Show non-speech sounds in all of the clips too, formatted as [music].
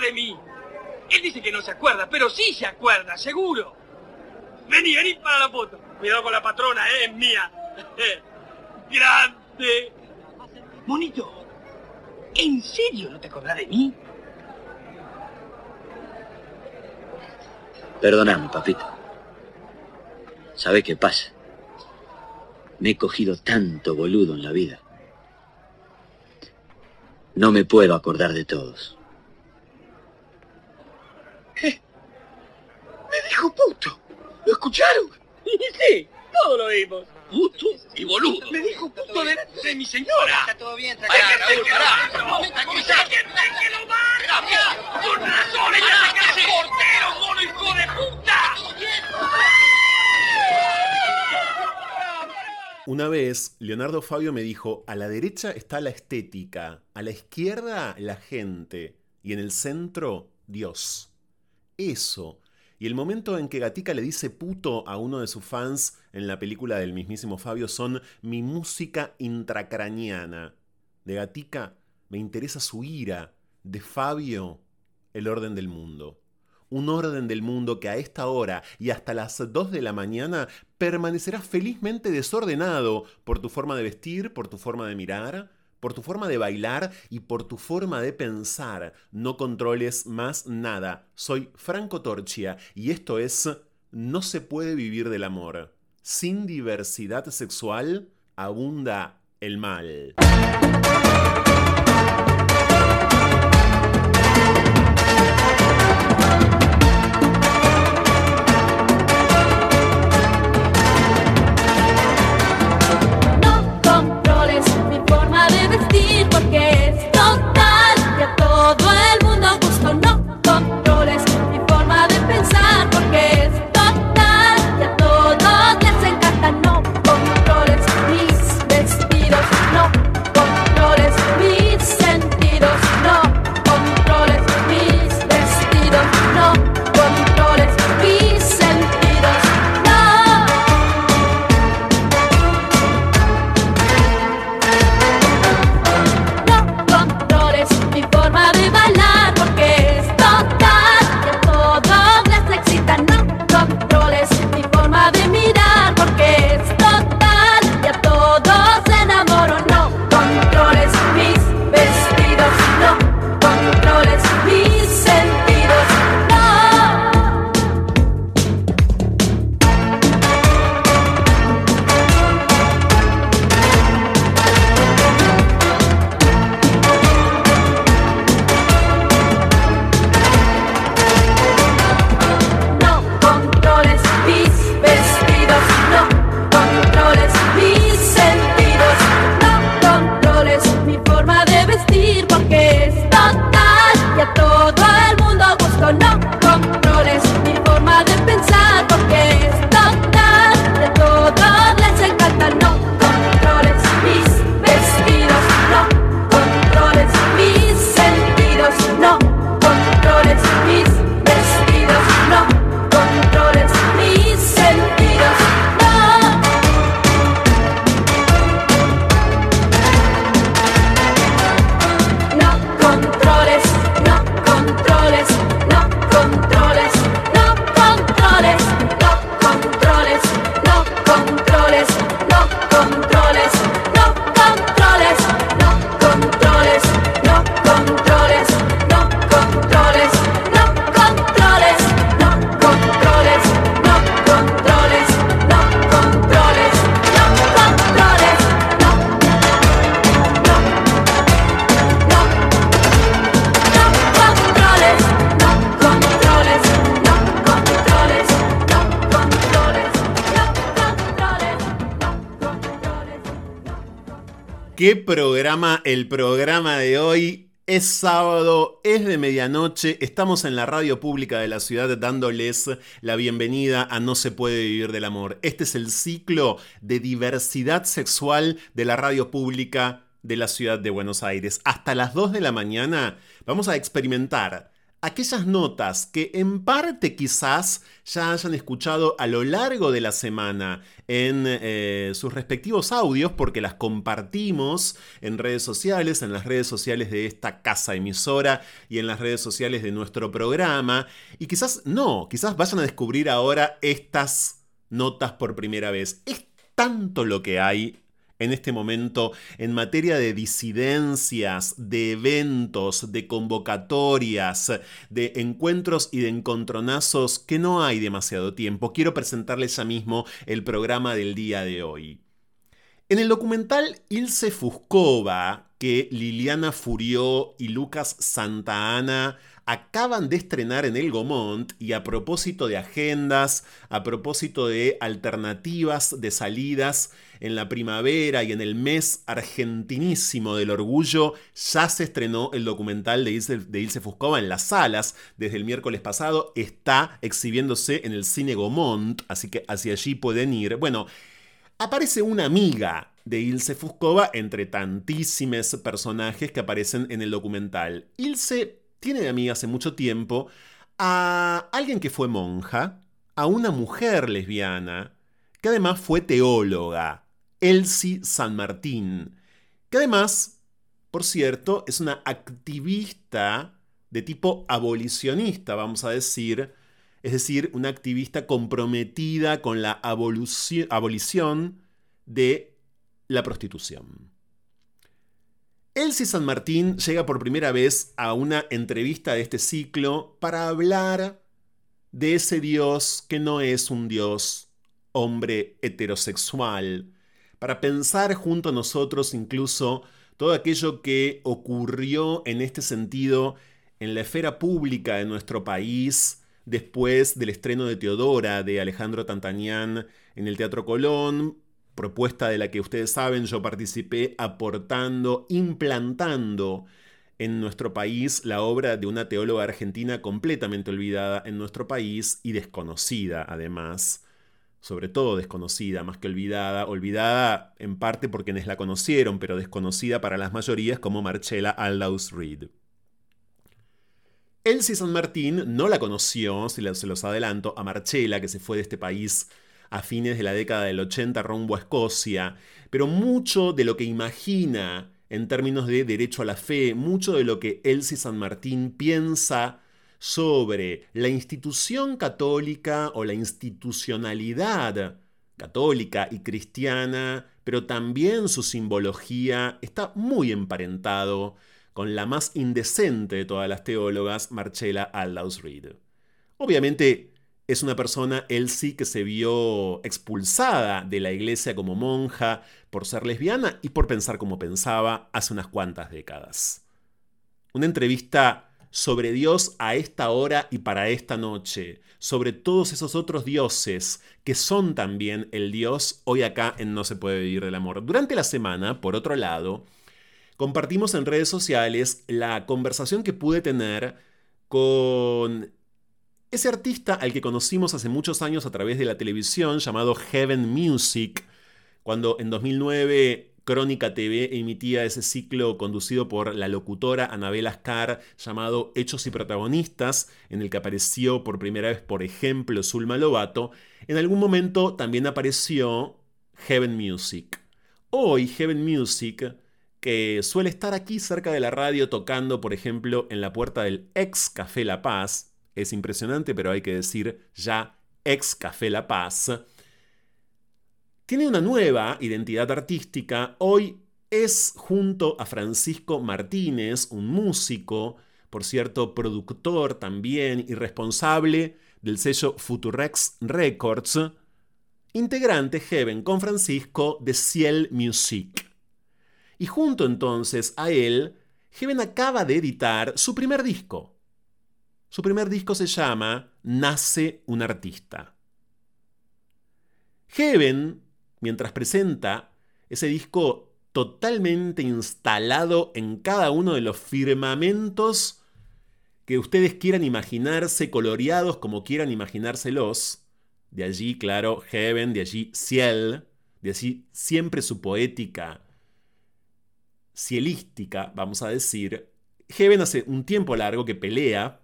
de mí. Él dice que no se acuerda, pero sí se acuerda, seguro. Vení, vení para la foto. Cuidado con la patrona, ¿eh? es mía. [laughs] Grande. Monito, ¿en serio no te acordás de mí? Perdóname, papito. ¿Sabe qué pasa? Me he cogido tanto boludo en la vida. No me puedo acordar de todos. ¿Qué? Me dijo puto. ¿Lo escucharon? [laughs] Sí, todos lo vimos. Puto y boludo. Me dijo puto delante de mi señora. Está todo bien, tranquilo. que lo Déjenme que lo baje. Con razón, ella se cree portero, mono hijo de puta. Una vez, Leonardo Fabio me dijo, a la derecha está la estética, a la izquierda la gente y en el centro Dios. Eso. Y el momento en que Gatica le dice puto a uno de sus fans en la película del mismísimo Fabio son mi música intracraniana. De Gatica me interesa su ira, de Fabio el orden del mundo. Un orden del mundo que a esta hora y hasta las 2 de la mañana permanecerá felizmente desordenado por tu forma de vestir, por tu forma de mirar, por tu forma de bailar y por tu forma de pensar. No controles más nada. Soy Franco Torchia y esto es No se puede vivir del amor. Sin diversidad sexual abunda el mal. ¿Qué programa? El programa de hoy es sábado, es de medianoche, estamos en la radio pública de la ciudad dándoles la bienvenida a No se puede vivir del amor. Este es el ciclo de diversidad sexual de la radio pública de la ciudad de Buenos Aires. Hasta las 2 de la mañana vamos a experimentar aquellas notas que en parte quizás ya hayan escuchado a lo largo de la semana en eh, sus respectivos audios porque las compartimos en redes sociales, en las redes sociales de esta casa emisora y en las redes sociales de nuestro programa. Y quizás no, quizás vayan a descubrir ahora estas notas por primera vez. Es tanto lo que hay en este momento en materia de disidencias, de eventos, de convocatorias, de encuentros y de encontronazos que no hay demasiado tiempo. Quiero presentarles ya mismo el programa del día de hoy. En el documental Ilse Fuscova, que Liliana Furió y Lucas Santa acaban de estrenar en el Gomont y a propósito de agendas, a propósito de alternativas de salidas en la primavera y en el mes argentinísimo del orgullo, ya se estrenó el documental de Ilse, de Ilse Fuscova en las salas. Desde el miércoles pasado está exhibiéndose en el cine Gomont, así que hacia allí pueden ir. Bueno, aparece una amiga de Ilse Fuscova entre tantísimos personajes que aparecen en el documental. Ilse tiene de amiga hace mucho tiempo a alguien que fue monja, a una mujer lesbiana, que además fue teóloga, Elsie San Martín, que además, por cierto, es una activista de tipo abolicionista, vamos a decir, es decir, una activista comprometida con la abolición de la prostitución. Elsie San Martín llega por primera vez a una entrevista de este ciclo para hablar de ese Dios que no es un Dios hombre heterosexual, para pensar junto a nosotros incluso todo aquello que ocurrió en este sentido en la esfera pública de nuestro país después del estreno de Teodora de Alejandro Tantanián en el Teatro Colón, propuesta de la que ustedes saben yo participé aportando, implantando en nuestro país la obra de una teóloga argentina completamente olvidada en nuestro país y desconocida además, sobre todo desconocida más que olvidada, olvidada en parte por quienes la conocieron, pero desconocida para las mayorías como Marcella Aldous Reed. Elsie San Martín no la conoció, se los adelanto, a Marcella, que se fue de este país a fines de la década del 80 rumbo a Escocia, pero mucho de lo que imagina en términos de derecho a la fe, mucho de lo que Elsie San Martín piensa sobre la institución católica o la institucionalidad católica y cristiana, pero también su simbología está muy emparentado con la más indecente de todas las teólogas, Marcella Aldous Reed. Obviamente, es una persona, él sí, que se vio expulsada de la iglesia como monja por ser lesbiana y por pensar como pensaba hace unas cuantas décadas. Una entrevista sobre Dios a esta hora y para esta noche, sobre todos esos otros dioses que son también el Dios hoy acá en No se puede vivir del amor. Durante la semana, por otro lado, compartimos en redes sociales la conversación que pude tener con ese artista al que conocimos hace muchos años a través de la televisión llamado Heaven Music, cuando en 2009 Crónica TV emitía ese ciclo conducido por la locutora Anabel Ascar llamado Hechos y Protagonistas, en el que apareció por primera vez, por ejemplo, Zulma Lobato, en algún momento también apareció Heaven Music. Hoy Heaven Music, que suele estar aquí cerca de la radio tocando, por ejemplo, en la puerta del ex Café La Paz, es impresionante, pero hay que decir ya ex Café La Paz, tiene una nueva identidad artística. Hoy es junto a Francisco Martínez, un músico, por cierto, productor también y responsable del sello Futurex Records, integrante Heaven con Francisco de Ciel Music. Y junto entonces a él, Heaven acaba de editar su primer disco, su primer disco se llama Nace un artista. Heaven, mientras presenta ese disco totalmente instalado en cada uno de los firmamentos que ustedes quieran imaginarse, coloreados como quieran imaginárselos, de allí, claro, Heaven, de allí Ciel, de allí siempre su poética cielística, vamos a decir. Heaven hace un tiempo largo que pelea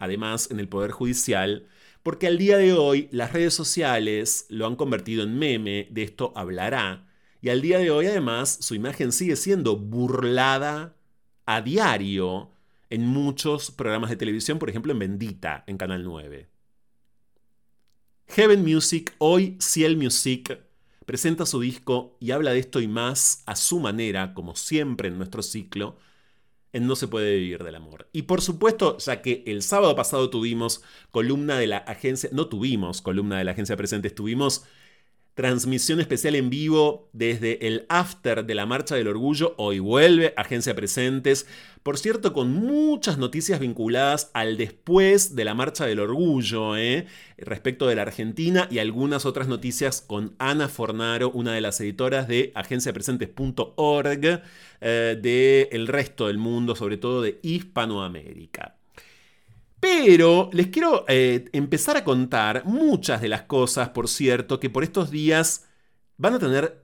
además en el Poder Judicial, porque al día de hoy las redes sociales lo han convertido en meme, de esto hablará, y al día de hoy además su imagen sigue siendo burlada a diario en muchos programas de televisión, por ejemplo en Bendita, en Canal 9. Heaven Music, hoy Ciel Music, presenta su disco y habla de esto y más a su manera, como siempre en nuestro ciclo, en No se puede vivir del amor. Y por supuesto, ya que el sábado pasado tuvimos columna de la agencia, no tuvimos columna de la agencia presente, estuvimos transmisión especial en vivo desde el after de la Marcha del Orgullo. Hoy vuelve Agencia Presentes. Por cierto, con muchas noticias vinculadas al después de la Marcha del Orgullo, ¿eh? respecto de la Argentina y algunas otras noticias con Ana Fornaro, una de las editoras de agenciapresentes.org, eh, del resto del mundo, sobre todo de Hispanoamérica. Pero les quiero eh, empezar a contar muchas de las cosas, por cierto, que por estos días van a tener,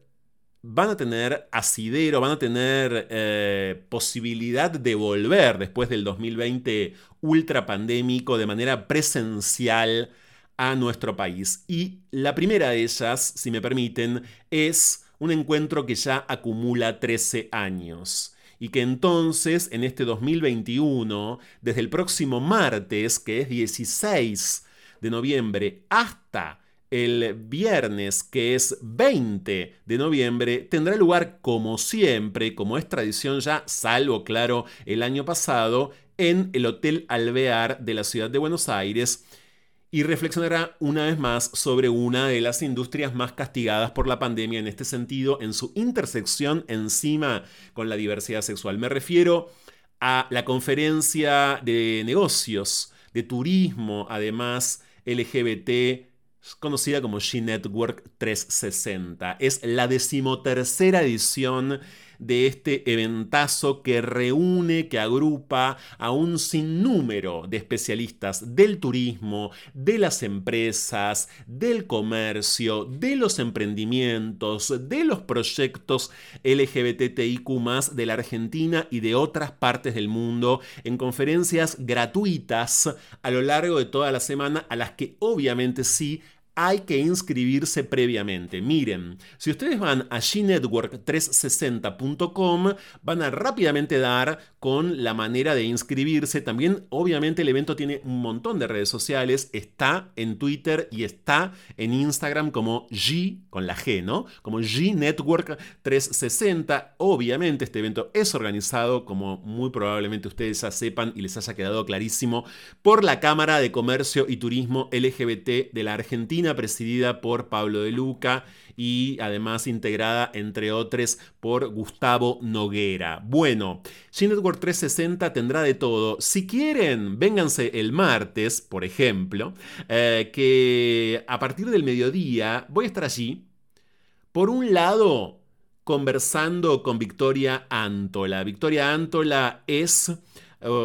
van a tener asidero, van a tener eh, posibilidad de volver después del 2020 ultra pandémico de manera presencial a nuestro país. Y la primera de ellas, si me permiten, es un encuentro que ya acumula 13 años y que entonces en este 2021, desde el próximo martes, que es 16 de noviembre, hasta el viernes, que es 20 de noviembre, tendrá lugar como siempre, como es tradición ya, salvo claro el año pasado, en el Hotel Alvear de la ciudad de Buenos Aires y reflexionará una vez más sobre una de las industrias más castigadas por la pandemia en este sentido, en su intersección encima con la diversidad sexual. Me refiero a la conferencia de negocios, de turismo, además LGBT, conocida como G Network 360. Es la decimotercera edición de este eventazo que reúne, que agrupa a un sinnúmero de especialistas del turismo, de las empresas, del comercio, de los emprendimientos, de los proyectos LGBTIQ de la Argentina y de otras partes del mundo en conferencias gratuitas a lo largo de toda la semana a las que obviamente sí hay que inscribirse previamente. Miren, si ustedes van a gnetwork360.com, van a rápidamente dar con la manera de inscribirse. También, obviamente, el evento tiene un montón de redes sociales. Está en Twitter y está en Instagram como G, con la G, ¿no? Como G Network 360. Obviamente, este evento es organizado, como muy probablemente ustedes ya sepan y les haya quedado clarísimo, por la Cámara de Comercio y Turismo LGBT de la Argentina presidida por Pablo de Luca y además integrada, entre otros, por Gustavo Noguera. Bueno, G-Network 360 tendrá de todo. Si quieren, vénganse el martes, por ejemplo, eh, que a partir del mediodía voy a estar allí. Por un lado, conversando con Victoria Antola. Victoria Antola es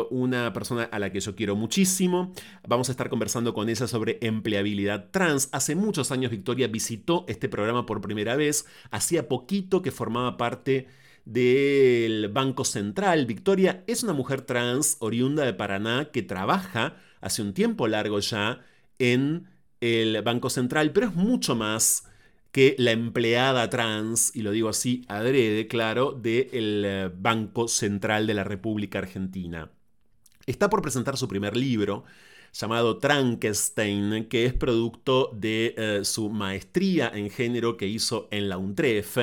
una persona a la que yo quiero muchísimo. Vamos a estar conversando con ella sobre empleabilidad trans. Hace muchos años Victoria visitó este programa por primera vez. Hacía poquito que formaba parte del Banco Central. Victoria es una mujer trans oriunda de Paraná que trabaja hace un tiempo largo ya en el Banco Central, pero es mucho más que la empleada trans, y lo digo así adrede, claro, del eh, Banco Central de la República Argentina. Está por presentar su primer libro, llamado Trankenstein, que es producto de eh, su maestría en género que hizo en la UNTREF.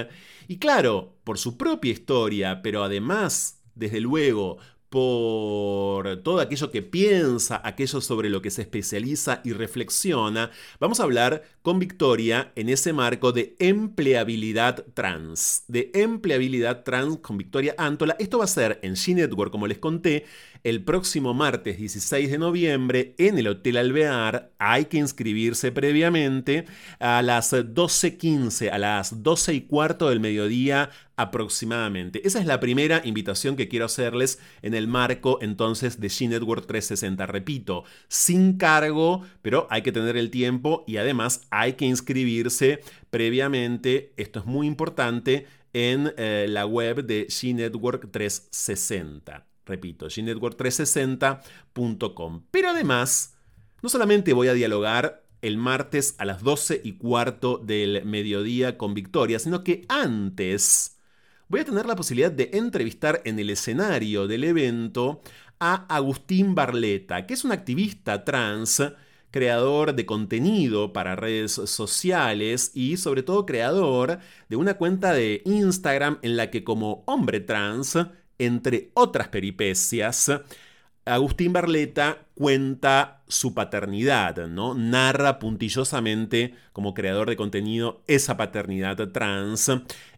Y claro, por su propia historia, pero además, desde luego, por todo aquello que piensa, aquello sobre lo que se especializa y reflexiona, vamos a hablar con Victoria en ese marco de empleabilidad trans. De empleabilidad trans con Victoria Antola. Esto va a ser en G-Network, como les conté, el próximo martes 16 de noviembre en el Hotel Alvear. Hay que inscribirse previamente a las 12.15, a las 12 y cuarto del mediodía aproximadamente. Esa es la primera invitación que quiero hacerles en el marco entonces de G Network 360. Repito, sin cargo, pero hay que tener el tiempo y además hay que inscribirse previamente. Esto es muy importante en eh, la web de G Network 360. Repito, gnetwork360.com. Pero además, no solamente voy a dialogar el martes a las 12 y cuarto del mediodía con Victoria, sino que antes voy a tener la posibilidad de entrevistar en el escenario del evento a Agustín Barleta, que es un activista trans, creador de contenido para redes sociales y sobre todo creador de una cuenta de Instagram en la que como hombre trans, entre otras peripecias, Agustín Barleta cuenta su paternidad, ¿no? Narra puntillosamente como creador de contenido esa paternidad trans.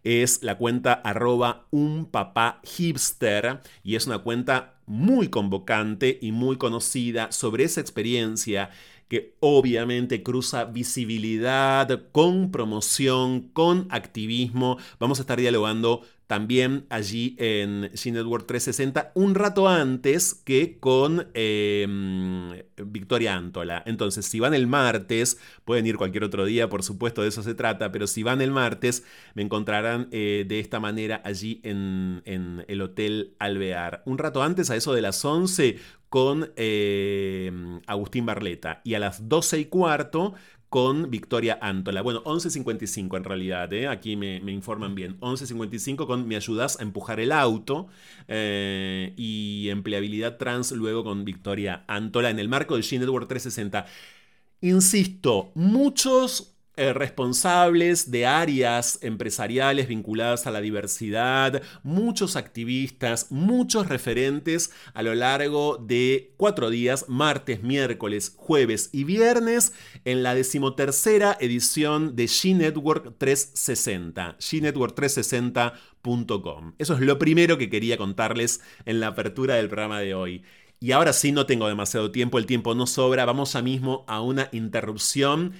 Es la cuenta arroba un papá hipster y es una cuenta muy convocante y muy conocida sobre esa experiencia que obviamente cruza visibilidad con promoción, con activismo. Vamos a estar dialogando también allí en G Network 360 un rato antes que con em, Victoria Antola. Entonces, si van el martes, pueden ir cualquier otro día, por supuesto, de eso se trata, pero si van el martes, me encontrarán eh, de esta manera allí en, en, el Hotel Alvear. Un rato antes, a eso de las 11, con em, Agustín Barleta. Y a las 12 y cuarto, con Victoria Antola. Bueno, 11.55 en realidad, ¿eh? aquí me, informan bien. 11.55 con Me ayudas a empujar el auto eh, y empleabilidad trans luego con Victoria Antola en el marco del G Network 360. Insisto, muchos eh, responsables de áreas empresariales vinculadas a la diversidad, muchos activistas, muchos referentes a lo largo de cuatro días, martes, miércoles, jueves y viernes, en la decimotercera edición de G Network 360, gnetwork360.com. Eso es lo primero que quería contarles en la apertura del programa de hoy. Y ahora sí, no tengo demasiado tiempo, el tiempo no sobra, vamos ya mismo a una interrupción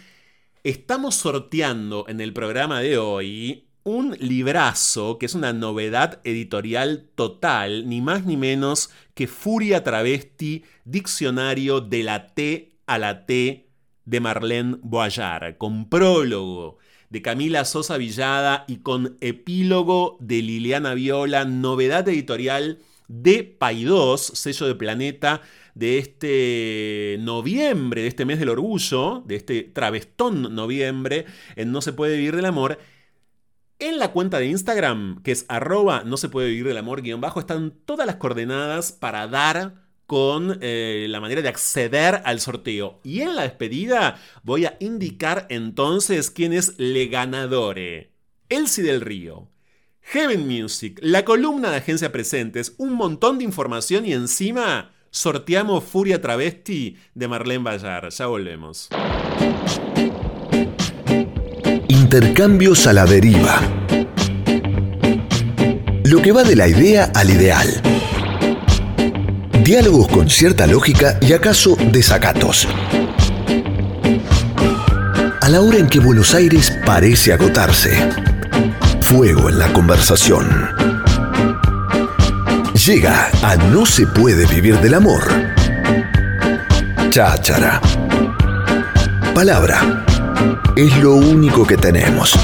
Estamos sorteando en el programa de hoy un librazo que es una novedad editorial total, ni más ni menos que Furia Travesti, Diccionario de la T a la T de Marlene Boyard, con prólogo de Camila Sosa Villada y con epílogo de Liliana Viola, novedad editorial de Paidós, sello de Planeta, de este noviembre, de este mes del orgullo, de este travestón noviembre, en No se puede vivir del amor. En la cuenta de Instagram, que es arroba no se puede vivir del amor guion bajo, están todas las coordenadas para dar con eh, la manera de acceder al sorteo. Y en la despedida voy a indicar entonces quién es le ganadore. Elsie del Río, Heaven Music, la columna de Agencia Presentes, un montón de información y encima sorteamos Furia Travesti de Marlene Bayar. Ya volvemos. Intercambios a la deriva. Lo que va de la idea al ideal. Diálogos con cierta lógica y acaso desacatos. A la hora en que Buenos Aires parece agotarse. Fuego en la conversación Llega a No se puede vivir del amor. Cháchara. Palabra. Es lo único que tenemos.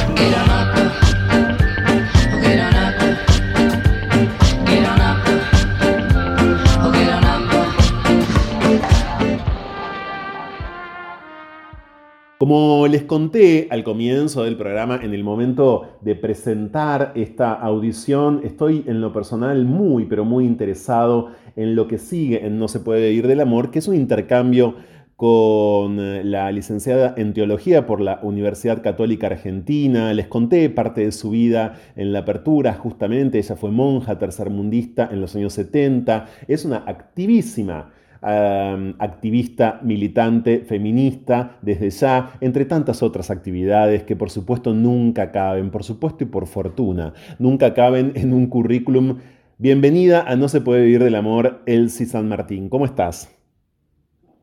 Como les conté al comienzo del programa, en el momento de presentar esta audición, estoy en lo personal muy, pero muy interesado en lo que sigue en No se puede ir del amor, que es un intercambio con eh, la licenciada en teología por la Universidad Católica Argentina. Les conté parte de su vida en la apertura, justamente. Ella fue monja tercermundista en los años 70. Es una activísima activista, militante, feminista, desde ya, entre tantas otras actividades que por supuesto nunca caben, por supuesto y por fortuna, nunca caben en un currículum. Bienvenida a No se puede vivir del amor, Elsie San Martín. ¿Cómo estás?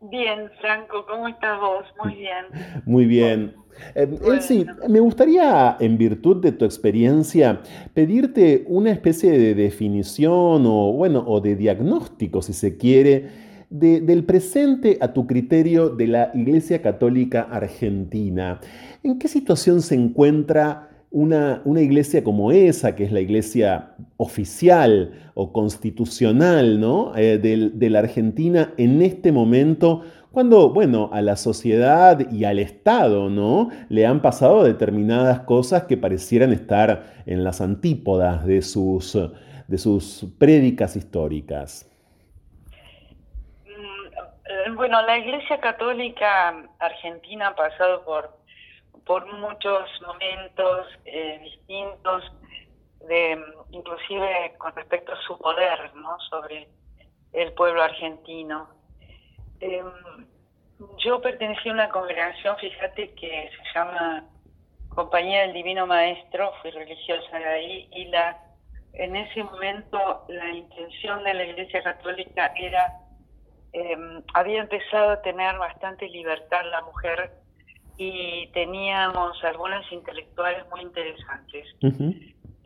Bien, Franco, ¿cómo estás vos? Muy bien. [laughs] Muy bien. Eh, Elsie, me gustaría, en virtud de tu experiencia, pedirte una especie de definición o, bueno, o de diagnóstico, si se quiere, del presente a tu criterio de la Iglesia Católica Argentina. ¿En qué situación se encuentra una, una, iglesia como esa, que es la iglesia oficial o constitucional ¿no? Eh, de, la Argentina en este momento, cuando, bueno, a la sociedad y al Estado, ¿no? Le han pasado determinadas cosas que parecieran estar en las antípodas de sus, de sus prédicas históricas. Bueno, la Iglesia Católica Argentina ha pasado por por muchos momentos eh, distintos, inclusive con respecto a su poder ¿no? sobre el pueblo argentino. Em, yo pertenecí a una congregación, fíjate, que se llama Compañía del Divino Maestro, fui religiosa de ahí, y la en ese momento la intención de la Iglesia Católica era, eh, había empezado a tener bastante libertad la mujer y teníamos algunas intelectuales muy interesantes.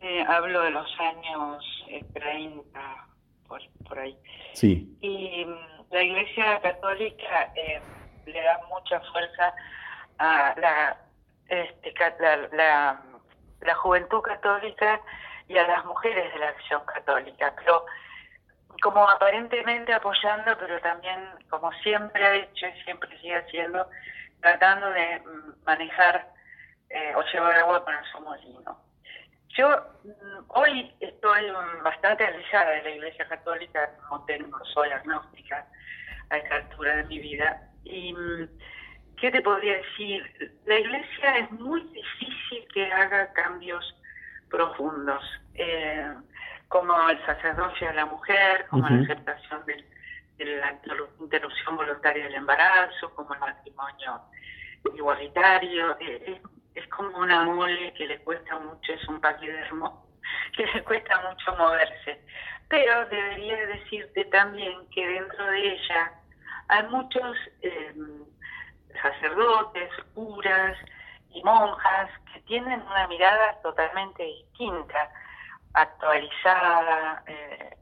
Eh, hablo de los años 30, eh, por, por ahí. Sí. Y mm, la Iglesia Católica eh, le da mucha fuerza a la, este, la, la, juventud católica y a las mujeres de la acción católica, pero como aparentemente apoyando, pero también como siempre ha hecho y siempre sigue haciendo, tratando de manejar eh, o llevar agua para su molino. Yo mm, hoy estoy bastante alejada de la Iglesia Católica, no tengo, soy agnóstica a esta altura de mi vida. Y, mm, ¿qué te podría decir? La Iglesia es muy difícil que haga cambios profundos, eh, como el sacerdocio de la mujer, como la aceptación del la interrupción voluntaria del embarazo, como el matrimonio igualitario, eh, es, como una mole que le cuesta mucho, es un paquidermo [laughs] que le cuesta mucho moverse. Pero debería decirte también que dentro de ella hay muchos em, sacerdotes, curas y monjas que tienen una mirada totalmente distinta, actualizada, eh,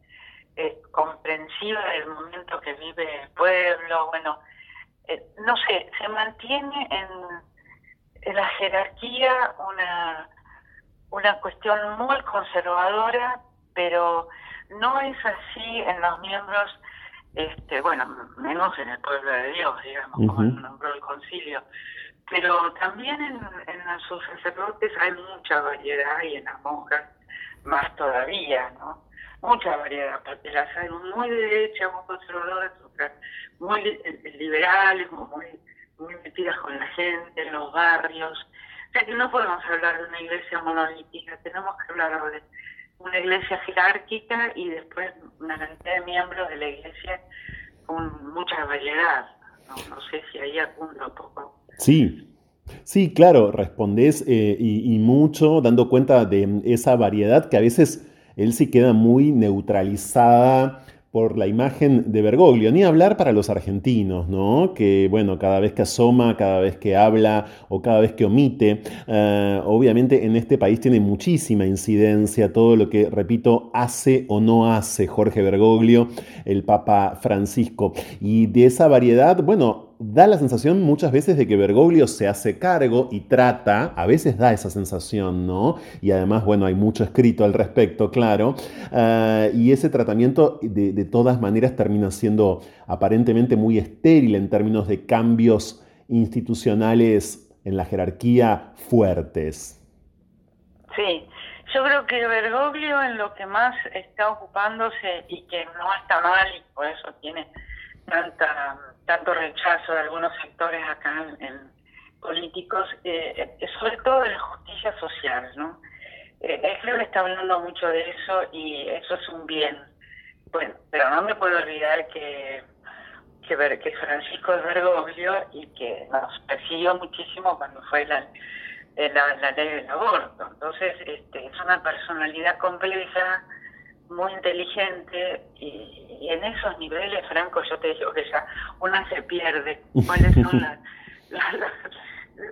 eh, comprensiva del momento que vive el pueblo, bueno, eh, no sé, se mantiene en, la jerarquía una, una cuestión muy conservadora, pero no es así en los miembros, este, bueno, menos en el pueblo de Dios, digamos, como nombró el concilio, pero también en, en sus sacerdotes hay mucha variedad y en las monjas más todavía, ¿no? mucha variedad, porque las hay muy de derecha, muy conservadoras, otras muy liberales, muy, metidas con la gente, en los barrios. O sea que no podemos hablar de una iglesia monolítica, tenemos que hablar de una iglesia jerárquica y después una cantidad de miembros de la iglesia con mucha variedad. No, sé si ahí apunta un poco. Sí, Sí, claro, respondés eh, y, mucho dando cuenta de esa variedad que a veces él sí queda muy neutralizada por la imagen de Bergoglio, ni hablar para los argentinos, ¿no? Que, bueno, cada vez que asoma, cada vez que habla o cada vez que omite, eh, obviamente en este país tiene muchísima incidencia todo lo que, repito, hace o no hace Jorge Bergoglio, el Papa Francisco. Y de esa variedad, bueno, da la sensación muchas veces de que Bergoglio se hace cargo y trata, a veces da esa sensación, ¿no? Y además, bueno, hay mucho escrito al respecto, claro, eh, y ese tratamiento de, de, todas maneras termina siendo aparentemente muy estéril en términos de cambios institucionales en la jerarquía fuertes. Sí, yo creo que Bergoglio en lo que más está ocupándose y que no está mal y por eso tiene tanta tanto rechazo de algunos sectores acá en, políticos, eh, eh, sobre todo de la justicia social, ¿no? Eh, creo que está hablando mucho de eso y eso es un bien. Bueno, pero no me puedo olvidar que que, ver, que Francisco Bergoglio y que nos persiguió muchísimo cuando fue la, la, la ley del aborto. Entonces, este, es una personalidad compleja, muy inteligente y, en esos niveles, Franco, yo te digo que ya una se pierde. ¿Cuáles son las, [laughs] las,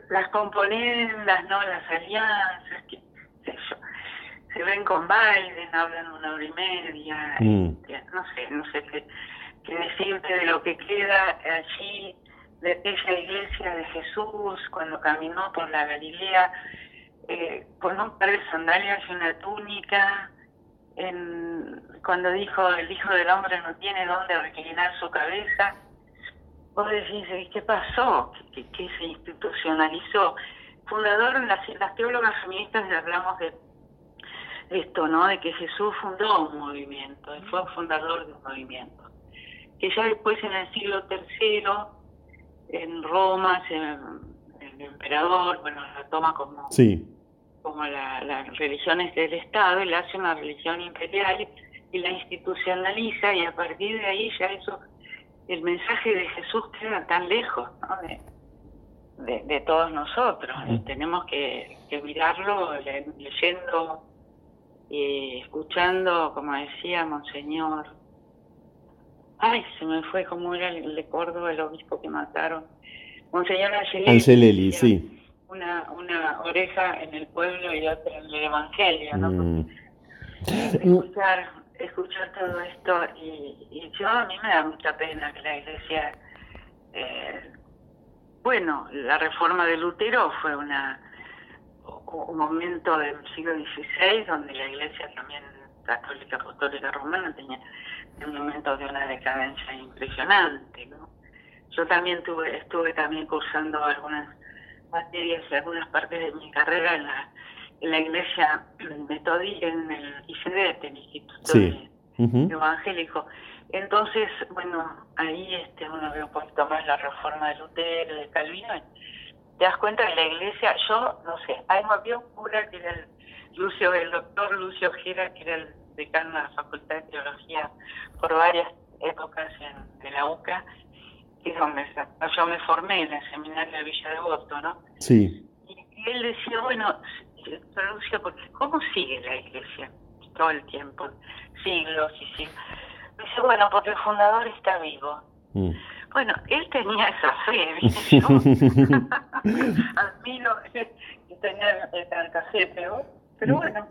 las, componendas, no las alianzas? Que, Se ven con Biden, hablan una hora y media, mm. este, no sé, no sé qué, qué decirte de lo que queda allí de esa iglesia de Jesús cuando caminó por la Galilea eh, con un par de sandalias y una túnica, en, cuando dijo el Hijo del Hombre no tiene dónde reclinar su cabeza, vos decís, ¿qué pasó? ¿Qué, se institucionalizó? Fundador, las, las teólogas feministas hablamos de esto, ¿no? De que Jesús fundó un movimiento, fue un fundador de un movimiento. Que ya después en el siglo III, en Roma, el emperador, bueno, la toma como, como la, las religiones del Estado y la hace una religión imperial y la institucionaliza y a partir de ahí ya eso, el mensaje de Jesús queda tan lejos, ¿no? De, de, todos nosotros. Tenemos que, que mirarlo leyendo y escuchando, como decía Monseñor, ay, se me fue como era el de Córdoba, el obispo que mataron, Monseñor Angelelli. Angelelli, sí. Una, una oreja en el pueblo y otra en el Evangelio, ¿no? Mm. Escuchar, escuchar todo esto y, y, yo a mí me da mucha pena que la iglesia, eh, bueno, la reforma de Lutero fue una un momento del siglo XVI donde la iglesia también católica apostólica romana tenía un momento de una decadencia impresionante ¿no? yo también tuve estuve también cursando algunas materias y algunas partes de mi carrera en la en la iglesia metódica en el ICD el Instituto Evangélico. Entonces bueno ahí este uno ve un poquito más la reforma de Lutero de Calvino te das cuenta que la iglesia, yo no sé, hay había un cura que era el Lucio, el doctor Lucio Gera, que era el decano de la Facultad de Teología por varias épocas en, de la UCA, yo me formé en el seminario de Villa Devoto, ¿no? Sí. Y, él decía, bueno, Lucio, ¿cómo sigue la iglesia todo el tiempo? Siglos y siglos. Dice, bueno, porque el fundador está vivo. Mm. Bueno, él tenía esa fe, [laughs] ¿viste? [laughs] [laughs] Yo admiro que tenía tanta fe, pero, pero bueno,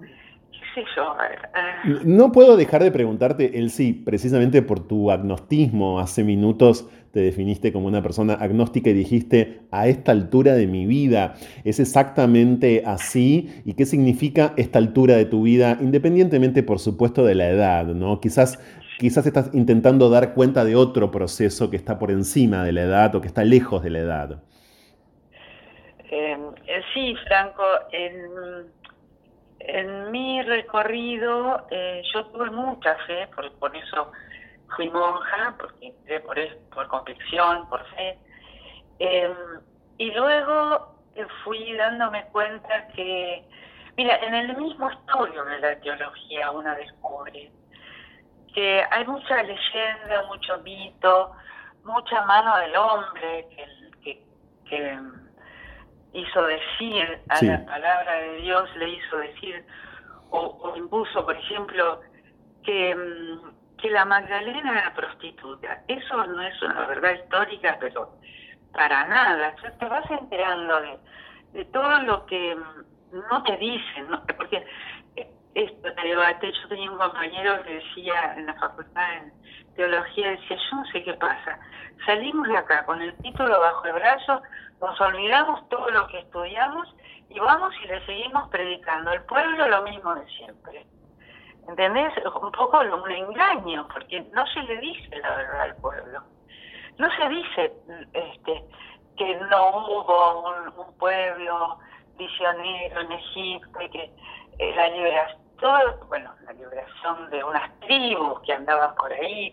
yo. Eh. No puedo dejar de preguntarte, Elsie, precisamente por tu agnostismo. Hace minutos te definiste como una persona agnóstica y dijiste, a esta altura de mi vida, ¿es exactamente así? ¿Y qué significa esta altura de tu vida, independientemente, por supuesto, de la edad? ¿no? Quizás quizás estás intentando dar cuenta de otro proceso que está por encima de la edad o que está lejos de la edad. Eh, sí, Franco, en, mi recorrido eh, yo tuve mucha fe, por, eso fui monja, porque por, por convicción, por fe. y luego fui dándome cuenta que, mira, en el mismo estudio de la teología uno descubre que hay mucha leyenda, mucho mito, mucha mano del hombre que, que, hizo decir a la palabra de Dios, le hizo decir, o, impuso, por ejemplo, que, mm, que la Magdalena era prostituta. Eso no es una verdad histórica, pero para nada. te vas enterando de, de todo lo que mm, no te dicen, ¿no? porque esto te debate. Yo tenía un compañero que decía en la facultad de teología, decía, yo no sé qué pasa. Salimos de acá con el título bajo el brazo, nos olvidamos todo lo que estudiamos y vamos y le seguimos predicando. El pueblo lo mismo de siempre. ¿Entendés? Un poco un engaño, porque no se le dice la verdad al pueblo. No se dice este que no hubo un, un pueblo visionero en Egipto y que eh, la liberación todo, bueno, la liberación de unas tribus que andaban por ahí.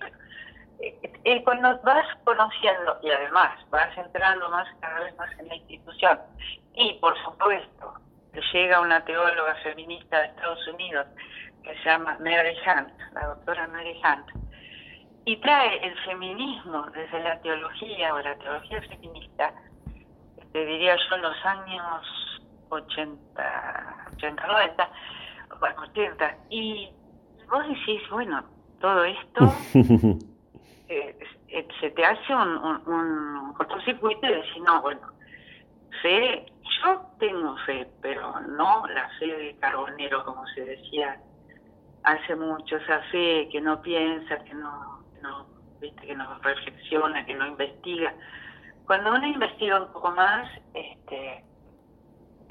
Eh, cuando vas conociendo y además vas entrando más cada vez más en la institución y por supuesto llega una teóloga feminista de Estados Unidos que se llama Mary Hunt, la doctora Mary Hunt, y trae el feminismo desde la teología o la teología feminista, te diría yo en los años 80, 80 90, bueno, Y vos decís, bueno, todo esto [laughs] eh, eh, se te hace un, un, un cortocircuito y decís, no, bueno, fe, yo tengo fe, pero no la fe de carbonero, como se decía hace mucho, esa fe que no piensa, que no, no, ¿viste? que no reflexiona, que no investiga. Cuando uno investiga un poco más, este,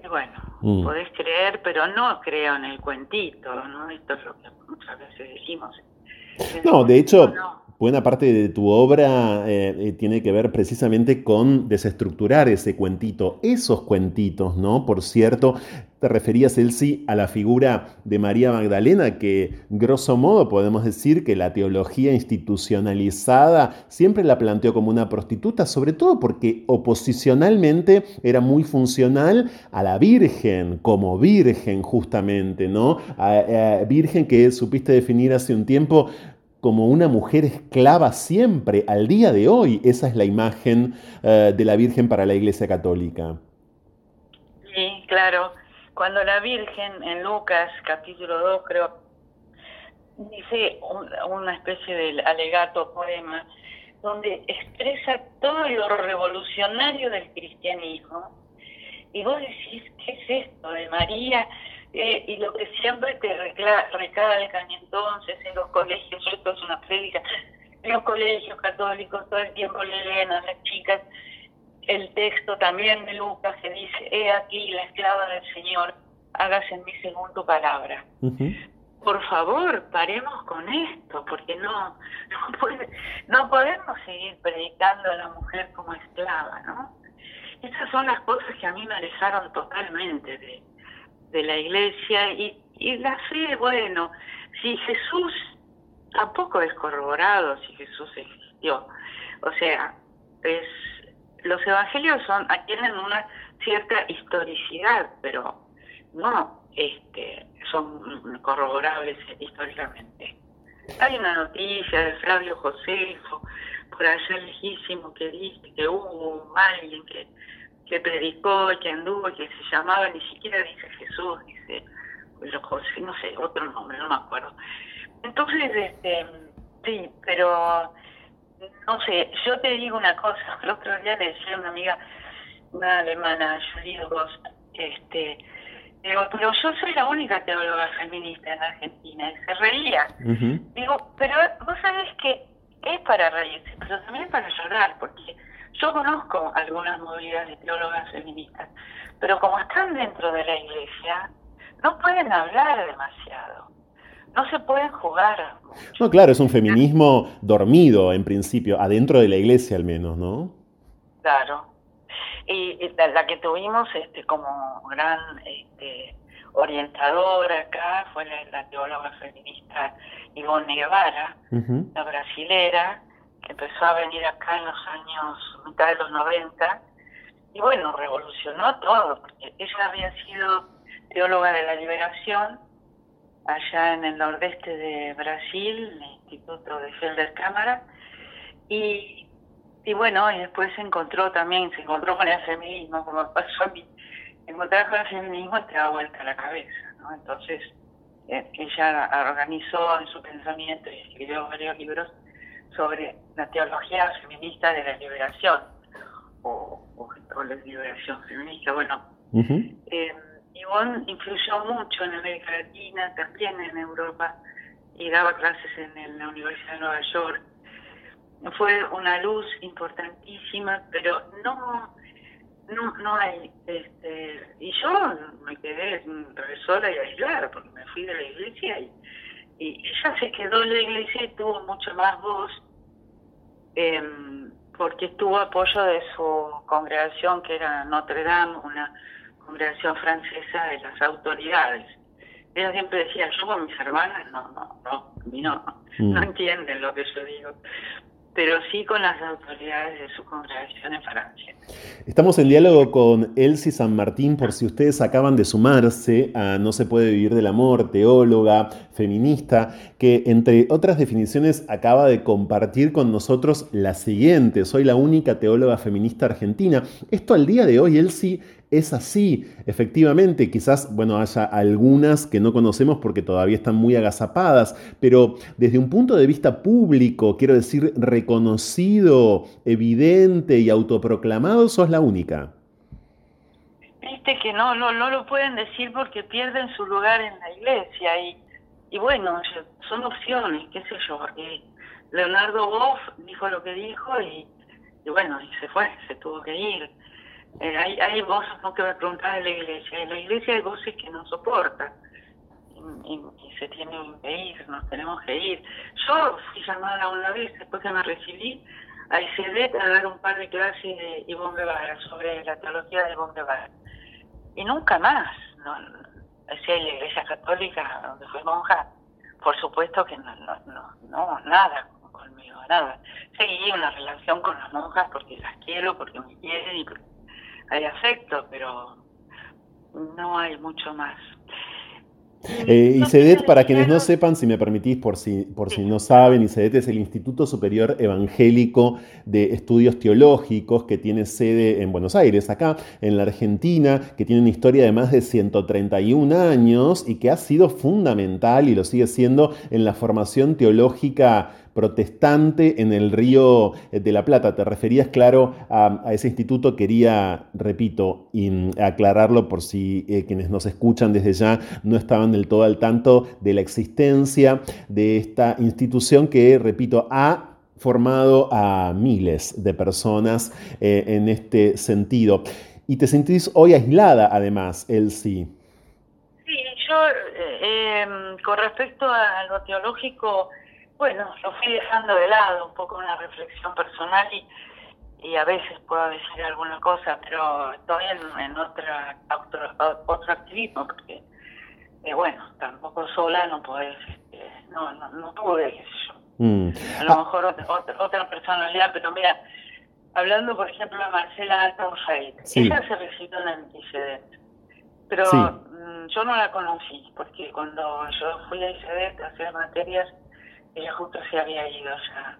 Y bueno, Mm. podés creer, pero no creo en el cuentito, ¿no? Esto es lo que muchas veces decimos. No, de hecho, No. buena parte de tu obra eh, eh, tiene que ver precisamente con desestructurar ese cuentito, esos cuentitos, ¿no? Por cierto, te referías, Elsie, a la figura de María Magdalena, que grosso modo podemos decir que la teología institucionalizada siempre la planteó como una prostituta, sobre todo porque oposicionalmente era muy funcional a la Virgen, como Virgen justamente, ¿no? Virgen que supiste definir hace un tiempo como una mujer esclava siempre, al día de hoy. Esa es la imagen eh, de la Virgen para la Iglesia Católica. Sí, claro. Cuando la Virgen en Lucas capítulo 2 creo dice un- una especie de alegato poema donde expresa todo lo revolucionario del cristianismo y vos decís, ¿qué es esto de María? Eh, y lo que siempre te recalcan entonces en los colegios, esto es una prédica, en los colegios católicos todo el tiempo le leen a las chicas el texto también de Lucas que dice, he aquí la esclava del Señor, hágase en mí según tu palabra. Por favor, paremos con esto, porque no, [laughs] no, puede- no podemos seguir predicando a la mujer como esclava, ¿no? Esas son las cosas que a mí me alejaron totalmente de, de la iglesia y, y la fe, bueno, si Jesús tampoco es corroborado, si Jesús existió, o sea, es los evangelios son tienen una cierta historicidad, pero no este son corroborables históricamente. Hay una noticia de Flavio Josefo, por allá lejísimo, que dice que hubo alguien que, que predicó, que anduvo, que se llamaba, ni siquiera dice Jesús, dice José, no sé, otro nombre, no me acuerdo. Entonces, este, sí, pero no sé, yo te digo una cosa, [laughs] el otro día le decía a una amiga, una alemana, Julie Ross, este, digo, pero yo soy la única teóloga feminista en Argentina, y se reía. Digo, pero vos sabés que es para reírse, pero también para llorar, porque yo conozco algunas movidas de teólogas feministas, pero como están dentro de la iglesia, no pueden hablar demasiado, no se pueden jugar. No, claro, es un feminismo dormido en principio, adentro de la iglesia al menos, ¿no? Claro. Y, y la, la que tuvimos este, como gran este, orientadora acá fue la, la teóloga feminista Ivonne Guevara, la brasilera, que empezó a venir acá en los años, mitad de los 90, y bueno, revolucionó todo, porque ella había sido teóloga de la liberación allá en el nordeste de Brasil, en el Instituto de Felder Cámara, y, y bueno, y después se encontró también, se encontró con el feminismo, como pasó a mí, encontrar con el feminismo te da vuelta la cabeza, ¿no? Entonces, eh, ella organizó en su pensamiento y escribió varios libros sobre la teología feminista de la liberación, o, o, o la liberación feminista, bueno, eh, Ivonne influyó mucho en América Latina, también en Europa, y daba clases en, la Universidad de Nueva York. Fue una luz importantísima, pero no no no hay este y yo me quedé sola y aislada porque me fui de la iglesia y, ella se quedó en la iglesia y tuvo mucho más voz em, porque tuvo apoyo de su congregación que era Notre Dame, una congregación francesa de las autoridades. Ella siempre decía, yo con mis hermanas, no, no, no, a mí no, Mm. no entienden lo que yo digo, pero sí con las autoridades de su congregación en Francia. Estamos en diálogo con Elsie San Martín por si ustedes acaban de sumarse a No se puede vivir del amor, teóloga, feminista, que entre otras definiciones acaba de compartir con nosotros la siguiente, soy la única teóloga feminista argentina. Esto al día de hoy, Elsie, es así, efectivamente, quizás, bueno, haya algunas que no conocemos porque todavía están muy agazapadas, pero desde un punto de vista público, quiero decir, reconocido, evidente y autoproclamado, sos la única. Viste que no, no, no lo pueden decir porque pierden su lugar en la iglesia y, y bueno, son opciones, qué sé yo. eh, Leonardo Boff dijo lo que dijo y, y bueno, y se fue, se tuvo que ir. Eh, hay, hay voces ¿no? que me preguntan de la iglesia. En la iglesia hay voces que no soportan y, se tienen que ir, nos tenemos que ir. Yo fui llamada una vez, después que me recibí, a ICEDET a dar un par de clases de Ivonne Guevara sobre la teología de Ivonne Guevara. Y nunca más. No, decía la iglesia católica, donde fui monja, por supuesto que no, no, no, no, nada conmigo, nada. Seguí una relación con las monjas porque las quiero, porque me quieren y porque hay afecto, pero no hay mucho más. Eh, No ICEDET, sé, para quienes no sepan, si me permitís, por si, por si no saben, ICEDET es el Instituto Superior Evangélico de Estudios Teológicos que tiene sede en Buenos Aires, acá en la Argentina, que tiene una historia de más de 131 años y que ha sido fundamental y lo sigue siendo en la formación teológica protestante en el Río de la Plata. Te referías, claro, a, ese instituto. Quería, repito, aclararlo por si eh, quienes nos escuchan desde ya no estaban del todo al tanto de la existencia de esta institución que, repito, ha formado a miles de personas eh, en este sentido. Y te sentís hoy aislada, además, Elsie. Sí, yo eh, em, con respecto a lo teológico, bueno, lo fui dejando de lado, un poco una reflexión personal y, y a veces puedo decir alguna cosa, pero estoy en, en otra, otro, otro activismo, porque, eh, bueno, tampoco sola no podés, este, no, no, no pude, qué sé yo. Mm. A lo mejor otra, otra, otra personalidad, pero mira, hablando por ejemplo de Marcela Reid, Sí. ella se recibió en el ICEDET, pero Sí. mm, yo no la conocí, porque cuando yo fui a ICEDET a hacer materias, ella justo se había ido ya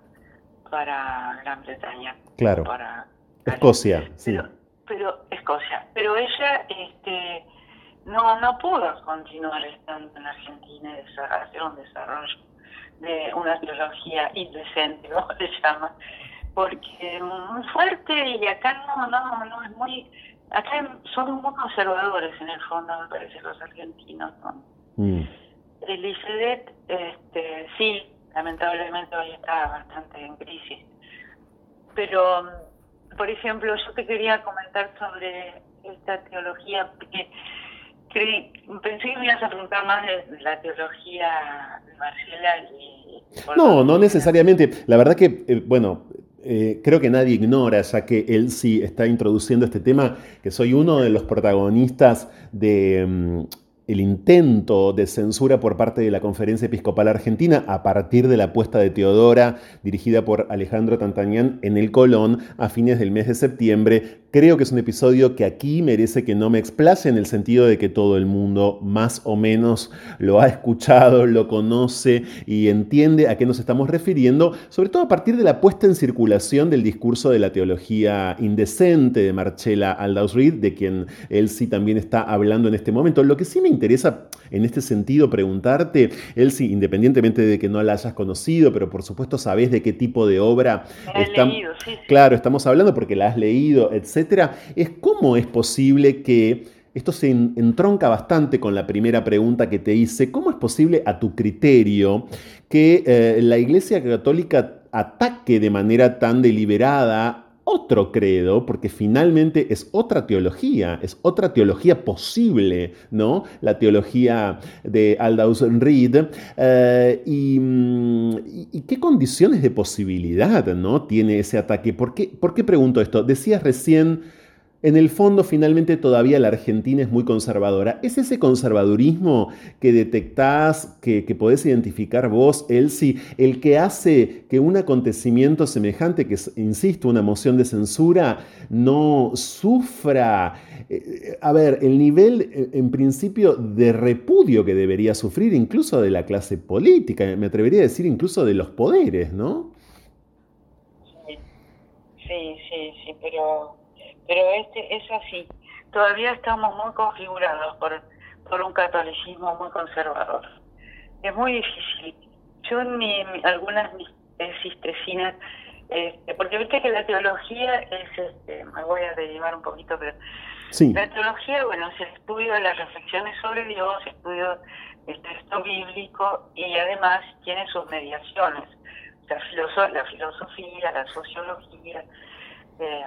para Gran Bretaña. Claro. Para Escocia, sí. pero, Escocia. Pero ella este, no, no pudo continuar estando en Argentina y hacer un desarrollo de una teología indecente, [laughs] ¿no? Le llama. Porque muy fuerte y acá no, no, no es muy. Acá somos muy conservadores en el fondo, me parece, los argentinos. ¿no? Mm. El ICEDET, este, sí, lamentablemente hoy está bastante en crisis. Pero, mm, por ejemplo, yo te quería comentar sobre esta teología, porque creí- pensé que me ibas a preguntar más de la teología de Marcela y... No, no necesariamente. La verdad que, eh, bueno, eh, creo que nadie ignora, ya que él sí está introduciendo este tema, que soy uno de los protagonistas de... el intento de censura por parte de la Conferencia Episcopal Argentina a partir de la apuesta de Teodora dirigida por Alejandro Tantañán en el Colón a fines del mes de septiembre. Creo que es un episodio que aquí merece que no me explace en el sentido de que todo el mundo más o menos lo ha escuchado, lo conoce y entiende a qué nos estamos refiriendo, sobre todo a partir de la puesta en circulación del discurso de la teología indecente de Marcela Aldaus Reed, de quien él sí también está hablando en este momento. Lo que sí me interesa en este sentido preguntarte, él sí, independientemente de que no la hayas conocido, pero por supuesto sabés de qué tipo de obra leído, sí, sí. Claro, estamos hablando porque la has leído, Es cómo es posible que esto se en- entronca bastante con la primera pregunta que te hice. ¿Cómo es posible, a tu criterio, que eh, la Iglesia Católica ataque de manera tan deliberada otro credo, porque finalmente es otra teología, es otra teología posible, ¿no? La teología de Aldous Reed. eh, y, mm, y- y qué condiciones de posibilidad, ¿no? Tiene ese ataque. ¿Por qué, ¿Por qué pregunto esto? Decías recién en el fondo, finalmente, todavía la Argentina es muy conservadora. ¿Es ese conservadurismo que detectás, que, que podés identificar vos, Elsie, el que hace que un acontecimiento semejante, que es, insisto, una moción de censura, no sufra, eh, a ver, el nivel, eh, en principio, de repudio que debería sufrir incluso de la clase política, me atrevería a decir incluso de los poderes, ¿no? Sí, sí, sí, sí, pero, pero este es así. Todavía estamos muy configurados por, por un catolicismo muy conservador. Es muy difícil. Yo en mi, algunas mis tesis, tesinas, este, porque viste que la teología es, este, me voy a derivar un poquito, pero Sí. la teología, bueno, es el estudio de las reflexiones sobre Dios, estudio del texto bíblico y además tiene sus mediaciones. La, filoso- la filosofía, la sociología, eh,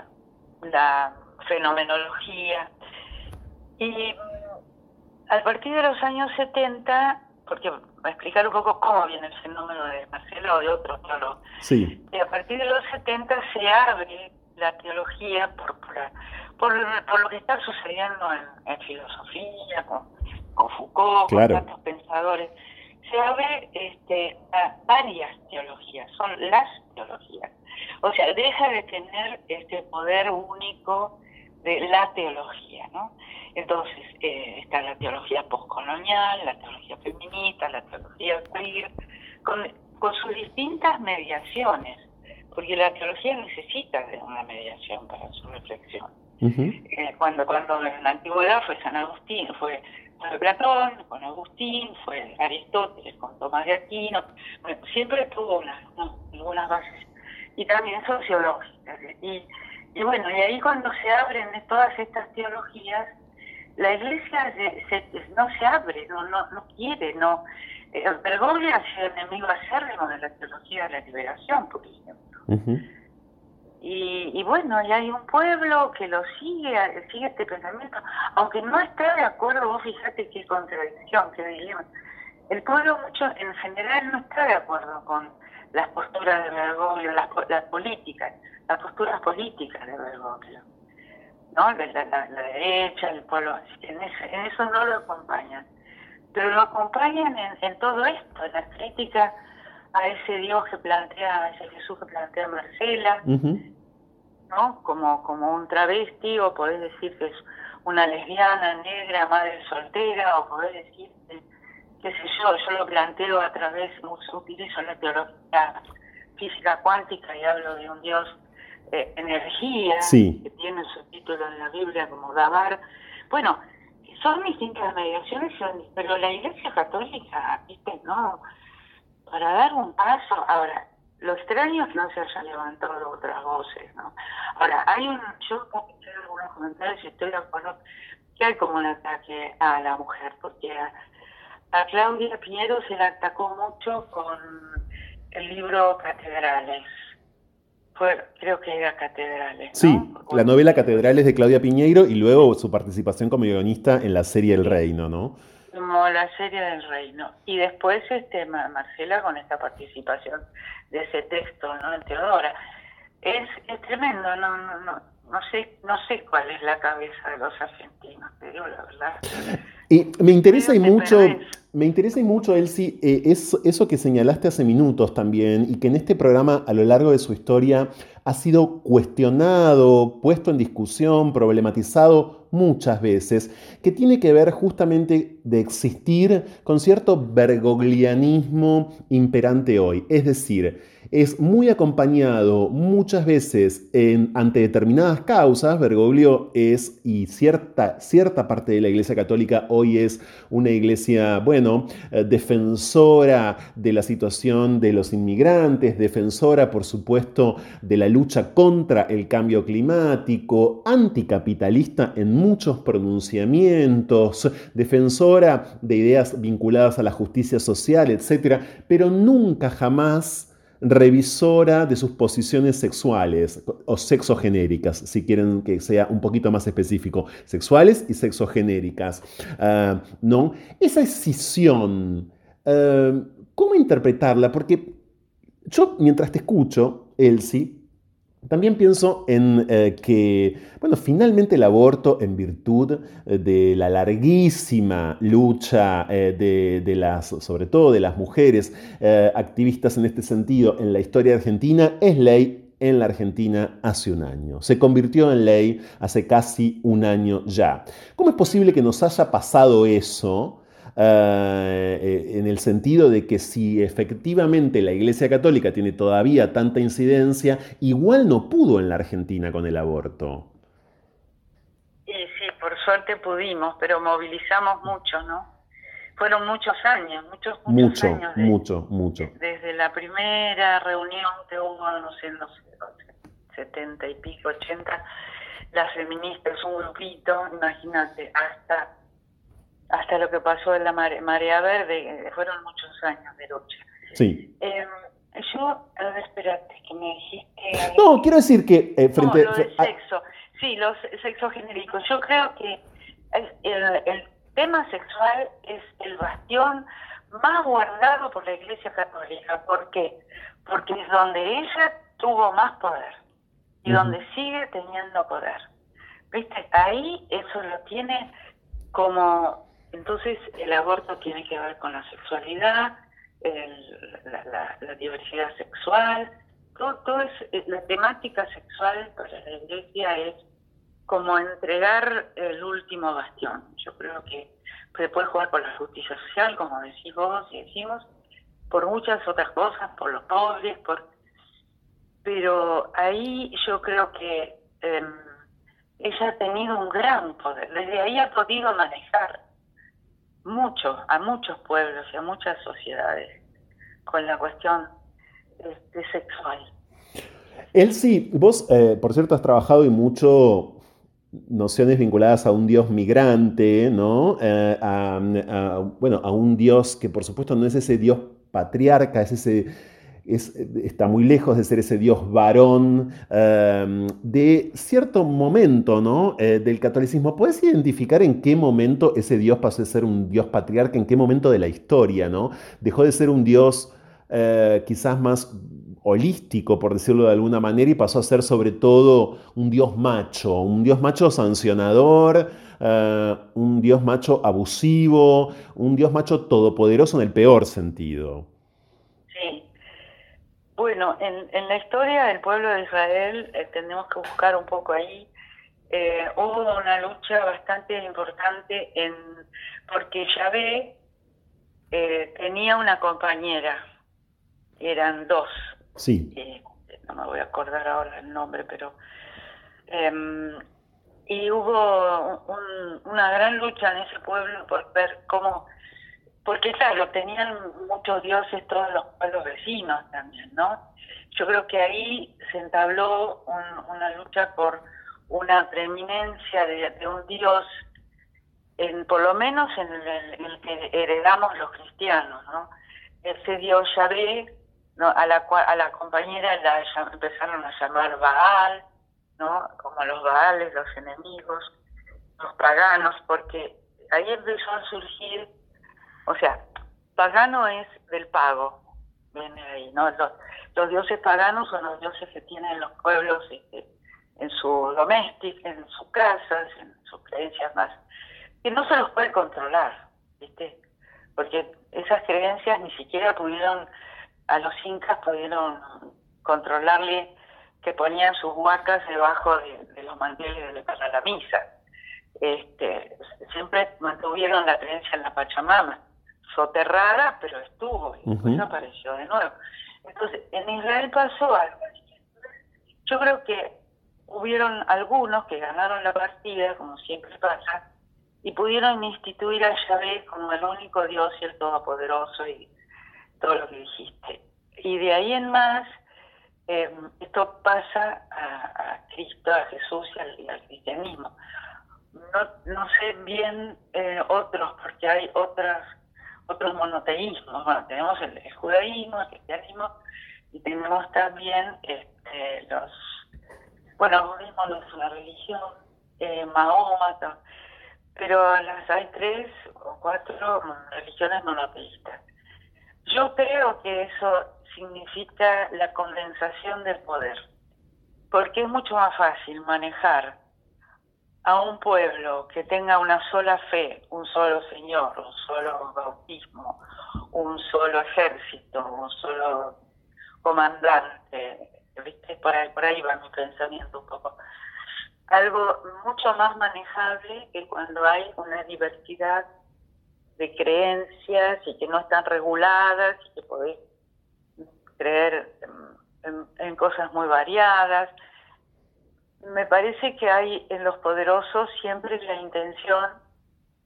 la fenomenología. Y mm, a partir de los años 70, porque voy a explicar un poco cómo viene el fenómeno de Marcelo o de otros teólogos, Sí. y a partir de los 70 se abre la teología por, por, por- por lo que está sucediendo en, en filosofía, con, con Foucault, Claro. con tantos pensadores. Se abre este, a varias teologías, son las teologías. O sea, deja de tener este poder único de la teología, ¿no? Entonces, eh, está la teología postcolonial, la teología feminista, la teología queer, con, con sus distintas mediaciones, porque la teología necesita de una mediación para su reflexión. Eh, cuando, cuando en la antigüedad fue San Agustín, fue, fue Platón con Agustín, fue Aristóteles con Tomás de Aquino, bueno, siempre tuvo unas, ¿no? algunas bases, y también sociológicas. Y, y bueno, y ahí cuando se abren todas estas teologías, la iglesia se- se- no se abre, no, no, no quiere, no. Eh, Bergoglio ha sido enemigo acérrimo de la teología de la liberación, por ejemplo. Y, y bueno, y hay un pueblo que lo sigue, sigue este pensamiento, aunque no está de acuerdo, vos fíjate qué contradicción, qué dilema. El pueblo mucho, en general no está de acuerdo con las posturas de Bergoglio, las, las políticas, las posturas políticas de Bergoglio. ¿No? La, la- derecha, el pueblo, en eso, en eso no lo acompañan. Pero lo acompañan en, en todo esto, en la crítica a ese Dios que plantea, a ese Jesús que plantea Marcela. ¿no? Como, como un travesti, o podés decir que es una lesbiana, negra, madre soltera, o podés decir, que, qué sé yo, yo lo planteo a través, utilizo la teología física cuántica y hablo de un Dios eh, energía, Sí. que tiene su título en la Biblia como Dabar. Bueno, son distintas mediaciones, pero la Iglesia Católica, ¿viste? No, para dar un paso, ahora, lo extraño es que no se hayan levantado otras voces, ¿no? Ahora, hay un, yo escuché algunos comentarios y estoy de acuerdo que hay como un ataque a la mujer, porque a, Claudia Piñero se la atacó mucho con el libro Catedrales. Fue, creo que era Catedrales. ¿no? Sí, la novela Catedrales de Claudia Piñeiro y luego su participación como guionista en la serie El Reino, ¿no? como la serie del reino y después este Ma- Marcela con esta participación de ese texto no en Teodora es, es tremendo no no no no sé no sé cuál es la cabeza de los argentinos te digo la verdad Y me interesa y mucho, me interesa y mucho, Elsie, eh, es, eso que señalaste hace minutos también, y que en este programa a lo largo de su historia ha sido cuestionado, puesto en discusión, problematizado muchas veces, que tiene que ver justamente de existir con cierto bergoglianismo imperante hoy. Es decir, es muy acompañado muchas veces en, ante determinadas causas. Bergoglio es, y cierta, cierta parte de la Iglesia Católica hoy es una iglesia, bueno, eh, defensora de la situación de los inmigrantes, defensora, por supuesto, de la lucha contra el cambio climático, anticapitalista en muchos pronunciamientos, defensora de ideas vinculadas a la justicia social, etc., pero nunca jamás revisora de sus posiciones sexuales o sexogenéricas, si quieren que sea un poquito más específico, sexuales y sexogenéricas. Ah, ¿no? Esa escisión, ah, ¿cómo interpretarla? Porque yo, mientras te escucho, Elsie, también pienso en eh, que, bueno, finalmente el aborto, en virtud eh, de la larguísima lucha eh, de, las, sobre todo de las mujeres activistas en este sentido en la historia argentina, es ley en la Argentina hace un año. Se convirtió en ley hace casi un año ya. ¿Cómo es posible que nos haya pasado eso? Eh, en el sentido de que si efectivamente la Iglesia Católica tiene todavía tanta incidencia, igual no pudo en la Argentina con el aborto. y sí por suerte pudimos pero movilizamos mucho no fueron muchos años muchos muchos Mucho, años de- mucho, mucho. desde la primera reunión que hubo, no sé, no sé, 70 y pico, 80, las feministas, un grupito, imagínate, hasta hasta lo que pasó en la mare- marea verde, eh, fueron muchos años de lucha. Sí. Eh, yo, a ver, espérate, que me dijiste... [laughs] No, quiero decir que eh, frente... No, lo del sexo. Sí, los sexogenéricos. Yo creo que el, el tema sexual es el bastión más guardado por la Iglesia Católica. ¿Por qué? Porque es donde ella tuvo más poder y donde sigue teniendo poder. ¿Viste? Ahí eso lo tiene como... Entonces el aborto tiene que ver con la sexualidad, la, diversidad sexual, todo, todo es, eh, la temática sexual para la iglesia es como entregar el último bastión. Yo creo que se puede jugar por la justicia social, como decís vos y decimos, por muchas otras cosas, por los pobres, por pero ahí yo creo que em, ella ha tenido un gran poder, desde ahí ha podido manejar mucho, a muchos pueblos y a muchas sociedades con la cuestión este, sexual. Elsie, vos, eh, por cierto, has trabajado y mucho nociones vinculadas a un dios migrante, ¿no? Eh, bueno, a un dios que por supuesto no es ese dios patriarca, es ese está muy lejos de ser ese dios varón em, de cierto momento ¿no? Eh, del catolicismo. ¿Puedes identificar en qué momento ese dios pasó a ser un dios patriarca? ¿En qué momento de la historia? ¿no? Dejó de ser un dios eh, quizás más holístico, por decirlo de alguna manera, y pasó a ser sobre todo un dios macho, un dios macho sancionador, eh, un dios macho abusivo, un dios macho todopoderoso en el peor sentido. Bueno, en, la historia del pueblo de Israel eh, tenemos que buscar un poco ahí. Eh, hubo una lucha bastante importante en porque Yahvé eh, tenía una compañera, eran dos. Sí. no me voy a acordar ahora el nombre, pero em, y hubo una gran lucha en ese pueblo por ver cómo porque claro, tenían muchos dioses todos los pueblos vecinos también, ¿no? Yo creo que ahí se entabló una lucha por una preeminencia de, un dios, en, por lo menos en el, que heredamos los cristianos, ¿no? Ese dios Yahvé, ¿no? a, la, a la compañera la empezaron a llamar Baal, ¿no? Como los Baales, los enemigos, los paganos, porque ahí empezó a surgir o sea, pagano es del pago, viene ahí, ¿no? Los, dioses paganos son los dioses que tienen los pueblos este, en su doméstica, en sus casas, en sus creencias más, que no se los puede controlar, ¿viste? Porque esas creencias ni siquiera pudieron, a los incas pudieron controlarle que ponían sus huacas debajo de, los manteles para la misa. Este, siempre mantuvieron la creencia en la Pachamama soterrada, pero estuvo y después apareció de nuevo. Entonces, en Israel pasó algo. Yo creo que hubieron algunos que ganaron la partida, como siempre pasa, y pudieron instituir a Yahvé como el único Dios y el Todopoderoso y todo lo que dijiste. Y de ahí en más, em, esto pasa a, Cristo, a Jesús y al, cristianismo. No, no sé bien eh, otros, porque hay otras otros monoteísmos. Bueno, tenemos el, judaísmo, el cristianismo y tenemos también este, los, bueno, el budismo no es una religión, eh, Mahoma, pero las hay tres o cuatro religiones monoteístas. Yo creo que eso significa la condensación del poder, porque es mucho más fácil manejar a un pueblo que tenga una sola fe, un solo Señor, un solo bautismo, un solo ejército, un solo comandante, ¿viste? Por ahí, por ahí va mi pensamiento un poco. Algo mucho más manejable que cuando hay una diversidad de creencias y que no están reguladas y que podéis creer en cosas muy variadas me parece que hay en los poderosos siempre la intención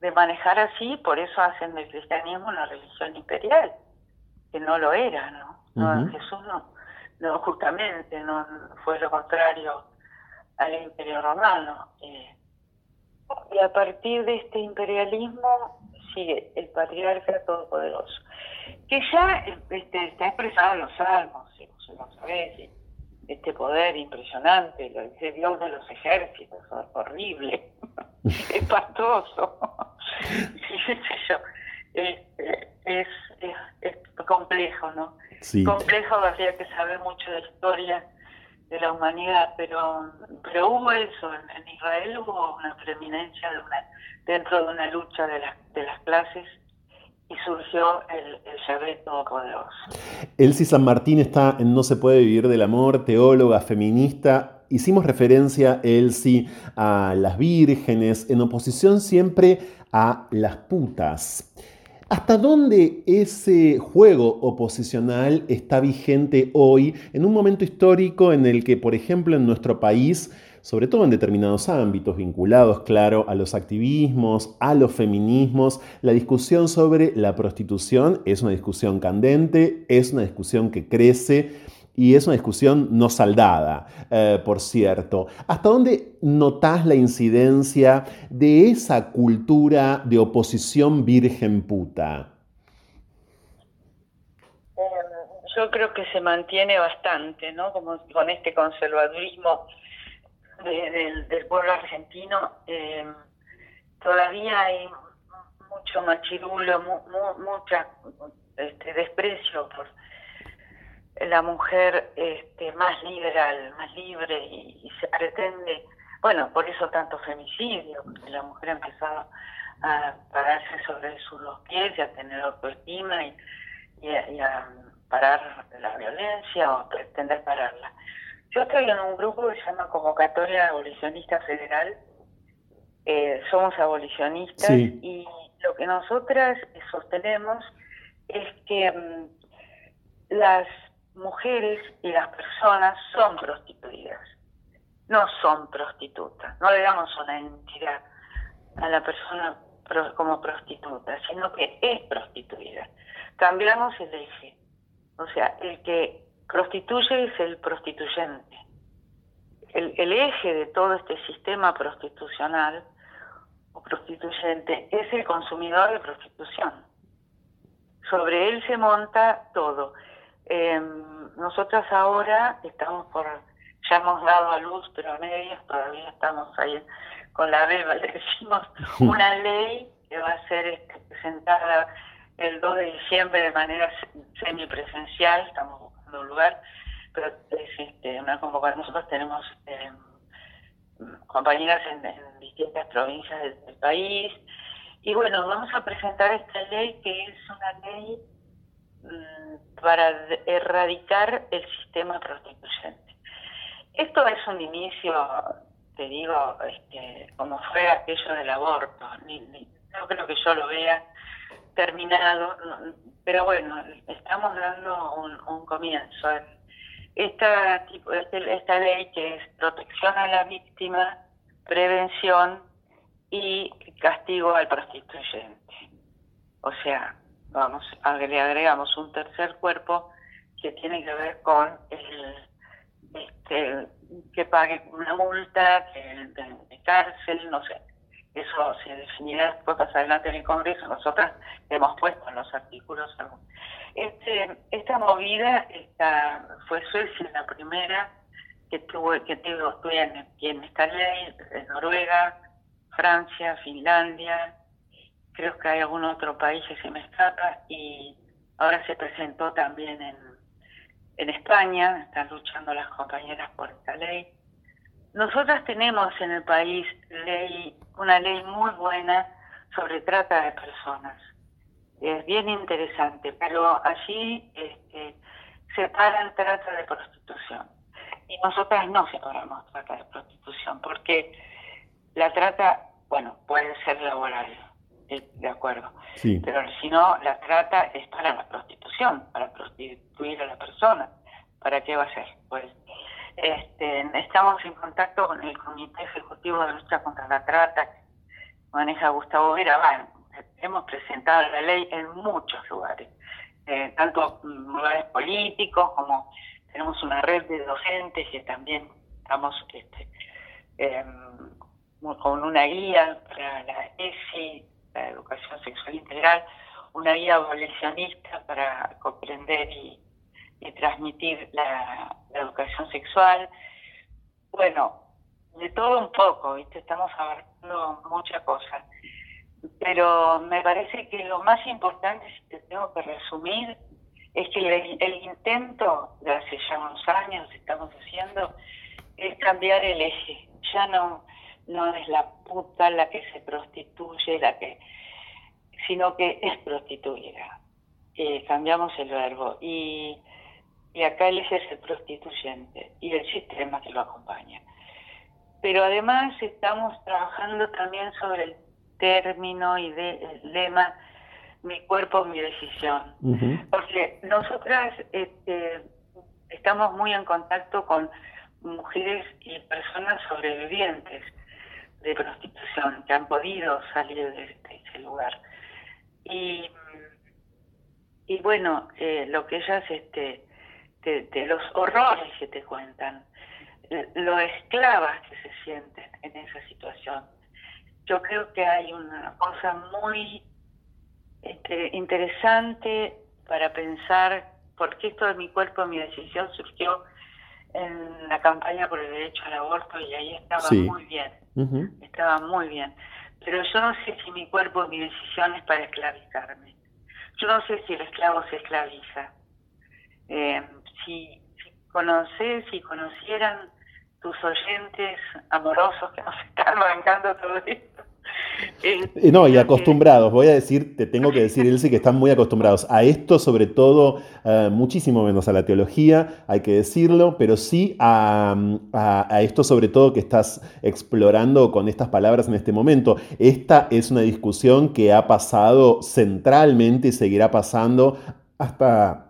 de manejar así, por eso hacen del cristianismo una religión imperial, que no lo era, ¿no? Jesús no, no, justamente, no fue lo contrario al imperio romano. Eh, y a partir de este imperialismo sigue el patriarca todopoderoso, que ya este, está expresado en los salmos, si lo sabés, este poder impresionante, lo dice Dios de los ejércitos, horrible, [laughs] espantoso, [laughs] es, es, es complejo, ¿no? Sí. Complejo, habría que saber mucho de historia de la humanidad, pero pero hubo eso, en, en Israel hubo una preeminencia de una, dentro de una lucha de, las de las clases y surgió el, el Shabbat Todopoderoso. Elsie San Martín está en No se puede vivir del amor, teóloga, feminista. Hicimos referencia, Elsie, a las vírgenes, en oposición siempre a las putas. ¿Hasta dónde ese juego oposicional está vigente hoy en un momento histórico en el que, por ejemplo, en nuestro país, sobre todo en determinados ámbitos vinculados, claro, a los activismos, a los feminismos, la discusión sobre la prostitución es una discusión candente, es una discusión que crece y es una discusión no saldada, eh, por cierto. ¿Hasta dónde notás la incidencia de esa cultura de oposición virgen puta? Eh, yo creo que se mantiene bastante, ¿no? Como con este conservadurismo de- del, pueblo argentino, eh, todavía hay mucho machirulo, mu, mu- mucha este, desprecio por la mujer este, más liberal, más libre y, y se pretende, bueno, por eso tanto femicidio, porque la mujer ha empezado a pararse sobre sus dos pies y a tener autoestima y, y a, y a parar la violencia o pretender pararla. Yo estoy en un grupo que se llama Convocatoria Abolicionista Federal. Eh, somos abolicionistas Sí. y lo que nosotras sostenemos es que mm, las mujeres y las personas son prostituidas, no son prostitutas. No le damos una entidad a la persona como prostituta, sino que es prostituida. Cambiamos el eje. O sea, el que prostituye es el prostituyente. El, el eje de todo este sistema prostitucional o prostituyente es el consumidor de prostitución. Sobre él se monta todo. Eh, nosotras ahora estamos por, ya hemos dado a luz, pero a medias todavía estamos ahí con la beba, [laughs] le decimos, una ley que va a ser este, presentada el 2 de diciembre de manera se- semipresencial, estamos un lugar, pero es este, una convocatoria. Nosotros tenemos eh, compañeras en, distintas provincias del, país, y bueno, vamos a presentar esta ley que es una ley mm, para erradicar el sistema prostituyente. Esto es un inicio, te digo, este, como fue aquello del aborto. Ni, ni- no creo que yo lo vea terminado, pero bueno, estamos dando un, comienzo. Esta, tipo, este- esta ley que es protección a la víctima, prevención y castigo al prostituyente. O sea, vamos, le agregamos un tercer cuerpo que tiene que ver con el este, que pague una multa, que, de, de cárcel, no sé. Eso se definirá después más adelante en el Congreso. Nosotras hemos puesto en los artículos algo. Este, esta movida esta, fue Suecia la primera que tuvo, que tuvo, en, en esta ley, Noruega, Francia, Finlandia, creo que hay algún otro país que se me escapa y ahora se presentó también en, en España, están luchando las compañeras por esta ley. Nosotras tenemos en el país ley, una ley muy buena sobre trata de personas. Es bien interesante, pero allí este, separan trata de prostitución. Y nosotras no separamos trata de prostitución, porque la trata, bueno, puede ser laboral, eh, de acuerdo. Sí. Pero si no, la trata es para la prostitución, para prostituir a la persona. ¿Para qué va a ser? Pues este, estamos en contacto con el Comité Ejecutivo de Lucha contra la Trata, que maneja Gustavo Vera. Bueno, hemos presentado la ley en muchos lugares, eh, tanto lugares políticos como tenemos una red de docentes que también estamos este, eh, con una guía para la ESI, la educación sexual integral, una guía abolicionista para comprender y transmitir la, educación sexual. Bueno, de todo un poco, ¿viste? estamos abarcando muchas cosas. Pero me parece que lo más importante, si te tengo que resumir, es que el, el intento de hace ya unos años estamos haciendo es cambiar el eje. Ya no, no es la puta la que se prostituye, la que, sino que es prostituida. Eh, cambiamos el verbo y, y acá eje es el prostituyente y el sistema que lo acompaña. Pero además estamos trabajando también sobre el término y de, el lema mi cuerpo, mi decisión. Porque nosotras este, estamos muy en contacto con mujeres y personas sobrevivientes de prostitución que han podido salir de, ese lugar. Y, y bueno, eh, lo que ellas, este, de, de, los horrores que te cuentan, lo esclavas que se sienten en esa situación. Yo creo que hay una cosa muy este, interesante para pensar por qué esto de mi cuerpo, mi decisión surgió en la campaña por el derecho al aborto y ahí estaba muy bien, estaba muy bien. Pero yo no sé si mi cuerpo, mi decisión es para esclavizarme. Yo no sé si el esclavo se esclaviza. Eh, si, si conoces, si conocieran tus oyentes amorosos que nos están bancando todo esto. Eh, no, y acostumbrados, voy a decir, te tengo que decir, Elsie, que están muy acostumbrados a esto, sobre todo, uh, muchísimo menos a la teología, hay que decirlo, pero sí a, a, a, esto, sobre todo, que estás explorando con estas palabras en este momento. Esta es una discusión que ha pasado centralmente y seguirá pasando hasta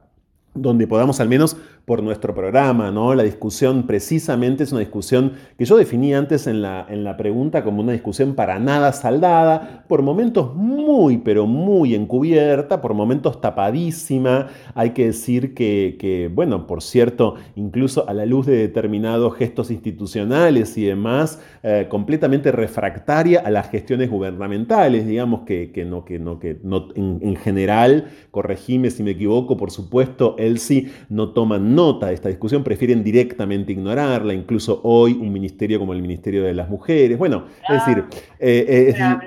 donde podamos al menos por nuestro programa, ¿no? La discusión precisamente es una discusión que yo definí antes en la, en la pregunta como una discusión para nada saldada, por momentos muy, pero muy encubierta, por momentos tapadísima. Hay que decir que, que bueno, por cierto, incluso a la luz de determinados gestos institucionales y demás, eh, completamente refractaria a las gestiones gubernamentales, digamos que, que no, que no, que no, en, en general, corregime si me equivoco, por supuesto, él sí no toman nota esta discusión, prefieren directamente ignorarla, incluso hoy un ministerio como el Ministerio de las Mujeres. Bueno, es decir, eh, eh,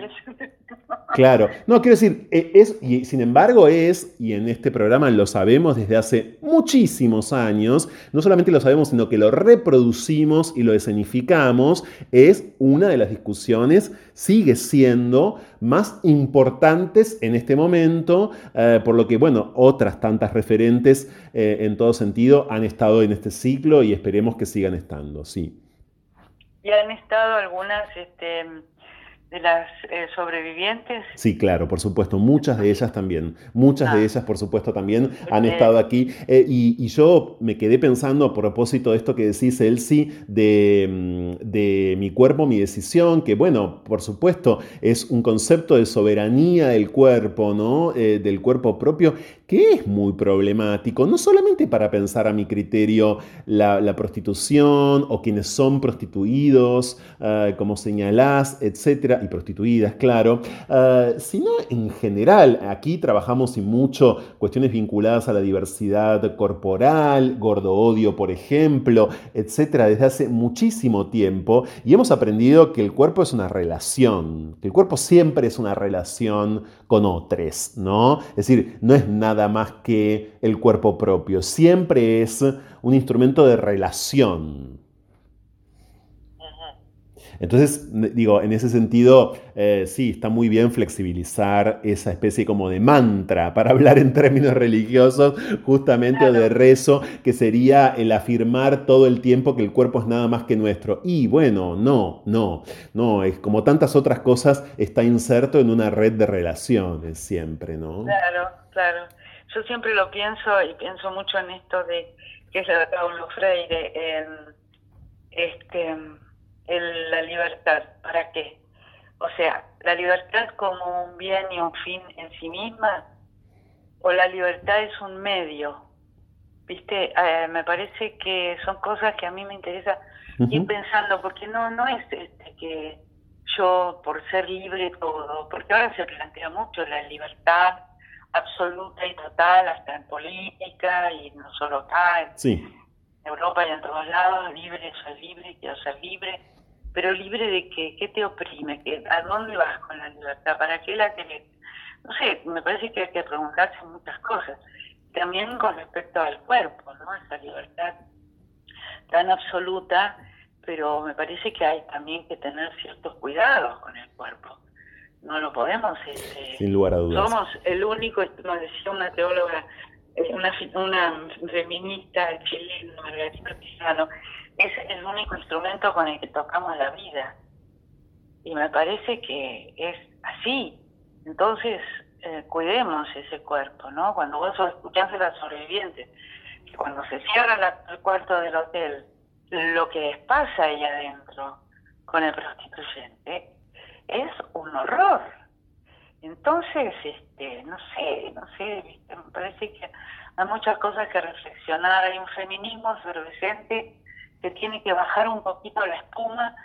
Claro, no, quiero decir, es, y sin embargo es, y en este programa lo sabemos desde hace muchísimos años, no solamente lo sabemos, sino que lo reproducimos y lo escenificamos, es una de las discusiones, sigue siendo más importantes en este momento, eh, por lo que, bueno, otras tantas referentes eh, en todo sentido han estado en este ciclo y esperemos que sigan estando, sí. Y han estado algunas... Este de las eh, sobrevivientes? Sí, claro, por supuesto, muchas de ellas también, muchas ah. de ellas, por supuesto, también han estado aquí. Eh, y, y, yo me quedé pensando a propósito de esto que decís, Elsie, de, mm, de mi cuerpo, mi decisión, que bueno, por supuesto, es un concepto de soberanía del cuerpo, ¿no? Eh, del cuerpo propio, que es muy problemático, no solamente para pensar a mi criterio la, prostitución o quienes son prostituidos, uh, como señalás, etcétera, y prostituidas, claro, uh, sino en general. Aquí trabajamos y mucho cuestiones vinculadas a la diversidad corporal, gordo odio, por ejemplo, etcétera, desde hace muchísimo tiempo y hemos aprendido que el cuerpo es una relación, que el cuerpo siempre es una relación con otros, ¿no? Es decir, no es nada más que el cuerpo propio, siempre es un instrumento de relación. Entonces, digo, en ese sentido, eh, sí, está muy bien flexibilizar esa especie como de mantra, [laughs] para hablar en términos religiosos, justamente claro. de rezo, que sería el afirmar todo el tiempo que el cuerpo es nada más que nuestro. Y bueno, no, no, no, es como tantas otras cosas, está inserto en una red de relaciones siempre, ¿no? Claro, claro. Yo siempre lo pienso y pienso mucho en esto de que es la de Paulo Freire, en este el, la libertad. ¿Para qué? O sea, la libertad como un bien y un fin en sí misma, o la libertad es un medio. Viste, eh, me parece que son cosas que a mí me interesa uh -huh. ir pensando, porque no, no es este que yo por ser libre todo, porque ahora se plantea mucho la libertad absoluta y total, hasta en política y no solo acá, en Sí, Europa y en todos lados, libre, soy libre, quiero ser libre, pero libre de que, ¿qué te oprime? ¿Qué, ¿A dónde vas con la libertad? ¿Para qué la querés? No sé, me parece que hay que preguntarse muchas cosas. También con respecto al cuerpo, ¿no? Esa libertad tan absoluta, pero me parece que hay también que tener ciertos cuidados con el cuerpo. No lo podemos... Este, sin lugar a dudas. somos el único, nos decía una teóloga, una, una feminista chilena, Margarita Pisano, es el único instrumento con el que tocamos la vida. Y me parece que es así. Entonces, eh, cuidemos ese cuerpo, ¿no? Cuando vos escuchás a las sobrevivientes, que cuando se cierra la- el cuarto del hotel, lo que les pasa ahí adentro con el prostituyente es un horror. Entonces, este, no sé, no sé, me parece que hay muchas cosas que reflexionar, hay un feminismo efervescente que tiene que bajar un poquito la espuma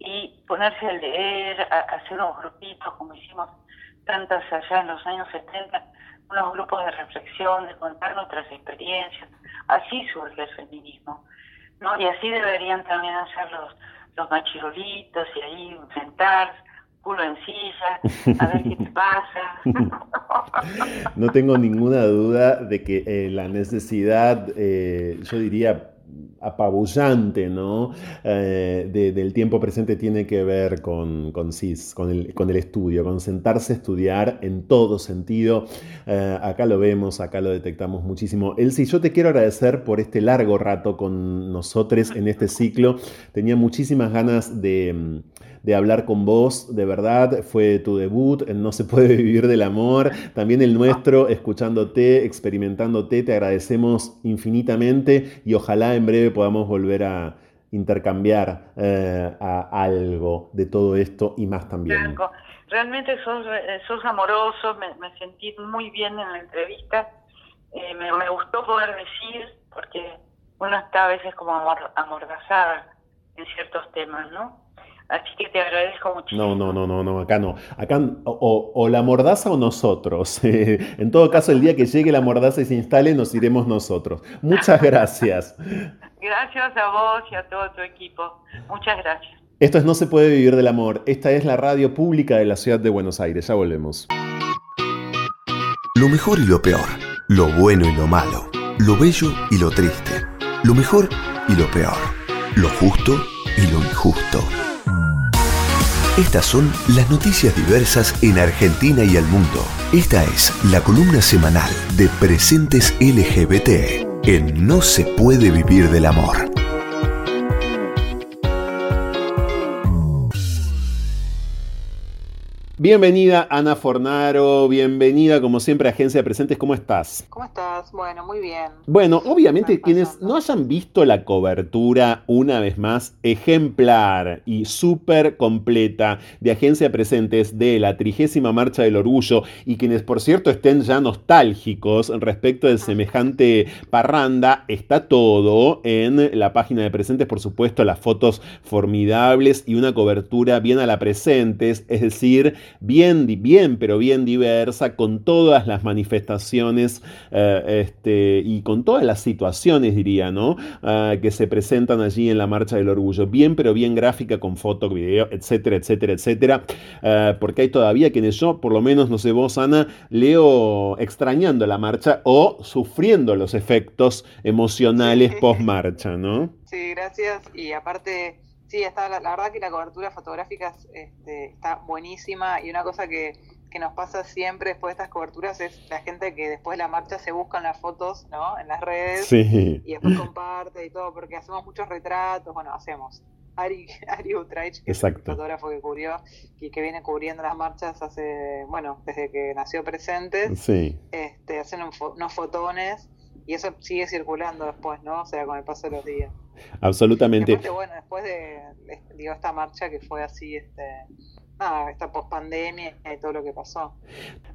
y ponerse a leer, hacer unos grupitos como hicimos tantas allá en los años 70, unos grupos de reflexión, de contar nuestras experiencias. Así surge el feminismo. ¿no? Y así deberían también hacer los, los machirulitos y ahí enfrentar culo en silla, a ver qué te [laughs] pasa. [laughs] No tengo ninguna duda de que eh, la necesidad, eh, yo diría, apabullante, ¿no? Eh, de- del tiempo presente tiene que ver con, con CIS, con el, con el estudio, con sentarse a estudiar en todo sentido. Eh, acá lo vemos, acá lo detectamos muchísimo. Elsie, yo te quiero agradecer por este largo rato con nosotros en este ciclo. Tenía muchísimas ganas de, de hablar con vos, de verdad, fue tu debut en No se puede [laughs] vivir del amor, también el nuestro, escuchándote, experimentándote, te agradecemos infinitamente y ojalá en breve podamos volver a intercambiar eh, a algo de todo esto y más también. Franco, realmente sos, eh, sos amoroso, me, me sentí muy bien en la entrevista, eh, me, gustó poder decir, porque uno está a veces como amor- amordazada en ciertos temas, ¿no? Así que te agradezco muchísimo. No, no, no, no, no, acá no. Acá o, o- o la mordaza o nosotros. [laughs] en todo caso, el día que llegue la mordaza y se instale, nos iremos nosotros. Muchas [laughs] gracias. Gracias a vos y a todo tu equipo. Muchas gracias. Esto es No se puede vivir del amor. Esta es la radio pública de la ciudad de Buenos Aires. Ya volvemos. Lo mejor y lo peor, lo bueno y lo malo, lo bello y lo triste, lo mejor y lo peor, lo justo y lo injusto. Estas son las noticias diversas en Argentina y el mundo. Esta es la columna semanal de Presentes LGBT en No se puede vivir del amor. Bienvenida Ana Fornaro, bienvenida como siempre a Agencia de Presentes, ¿cómo estás? ¿Cómo estás? Bueno, muy bien. Bueno, obviamente quienes no hayan visto la cobertura una vez más ejemplar y súper completa de Agencia de Presentes de la trigésima Marcha del Orgullo y quienes por cierto estén ya nostálgicos respecto de semejante parranda, está todo en la página de Presentes, por supuesto, las fotos formidables y una cobertura bien a la Presentes, es decir, bien, bien, pero bien diversa, con todas las manifestaciones eh, este, y con todas las situaciones, diría, ¿no? Ah, que se presentan allí en la Marcha del Orgullo. Bien, pero bien gráfica, con foto, video, etcétera, etcétera, etcétera. Ah, porque hay todavía quienes yo, por lo menos, no sé vos, Ana, leo extrañando la marcha o sufriendo los efectos emocionales Sí. post-marcha, ¿no? Sí, gracias. Y aparte, sí, está, la, la verdad que la cobertura fotográfica este, está buenísima y una cosa que, que nos pasa siempre después de estas coberturas es la gente que después de la marcha se buscan las fotos, ¿no? En las redes Sí. y después comparte y todo, porque hacemos muchos retratos, bueno, hacemos. Ari, [laughs] Ari Utraich, que es Exacto. el fotógrafo que cubrió y que viene cubriendo las marchas hace, bueno, desde que nació Presentes, Sí. este, hacen un unos fotones y eso sigue circulando después, ¿no? O sea, con el paso de los días. Absolutamente. Y aparte, bueno, después de, digo, esta marcha que fue así, este, nada, esta pospandemia y todo lo que pasó.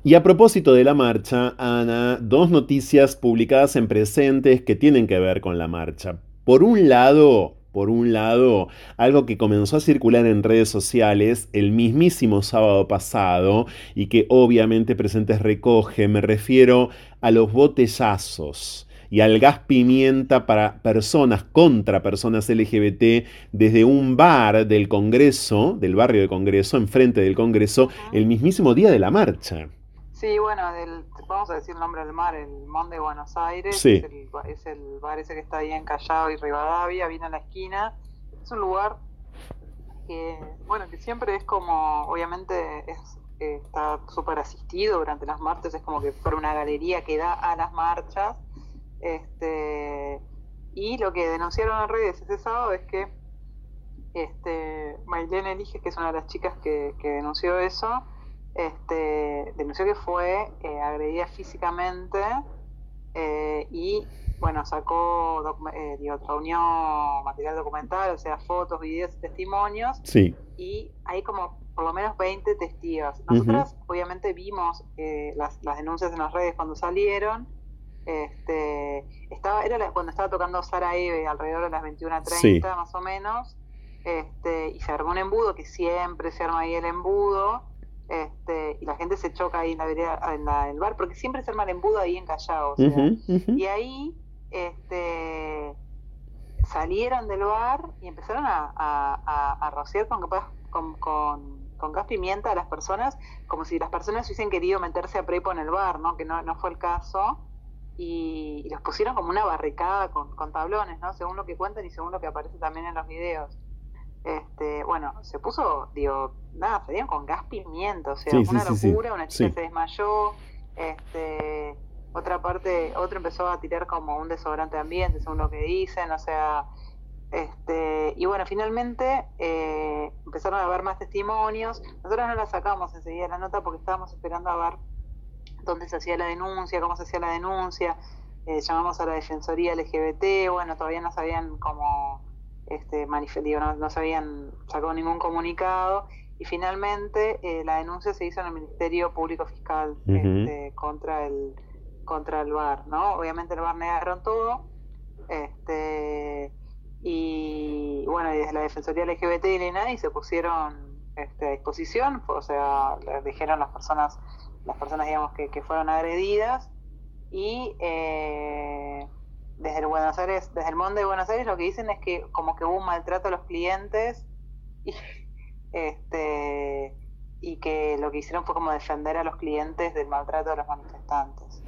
Y a propósito de la marcha, Ana, dos noticias publicadas en presentes que tienen que ver con la marcha. Por un lado, por un lado, algo que comenzó a circular en redes sociales el mismísimo sábado pasado y que obviamente Presentes recoge, me refiero a los botellazos y al gas pimienta para personas contra personas LGBT desde un bar del Congreso, del barrio de Congreso, enfrente del Congreso, el mismísimo día de la marcha. Sí, bueno, del, vamos a decir el nombre del mar, el Mon de Buenos Aires, Sí. es, el, es el bar ese que está ahí en Callao y Rivadavia, viene a la esquina. Es un lugar que, bueno, que siempre es como, obviamente es, eh, está súper asistido durante las marchas, es como que fuera una galería que da a las marchas. Este, y lo que denunciaron en redes ese sábado es que este, Maylene Elige, que es una de las chicas que, que denunció eso, este, denunció que fue eh, agredida físicamente eh, y, bueno, sacó, eh, digo, reunió material documental, o sea, fotos, videos y testimonios, Sí. y hay como por lo menos 20 testigos. Nosotros obviamente vimos eh, las, las denuncias en las redes cuando salieron. Este, estaba, era la- cuando estaba tocando Sara Eve alrededor de las 21.30 Sí. más o menos. Este, y se armó un embudo, que siempre se arma ahí el embudo. Este, y la gente se choca ahí en la en la- en el bar, porque siempre se arma el embudo ahí en Callao. o sea, y ahí este, salieron del bar y empezaron a, a- a- a rociar con, capaz- con, con- con gas pimienta a las personas, como si las personas hubiesen querido meterse a prepo en el bar, ¿no? que no, no fue el caso. Y, y los pusieron como una barricada con, con tablones, ¿no? según lo que cuentan y según lo que aparece también en los videos. Este, bueno, se puso, digo, nada, salían con gas pimienta, o sea, Sí, una sí, sí. locura, una chica se desmayó, este, otra parte, otro empezó a tirar como un desodorante de ambiente, según lo que dicen, o sea, este, y bueno, finalmente eh, empezaron a haber más testimonios. Nosotros no la sacamos enseguida la nota porque estábamos esperando a ver dónde se hacía la denuncia, cómo se hacía la denuncia. Eh, llamamos a la Defensoría LGBT, bueno, todavía no sabían cómo, este, digo, no, no se habían sacado ningún comunicado. Y finalmente eh, la denuncia se hizo en el Ministerio Público Fiscal este, contra el contra el bar, ¿no? Obviamente el bar negaron todo, este y bueno, y desde la Defensoría LGBT y la INADI se pusieron este, a disposición, o sea, les dijeron las personas, las personas digamos que, que fueron agredidas y eh, desde el Buenos Aires, desde el Monde de Buenos Aires lo que dicen es que como que hubo un maltrato a los clientes y [laughs] este y que lo que hicieron fue como defender a los clientes del maltrato de los manifestantes.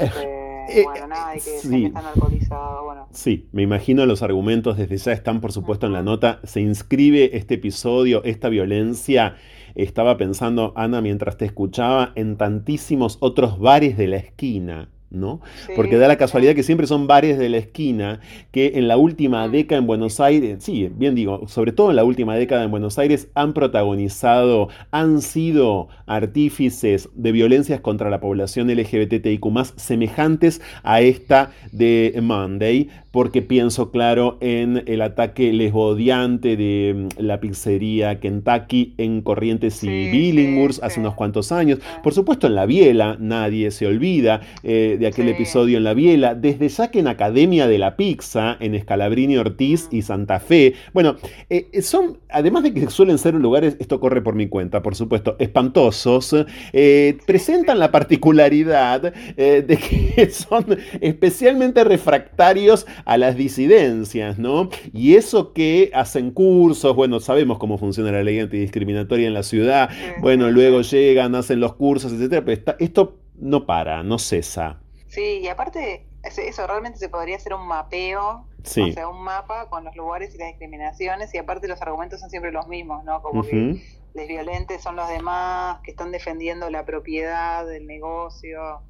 Este, [laughs] Eh, bueno, nada, y que sí. que están alcoholizados, bueno. Sí, me imagino los argumentos desde ya están por supuesto en la nota. Se inscribe este episodio, esta violencia. Estaba pensando, Ana, mientras te escuchaba, en tantísimos otros bares de la esquina, ¿no? Sí, Porque da la casualidad que siempre son bares de la esquina que en la última década en Buenos Aires, sí, bien digo, sobre todo en la última década en Buenos Aires han protagonizado, han sido artífices de violencias contra la población LGBTIQ semejantes a esta de Monday, porque pienso, claro, en el ataque lesbodiante de mm, la pizzería Kentucky en Corrientes y Sí, Billinghurst sí, hace unos cuantos años. Por supuesto, en la Biela, nadie se olvida eh, de aquel Sí. episodio en la Biela. Desde ya que en Academia de la Pizza, en Escalabrini Ortiz y Santa Fe. Bueno, eh, son, además de que suelen ser lugares, esto corre por mi cuenta, por supuesto, espantosos, eh, presentan la particularidad eh, de que [laughs] son especialmente refractarios a las disidencias, ¿no? Y eso que hacen cursos, bueno, sabemos cómo funciona la ley antidiscriminatoria en la ciudad, bueno, luego llegan, hacen los cursos, etcétera, pero está- esto no para, no cesa. Sí, y aparte, eso realmente se podría hacer un mapeo, Sí. o sea, un mapa con los lugares y las discriminaciones, y aparte los argumentos son siempre los mismos, ¿no? Como que les violentes son los demás, que están defendiendo la propiedad del negocio.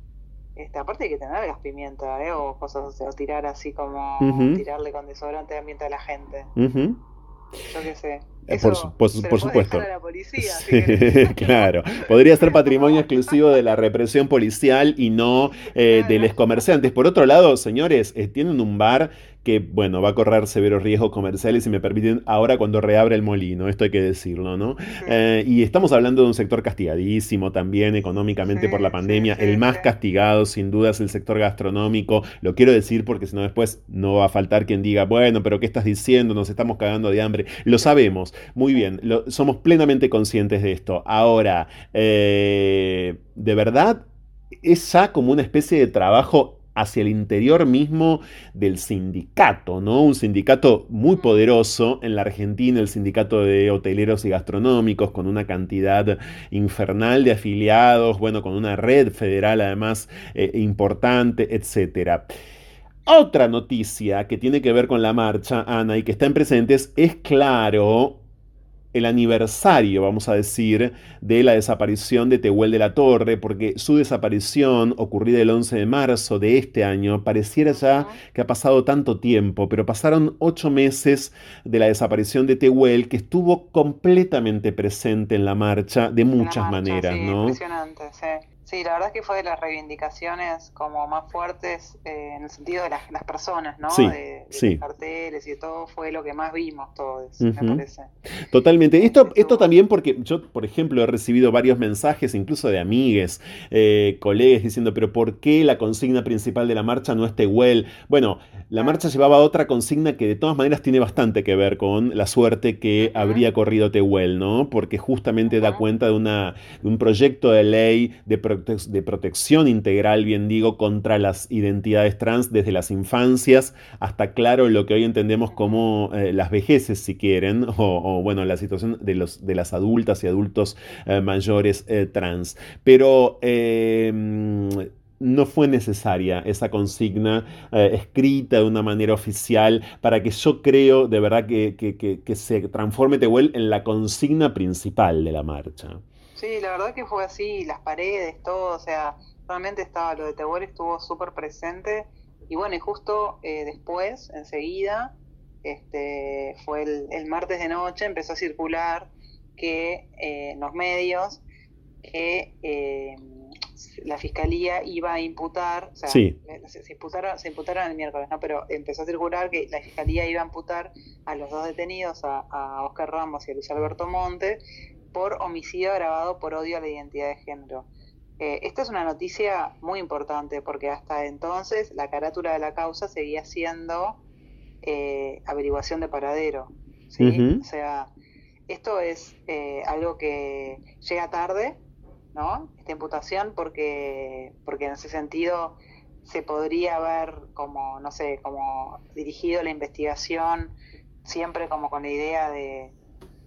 Este, aparte hay que tener gas pimienta, ¿eh? O cosas, o sea, o tirar así como, tirarle con desodorante de ambiente a la gente. Ujú. Yo qué sé. Eh, Eso por su- supuesto. dejar a la policía, si Sí, [laughs] claro, podría ser patrimonio exclusivo de la represión policial y no eh, de los comerciantes. Por otro lado, señores, eh, tienen un bar que, bueno, va a correr severos riesgos comerciales y me permiten ahora cuando reabre el molino, esto hay que decirlo, ¿no? Eh, y estamos hablando de un sector castigadísimo también económicamente por la pandemia, el más castigado sin duda es el sector gastronómico, lo quiero decir porque si no después no va a faltar quien diga, bueno, pero ¿qué estás diciendo? Nos estamos cagando de hambre. Lo sabemos, muy bien, somos plenamente conscientes de esto. Ahora, eh, de verdad, es ya como una especie de trabajo hacia el interior mismo del sindicato, ¿no? Un sindicato muy poderoso en la Argentina, el sindicato de hoteleros y gastronómicos, con una cantidad infernal de afiliados, bueno, con una red federal además eh, importante, etcétera. Otra noticia que tiene que ver con la marcha, Ana, y que está en presentes, es claro el aniversario, vamos a decir, de la desaparición de Tehuel de la Torre, porque su desaparición, ocurrida el 11 de marzo de este año, pareciera ya que ha pasado tanto tiempo, pero pasaron ocho meses de la desaparición de Tehuel, que estuvo completamente presente en la marcha de muchas maneras, ¿no? Impresionante, sí. Sí, la verdad es que fue de las reivindicaciones como más fuertes eh, en el sentido de las, personas, ¿no? Sí, de, sí. los carteles y de todo fue lo que más vimos todos, me parece. Totalmente. Esto, esto también porque yo, por ejemplo, he recibido varios mensajes, incluso de amigues, eh, colegas, diciendo, pero ¿por qué la consigna principal de la marcha no es Tehuel? Bueno, la marcha llevaba otra consigna que de todas maneras tiene bastante que ver con la suerte que habría corrido Tehuel, ¿no? Porque justamente da cuenta de, una, de un proyecto de ley de de protección integral, bien digo, contra las identidades trans desde las infancias hasta, claro, lo que hoy entendemos como eh, las vejeces, si quieren, [laughs] o, bueno, la situación de, los, de las adultas y adultos eh, mayores eh, trans. Pero no fue necesaria esa consigna escrita de una manera oficial para que yo creo de verdad que, que se transforme Tehuel en la consigna principal de la marcha. Sí, la verdad que fue así, las paredes, todo, o sea, realmente estaba, lo de Tehuel estuvo súper presente. Y bueno, y justo eh, después, enseguida, este, fue el, martes de noche, empezó a circular que eh, en los medios que eh, la fiscalía iba a imputar, o sea, se, imputaron, se imputaron el miércoles, ¿no? Pero empezó a circular que la fiscalía iba a imputar a los dos detenidos, a, a Oscar Ramos y a Luis Alberto Monte, por homicidio agravado por odio a la identidad de género. Eh, esta es una noticia muy importante porque hasta entonces la carátula de la causa seguía siendo eh, averiguación de paradero. ¿sí? O sea, esto es eh, algo que llega tarde, ¿no? Esta imputación porque, porque en ese sentido se podría haber como, no sé, como dirigido la investigación siempre como con la idea de,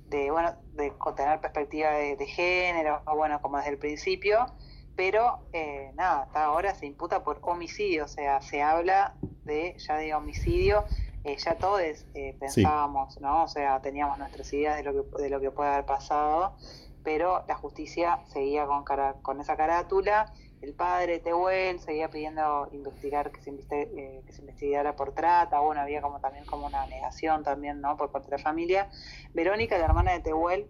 de, bueno, de tener perspectiva de, género, o bueno, como desde el principio, pero eh, nada, hasta ahora se imputa por homicidio, o sea, se habla de, ya de homicidio, eh, ya todos eh, pensábamos, ¿no? O sea, teníamos nuestras ideas de lo que, de lo que puede haber pasado, pero la justicia seguía con, con esa carátula el padre Tehuel seguía pidiendo investigar que se, eh, que se investigara por trata, bueno, había como también como una negación también, ¿no? Por parte de la familia. Verónica, la hermana de Tehuel,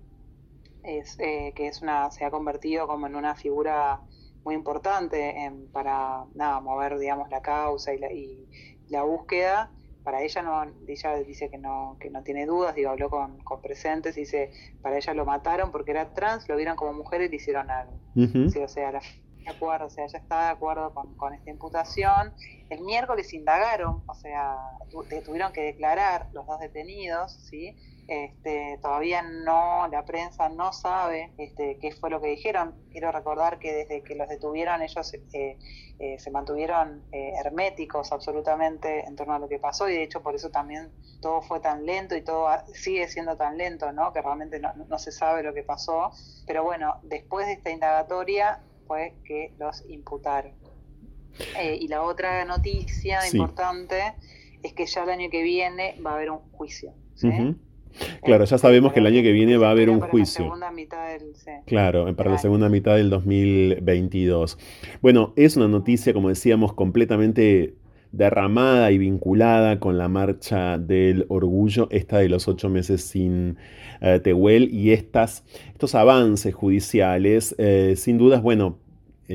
es, eh, que es una, se ha convertido como en una figura muy importante para nada, mover digamos la causa y la, y la búsqueda para ella no ella dice que no que no tiene dudas digo habló con, con presentes dice para ella lo mataron porque era trans lo vieron como mujer y le hicieron algo o sea la de acuerdo, o sea, ya está de acuerdo con, esta imputación. El miércoles indagaron, o sea, tuvieron que declarar los dos detenidos, ¿sí? Este, todavía no, la prensa no sabe este, qué fue lo que dijeron. Quiero recordar que desde que los detuvieron ellos eh, eh, se mantuvieron eh, herméticos absolutamente en torno a lo que pasó y de hecho por eso también todo fue tan lento y todo sigue siendo tan lento, ¿no? Que realmente no, no se sabe lo que pasó. Pero bueno, después de esta indagatoria fue que los imputaron. Eh, y la otra noticia importante es que ya el año que viene va a haber un juicio. Claro, ya sabemos que el año que viene va a haber un juicio. Claro, para la segunda mitad del 2022. Bueno, es una noticia, como decíamos, completamente derramada y vinculada con la marcha del orgullo, esta de los ocho meses sin Tehuel y estas, estos avances judiciales, eh, sin dudas, bueno,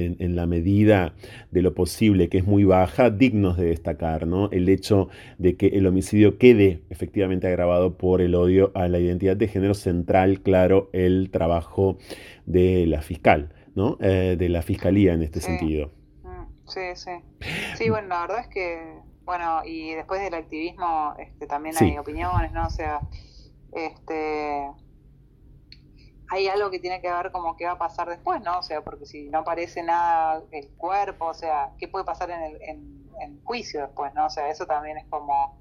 en, en, la medida de lo posible, que es muy baja, dignos de destacar, ¿no? El hecho de que el homicidio quede efectivamente agravado por el odio a la identidad de género central, claro, el trabajo de la fiscal, ¿no? Eh, de la fiscalía en este Sí. sentido. Mm, Sí, sí. Sí, bueno, la verdad es que, bueno, y después del activismo este, también Sí. hay opiniones, ¿no? O sea, este, hay algo que tiene que ver como qué va a pasar después, ¿no? O sea, porque si no aparece nada el cuerpo, o sea, ¿qué puede pasar en el en, juicio después, ¿no? O sea, eso también es como,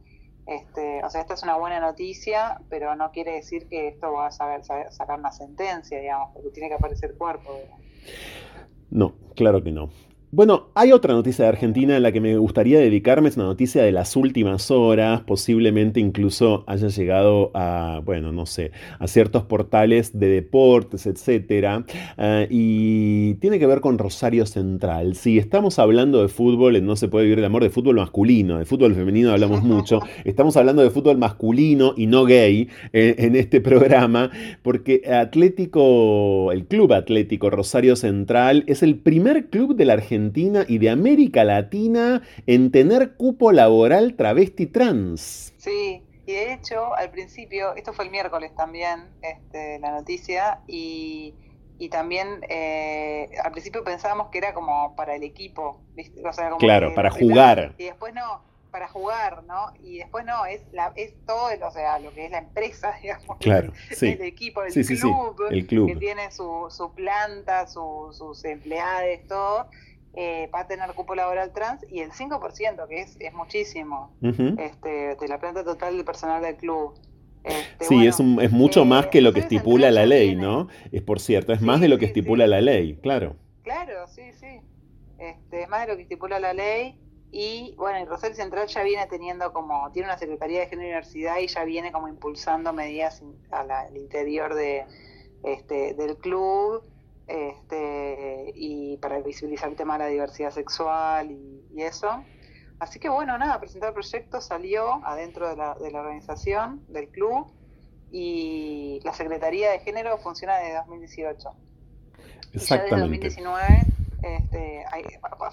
este, o sea, esta es una buena noticia, pero no quiere decir que esto va a saber, saber- sacar una sentencia, digamos, porque tiene que aparecer cuerpo. No, claro que no. Bueno, hay otra noticia de Argentina en la que me gustaría dedicarme, es una noticia de las últimas horas, posiblemente incluso haya llegado a, bueno, no sé, a ciertos portales de deportes, etcétera, eh, y tiene que ver con Rosario Central. Si estamos hablando de fútbol, en No se puede vivir el amor, de fútbol masculino, de fútbol femenino hablamos [laughs] mucho, estamos hablando de fútbol masculino y no gay eh, en este programa, porque Atlético, el Club Atlético Rosario Central es el primer club de la Argentina y de América Latina en tener cupo laboral travesti trans. Sí, y de hecho, al principio, esto fue el miércoles también, este, la noticia, y, y también eh, al principio pensábamos que era como para el equipo, ¿viste? O sea, como Claro, que para jugar. Y después no, para jugar, ¿no? Y después no, es, la, es todo, el- o sea, lo que es la empresa, [laughs] digamos. Claro, sí. El equipo, el Sí, sí, sí, club, el club. que tiene su, su planta, su- sus empleados, todo, eh, va a tener cupo laboral trans y el 5%, que es, es muchísimo este, de la planta total del personal del club. Este, Sí, bueno, es, un- es mucho eh, más que lo que estipula la ley, tiene- ¿no? Es por cierto, es Sí, más de lo que sí, estipula sí. la ley, claro. Claro, sí, sí. Este, es más de lo que estipula la ley. Y bueno, y Rosario Central ya viene teniendo como, tiene una Secretaría de Género y Diversidad y ya viene como impulsando medidas in- a la- al interior de, este, del club este, y para visibilizar el tema de la diversidad sexual y, y eso. Así que bueno, nada, presentar el proyecto salió adentro de la, de la organización, del club, y la Secretaría de Género funciona desde 2018. Y ya desde Exactamente. 2019 este, hay-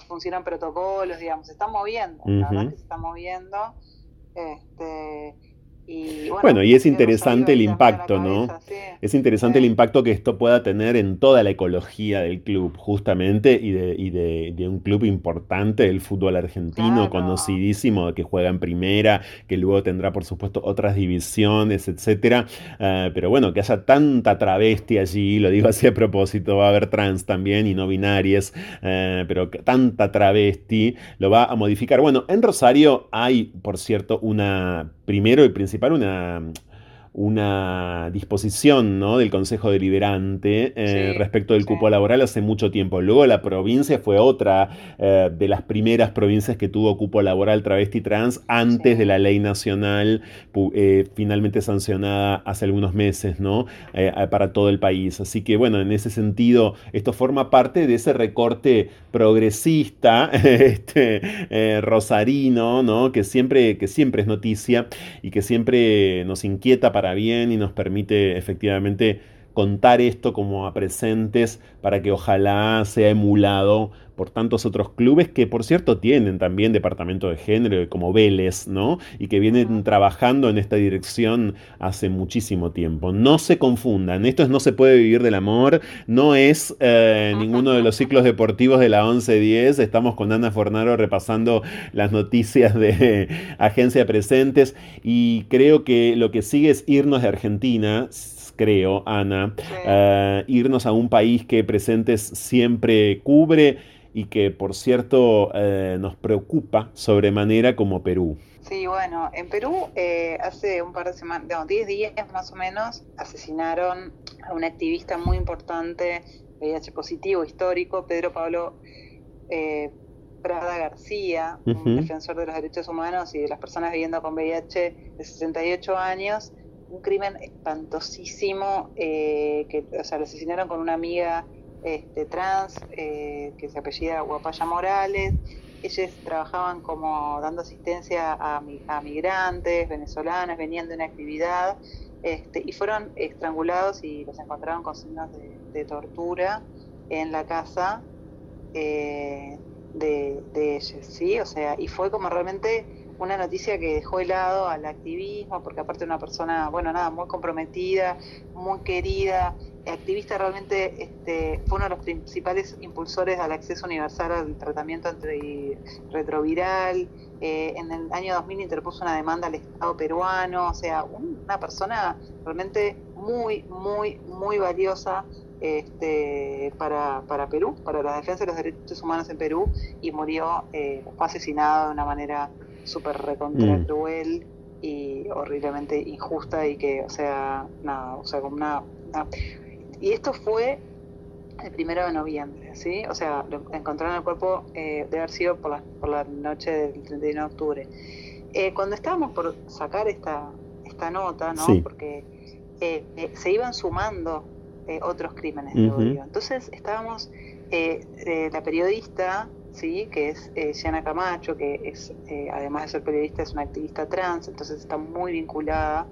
funcionan protocolos, digamos, se están moviendo, la verdad que se están moviendo. Este, y bueno, Bueno, y es interesante el impacto, ¿no? sí. Es interesante el impacto que esto pueda tener en toda la ecología del club, justamente, y de, y de- de un club importante del fútbol argentino, Claro. conocidísimo, que juega en primera, que luego tendrá, por supuesto, otras divisiones, etcétera. Eh, pero bueno, que haya tanta travesti allí, lo digo así a propósito, va a haber trans también y no binarias, eh, pero que tanta travesti lo va a modificar. Bueno, en Rosario hay, por cierto, una, primero y principal, una una disposición ¿no? del Consejo Deliberante eh, Sí, respecto del sí. cupo laboral hace mucho tiempo. Luego la provincia fue otra eh, de las primeras provincias que tuvo cupo laboral travesti trans antes Sí. de la ley nacional eh, finalmente sancionada hace algunos meses ¿no? Para todo el país. Así que bueno, en ese sentido esto forma parte de ese recorte progresista [laughs] este, rosarino ¿no? que, siempre, que siempre es noticia y que siempre nos inquieta para bien y nos permite efectivamente contar esto como a presentes para que ojalá sea emulado por tantos otros clubes que por cierto tienen también departamento de género como Vélez, ¿no? Y que vienen trabajando en esta dirección hace muchísimo tiempo. No se confundan, esto es No se puede vivir del amor, no es eh, ninguno de los ciclos deportivos de la 1110, estamos con Ana Fornaro repasando las noticias de Agencia Presentes y creo que lo que sigue es irnos de Argentina, creo, Ana, Sí. eh, irnos a un país que Presentes siempre cubre y que, por cierto, eh, nos preocupa sobremanera como Perú. Sí, bueno, en Perú eh, hace un par de semanas, no, 10 días más o menos, asesinaron a un activista muy importante, VIH positivo, histórico, Pedro Pablo eh, Prada García, un defensor de los derechos humanos y de las personas viviendo con VIH de 68 años. Un crimen espantosísimo, eh, que, o sea, lo asesinaron con una amiga este, trans eh, que se apellida Guapaya Morales. Ellos trabajaban como dando asistencia a, a migrantes venezolanos, venían de una actividad este, y fueron estrangulados y los encontraron con signos de, de tortura en la casa eh, de, de ellos, ¿sí? O sea, y fue como realmente una noticia que dejó helado al activismo, porque aparte una persona, bueno, nada, muy comprometida, muy querida, activista realmente este, fue uno de los principales impulsores al acceso universal al tratamiento retroviral. Eh, en el año 2000 interpuso una demanda al Estado peruano, o sea, una persona realmente muy, muy, muy valiosa este, para, para Perú, para la defensa de los derechos humanos en Perú, y murió, eh, fue asesinado de una manera súper recontra mm. cruel y horriblemente injusta y que, o sea, nada, o sea, como una y esto fue el primero de noviembre, ¿sí? O sea, lo encontraron el cuerpo eh, de haber sido por la, por la noche del 31 de octubre. Eh, cuando estábamos por sacar esta, esta nota, ¿no? Porque eh, eh, se iban sumando otros crímenes de odio. Entonces estábamos, la periodista, ¿sí? Que es Siana Camacho, que es, además de ser periodista, es una activista trans, entonces está muy vinculada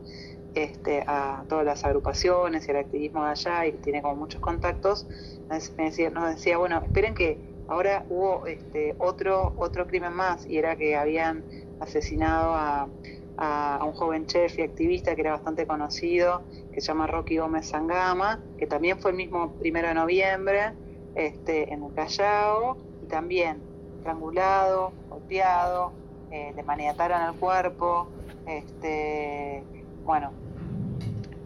este, a todas las agrupaciones y el activismo de allá y tiene como muchos contactos, nos decía, nos decía bueno, esperen que ahora hubo este, otro, otro crimen más y era que habían asesinado a, un joven chef y activista que era bastante conocido, que se llama Rocky Gómez Sangama, que también fue el mismo primero de noviembre este, en el Callao, también estrangulado, golpeado, eh, le maniataron el cuerpo, este, bueno,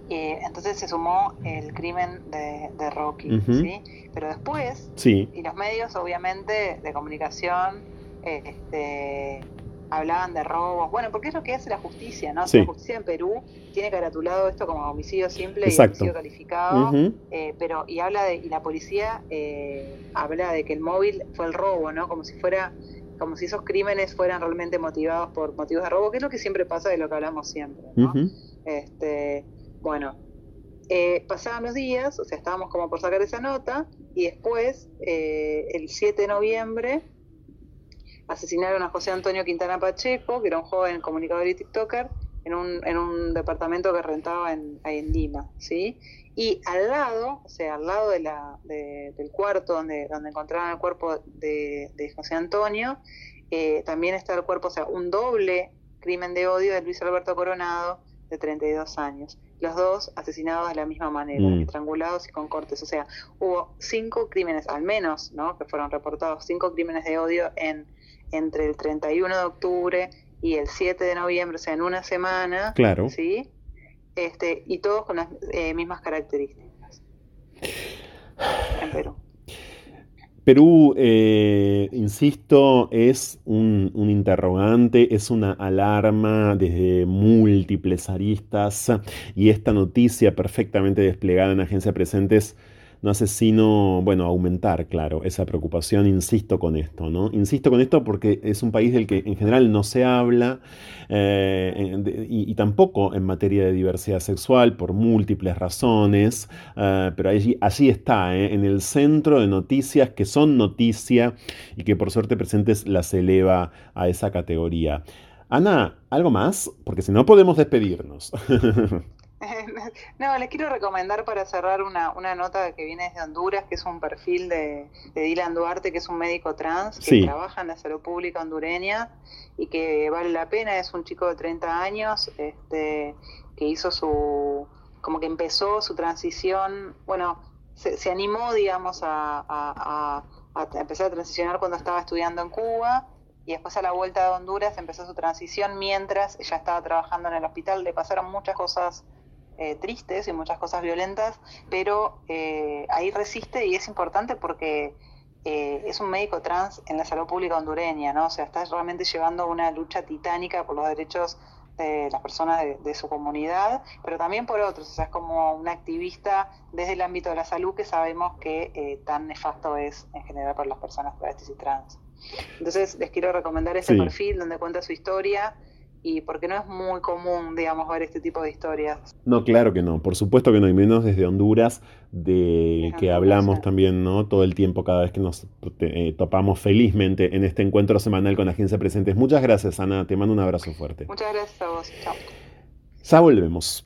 entonces se sumó el crimen de, Rocky, ¿sí? Pero después, y los medios obviamente de comunicación este, hablaban de robos, bueno, porque es lo que hace la justicia, ¿no? La justicia en Perú tiene caratulado esto como homicidio simple y homicidio calificado, eh, pero y habla de, y la policía eh, habla de que el móvil fue el robo, ¿no? Como si fuera como si esos crímenes fueran realmente motivados por motivos de robo, que es lo que siempre pasa de lo que hablamos siempre, ¿no? Este, bueno, eh, pasaban los días, o sea, estábamos como por sacar esa nota, y después, eh, el 7 de noviembre, asesinaron a José Antonio Quintana Pacheco, que era un joven comunicador y TikToker, en un, en un departamento que rentaba en, ahí en Lima, ¿sí? Y al lado, o sea, al lado de la, del cuarto donde, donde encontraban el cuerpo de, José Antonio, eh, también está el cuerpo, o sea, un doble crimen de odio de Luis Alberto Coronado, de 32 años. Los dos asesinados de la misma manera, mm. estrangulados y con cortes. O sea, hubo cinco crímenes, al menos, ¿no? Que fueron reportados, cinco crímenes de odio en entre el 31 de octubre y el 7 de noviembre, o sea, en una semana. Claro. ¿Sí? Este, y todos con las eh, mismas características. En Perú. Perú, eh, insisto, es un, interrogante, es una alarma desde múltiples aristas y esta noticia perfectamente desplegada en Agencia Presentes no hace sino, bueno, aumentar, claro, esa preocupación. Insisto con esto, ¿no? Insisto con esto porque es un país del que en general no se habla eh, y, tampoco en materia de diversidad sexual por múltiples razones, eh, pero allí, allí está, ¿eh? en el centro de noticias que son noticia y que por suerte presentes las eleva a esa categoría. Ana, ¿algo más? Porque si no podemos despedirnos. [laughs] [laughs] no, les quiero recomendar para cerrar una, una nota que viene desde Honduras, que es un perfil de, Dylan Duarte, que es un médico trans que trabaja en la salud pública hondureña y que vale la pena. Es un chico de 30 años este, que hizo su, como que empezó su transición, bueno, se, animó, digamos, a, a, a empezar a transicionar cuando estaba estudiando en Cuba y después a la vuelta de Honduras empezó su transición mientras ella estaba trabajando en el hospital. Le pasaron muchas cosas eh, tristes y muchas cosas violentas, pero eh, ahí resiste y es importante porque eh, es un médico trans en la salud pública hondureña, ¿no? O sea, está realmente llevando una lucha titánica por los derechos de las personas de, su comunidad, pero también por otros, o sea, es como un activista desde el ámbito de la salud que sabemos que tan nefasto es en general para las personas travestis y trans. Entonces, les quiero recomendar ese perfil donde cuenta su historia y porque no es muy común, digamos, ver este tipo de historias. No, claro que no, por supuesto que no, y menos desde Honduras, de que hablamos también, ¿no? Todo el tiempo, cada vez que nos eh, topamos felizmente en este encuentro semanal con Agencia Presentes. Muchas gracias, Ana, te mando un abrazo fuerte. Muchas gracias a vos, chao. Ya volvemos.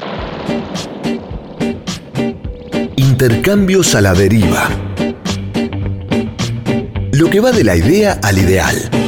Intercambios a la deriva. Lo que va de la idea al ideal.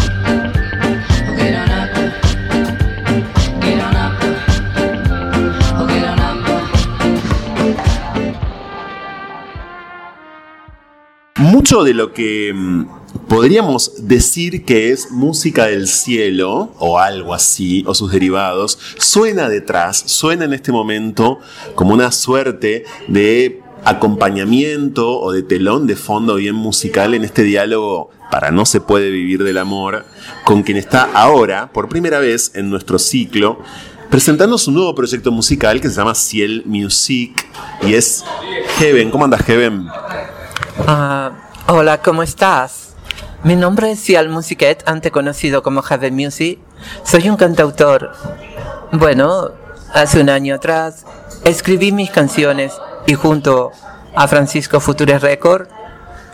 Mucho de lo que mm, podríamos decir que es música del cielo o algo así, o sus derivados, suena detrás, suena en este momento como una suerte de acompañamiento o de telón de fondo bien musical en este diálogo para No se puede vivir del amor, con quien está ahora, por primera vez en nuestro ciclo, presentando su nuevo proyecto musical que se llama Ciel Music y es Heaven. ¿Cómo andas, Heaven? Ah, hola, ¿cómo estás? Mi nombre es Ciel Musiquet, antes conocido como Heaven Music. Soy un cantautor. Bueno, hace un año atrás escribí mis canciones y junto a Francisco Futures Record,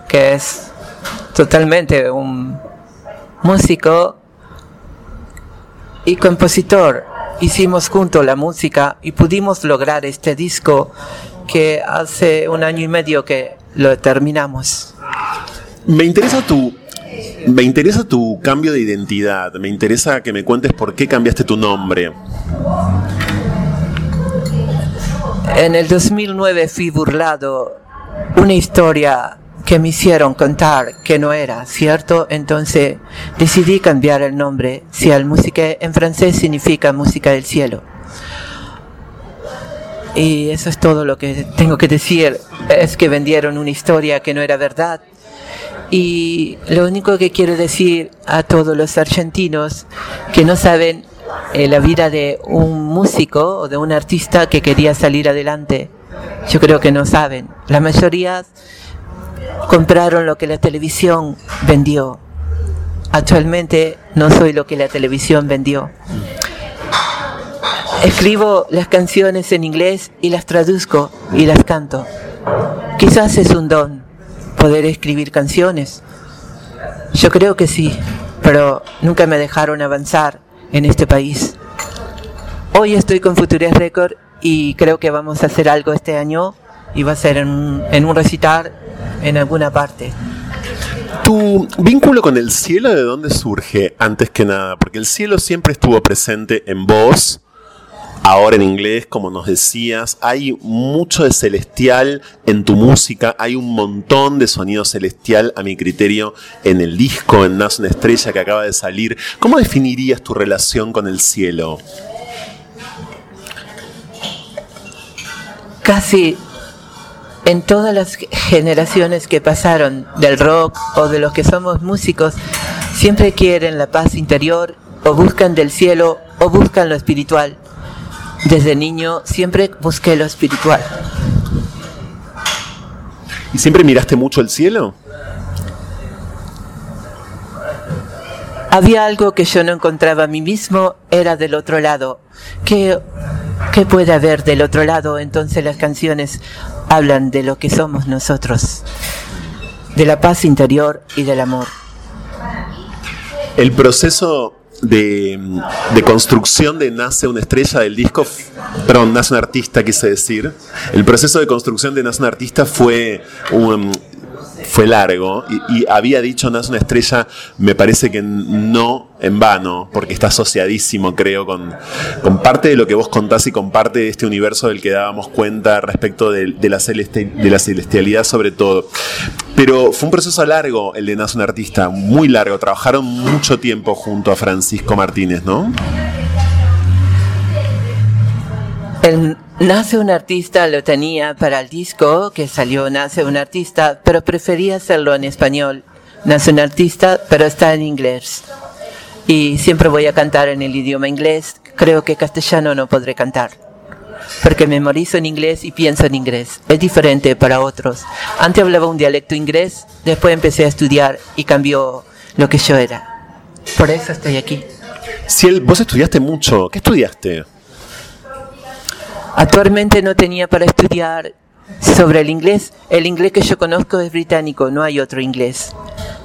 que es totalmente un músico y compositor, hicimos junto la música y pudimos lograr este disco que hace un año y medio que lo terminamos. Me interesa tu. Me interesa tu cambio de identidad. Me interesa que me cuentes por qué cambiaste tu nombre. En el 2009 fui burlado una historia que me hicieron contar que no era cierto, entonces decidí cambiar el nombre. Si el música en francés significa música del cielo. Y eso es todo lo que tengo que decir. Es que vendieron una historia que no era verdad. Y lo único que quiero decir a todos los argentinos que no saben eh, la vida de un músico o de un artista que quería salir adelante, yo creo que no saben. La mayoría compraron lo que la televisión vendió. Actualmente no soy lo que la televisión vendió. Escribo las canciones en inglés y las traduzco y las canto. Quizás es un don poder escribir canciones. Yo creo que sí, pero nunca me dejaron avanzar en este país. Hoy estoy con Futures Record y creo que vamos a hacer algo este año y va a ser en en un recital en alguna parte. ¿Tu vínculo con el cielo de dónde surge antes que nada? Porque el cielo siempre estuvo presente en vos, ahora en inglés, como nos decías, hay mucho de celestial en tu música, hay un montón de sonido celestial a mi criterio en el disco, en Nace una estrella que acaba de salir. ¿Cómo definirías tu relación con el cielo? Casi en todas las generaciones que pasaron del rock o de los que somos músicos, siempre quieren la paz interior o buscan del cielo o buscan lo espiritual. Desde niño siempre busqué lo espiritual. ¿Y siempre miraste mucho el cielo? Había algo que yo no encontraba a mí mismo, era del otro lado. ¿Qué, ¿Qué puede haber del otro lado? Entonces las canciones hablan de lo que somos nosotros, de la paz interior y del amor. El proceso de, de, construcción de Nace una estrella del disco, perdón, Nace un artista, quise decir. El proceso de construcción de Nace un artista fue un, fue largo y, había dicho Nace una estrella, me parece que no en vano, porque está asociadísimo, creo, con, con parte de lo que vos contás y con parte de este universo del que dábamos cuenta respecto de, la, de la celestialidad sobre todo. Pero fue un proceso largo el de Nace un artista, muy largo. Trabajaron mucho tiempo junto a Francisco Martínez, ¿no? El Nace un artista lo tenía para el disco que salió Nace un artista, pero prefería hacerlo en español. Nace un artista, pero está en inglés. Y siempre voy a cantar en el idioma inglés. Creo que castellano no podré cantar. Porque memorizo en inglés y pienso en inglés. Es diferente para otros. Antes hablaba un dialecto inglés, después empecé a estudiar y cambió lo que yo era. Por eso estoy aquí. Ciel, vos estudiaste mucho. ¿Qué estudiaste? Actualmente no tenía para estudiar sobre el inglés. El inglés que yo conozco es británico, no hay otro inglés.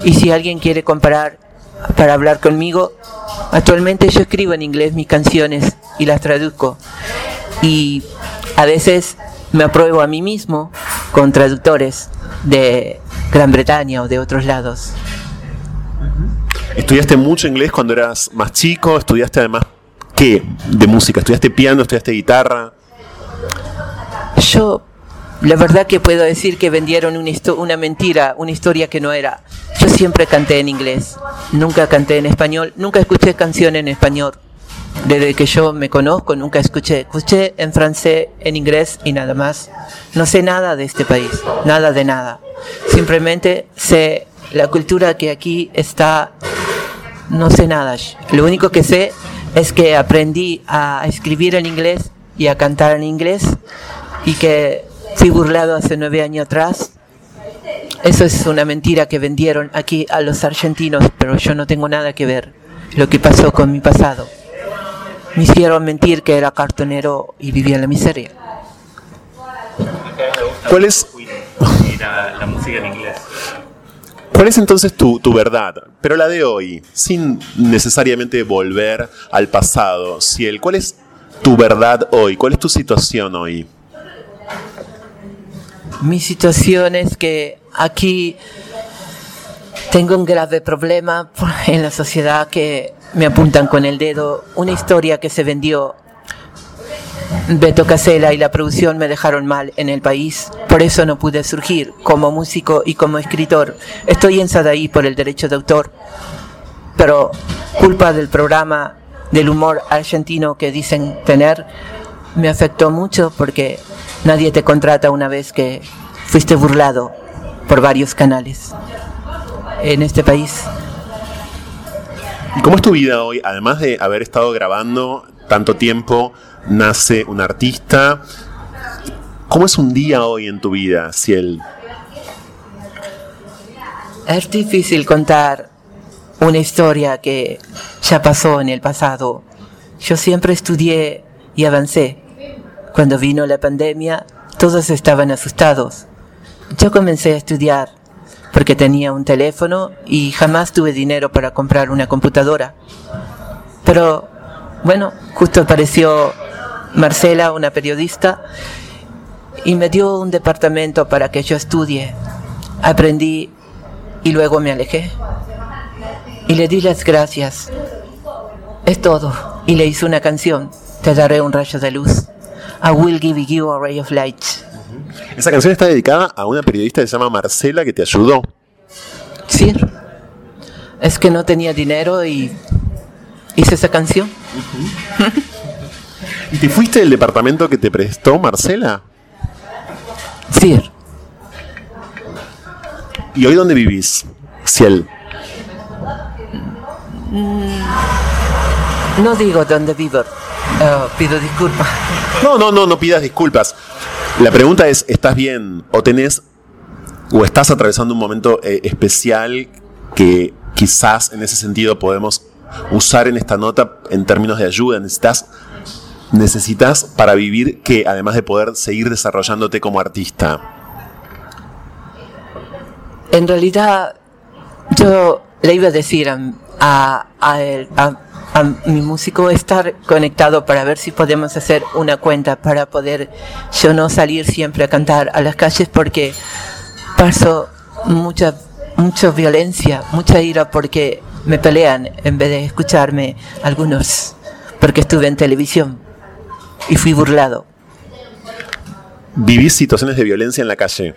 Y si alguien quiere comparar para hablar conmigo, actualmente yo escribo en inglés mis canciones y las traduzco. Y a veces me apruebo a mí mismo con traductores de Gran Bretaña o de otros lados. ¿Estudiaste mucho inglés cuando eras más chico? ¿Estudiaste además qué de música? ¿Estudiaste piano? ¿Estudiaste guitarra? Yo, la verdad que puedo decir que vendieron una, mentira, una historia que no era. Yo siempre canté en inglés, nunca canté en español, nunca escuché canción en español. Desde que yo me conozco, nunca escuché. Escuché en francés, en inglés y nada más. No sé nada de este país, nada de nada. Simplemente sé la cultura que aquí está, no sé nada. Lo único que sé es que aprendí a escribir en inglés y a cantar en inglés y que fui burlado hace nueve años atrás. Eso es una mentira que vendieron aquí a los argentinos, pero yo no tengo nada que ver lo que pasó con mi pasado. Me hicieron mentir que era cartonero y vivía en la miseria. ¿Cuál es, la, la música en inglés. ¿Cuál es entonces tu, tu verdad? Pero la de hoy, sin necesariamente volver al pasado. Ciel, ¿cuál es tu verdad hoy? ¿Cuál es tu situación hoy? Mi situación es que aquí tengo un grave problema en la sociedad que me apuntan con el dedo. Una historia que se vendió. Beto Casella y la producción me dejaron mal en el país. Por eso no pude surgir como músico y como escritor. Estoy en Sadaí por el derecho de autor. Pero culpa del programa del humor argentino que dicen tener, me afectó mucho porque nadie te contrata una vez que fuiste burlado por varios canales en este país. ¿Y cómo es tu vida hoy? Además de haber estado grabando tanto tiempo, nace un artista. ¿Cómo es un día hoy en tu vida, Ciel? Es difícil contar una historia que ya pasó en el pasado. Yo siempre estudié y avancé. Cuando vino la pandemia, todos estaban asustados. Yo comencé a estudiar porque tenía un teléfono y jamás tuve dinero para comprar una computadora. Pero, bueno, justo apareció Marcela, una periodista, y me dio un departamento para que yo estudie. Aprendí y luego me alejé. Y le di las gracias. Es todo. Y le hice una canción. Te daré un rayo de luz. I will give you a ray of light. Esa canción está dedicada a una periodista que se llama Marcela que te ayudó. Sí. Es que no tenía dinero y hice esa canción. ¿Y te fuiste del departamento que te prestó Marcela? Sí. ¿Y hoy dónde vivís, Ciel? No digo dónde vivo. Oh, pido disculpas. No, no, no, no pidas disculpas. La pregunta es, ¿estás bien o tenés o estás atravesando un momento eh, especial que quizás en ese sentido podemos usar en esta nota en términos de ayuda? Necesitas necesitas para vivir que además de poder seguir desarrollándote como artista. En realidad, yo le iba a decir a, a, mi músico estar conectado para ver si podemos hacer una cuenta para poder yo no salir siempre a cantar a las calles porque paso mucha mucha violencia, mucha ira porque me pelean en vez de escucharme algunos porque estuve en televisión y fui burlado. ¿Vivís situaciones de violencia en la calle?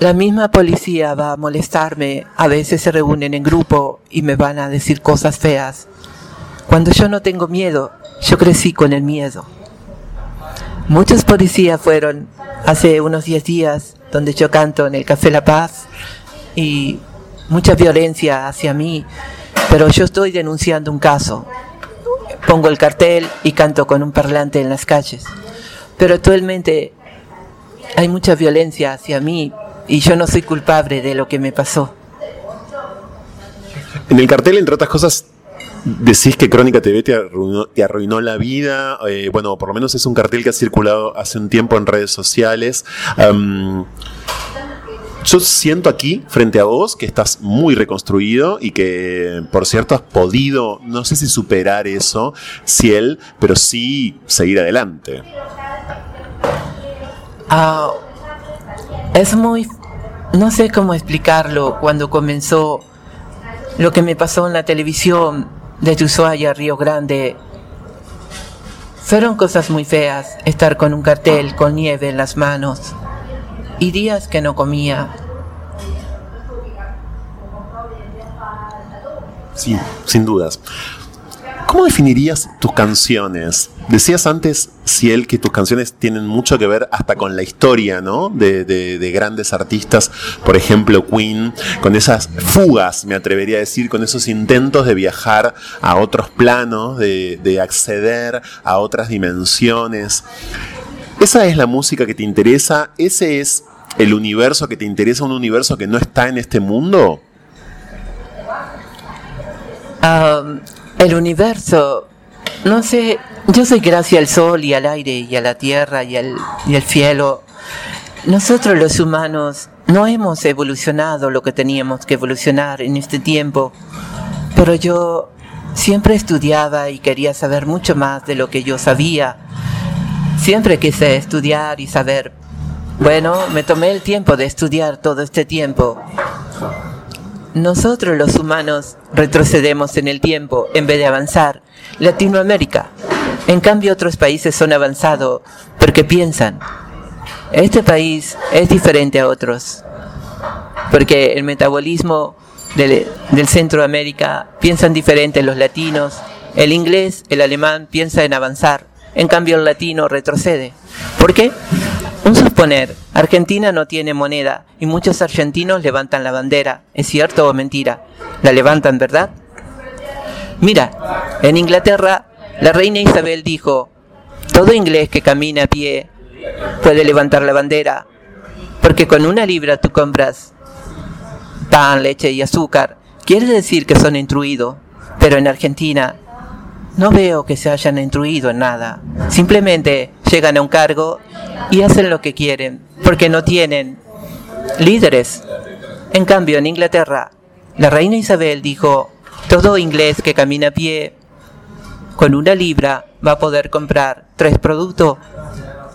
La misma policía va a molestarme, a veces se reúnen en grupo y me van a decir cosas feas. Cuando yo no tengo miedo, yo crecí con el miedo. Muchos policías fueron hace unos 10 días donde yo canto en el Café La Paz y mucha violencia hacia mí, pero yo estoy denunciando un caso. Pongo el cartel y canto con un parlante en las calles. Pero actualmente hay mucha violencia hacia mí y yo no soy culpable de lo que me pasó. En el cartel, entre otras cosas, Decís que Crónica TV te arruinó, te arruinó la vida. eh, bueno, por lo menos es un cartel que ha circulado hace un tiempo en redes sociales. Yo siento aquí, frente a vos, que estás muy reconstruido y que, por cierto, has podido, no sé si superar eso, si él, pero sí seguir adelante. Ah, es muy... No sé cómo explicarlo cuando comenzó lo que me pasó en la televisión de Ushuaia Río Grande. Fueron cosas muy feas estar con un cartel con nieve en las manos y días que no comía. Sí, sin dudas. ¿Cómo definirías tus canciones? Decías antes, Ciel, que tus canciones tienen mucho que ver hasta con la historia, ¿no? De, de- de grandes artistas, por ejemplo, Queen, con esas fugas, me atrevería a decir, con esos intentos de viajar a otros planos, de, de acceder a otras dimensiones. ¿Esa es la música que te interesa? ¿Ese es el universo que te interesa, un universo que no está en este mundo? Ah, el universo, no sé, yo soy gracias al sol y al aire y a la tierra y al, y al cielo. Nosotros los humanos no hemos evolucionado lo que teníamos que evolucionar en este tiempo, pero yo siempre estudiaba y quería saber mucho más de lo que yo sabía. Siempre quise estudiar y saber. Bueno, me tomé el tiempo de estudiar todo este tiempo. Nosotros los humanos retrocedemos en el tiempo en vez de avanzar. Latinoamérica. En cambio otros países son avanzados porque piensan. Este país es diferente a otros. Porque el metabolismo del, Centroamérica piensan diferente los latinos. El inglés, el alemán piensa en avanzar. En cambio el latino retrocede. ¿Por qué? Un suponer, Argentina no tiene moneda y muchos argentinos levantan la bandera. ¿Es cierto o mentira? La levantan, ¿verdad? Mira, en Inglaterra la reina Isabel dijo, todo inglés que camina a pie puede levantar la bandera, porque con una libra tú compras pan, leche y azúcar. Quiere decir que son instruidos, pero en Argentina no veo que se hayan instruido en nada. Simplemente llegan a un cargo y hacen lo que quieren, porque no tienen líderes. En cambio, en Inglaterra, la reina Isabel dijo, todo inglés que camina a pie con una libra va a poder comprar tres productos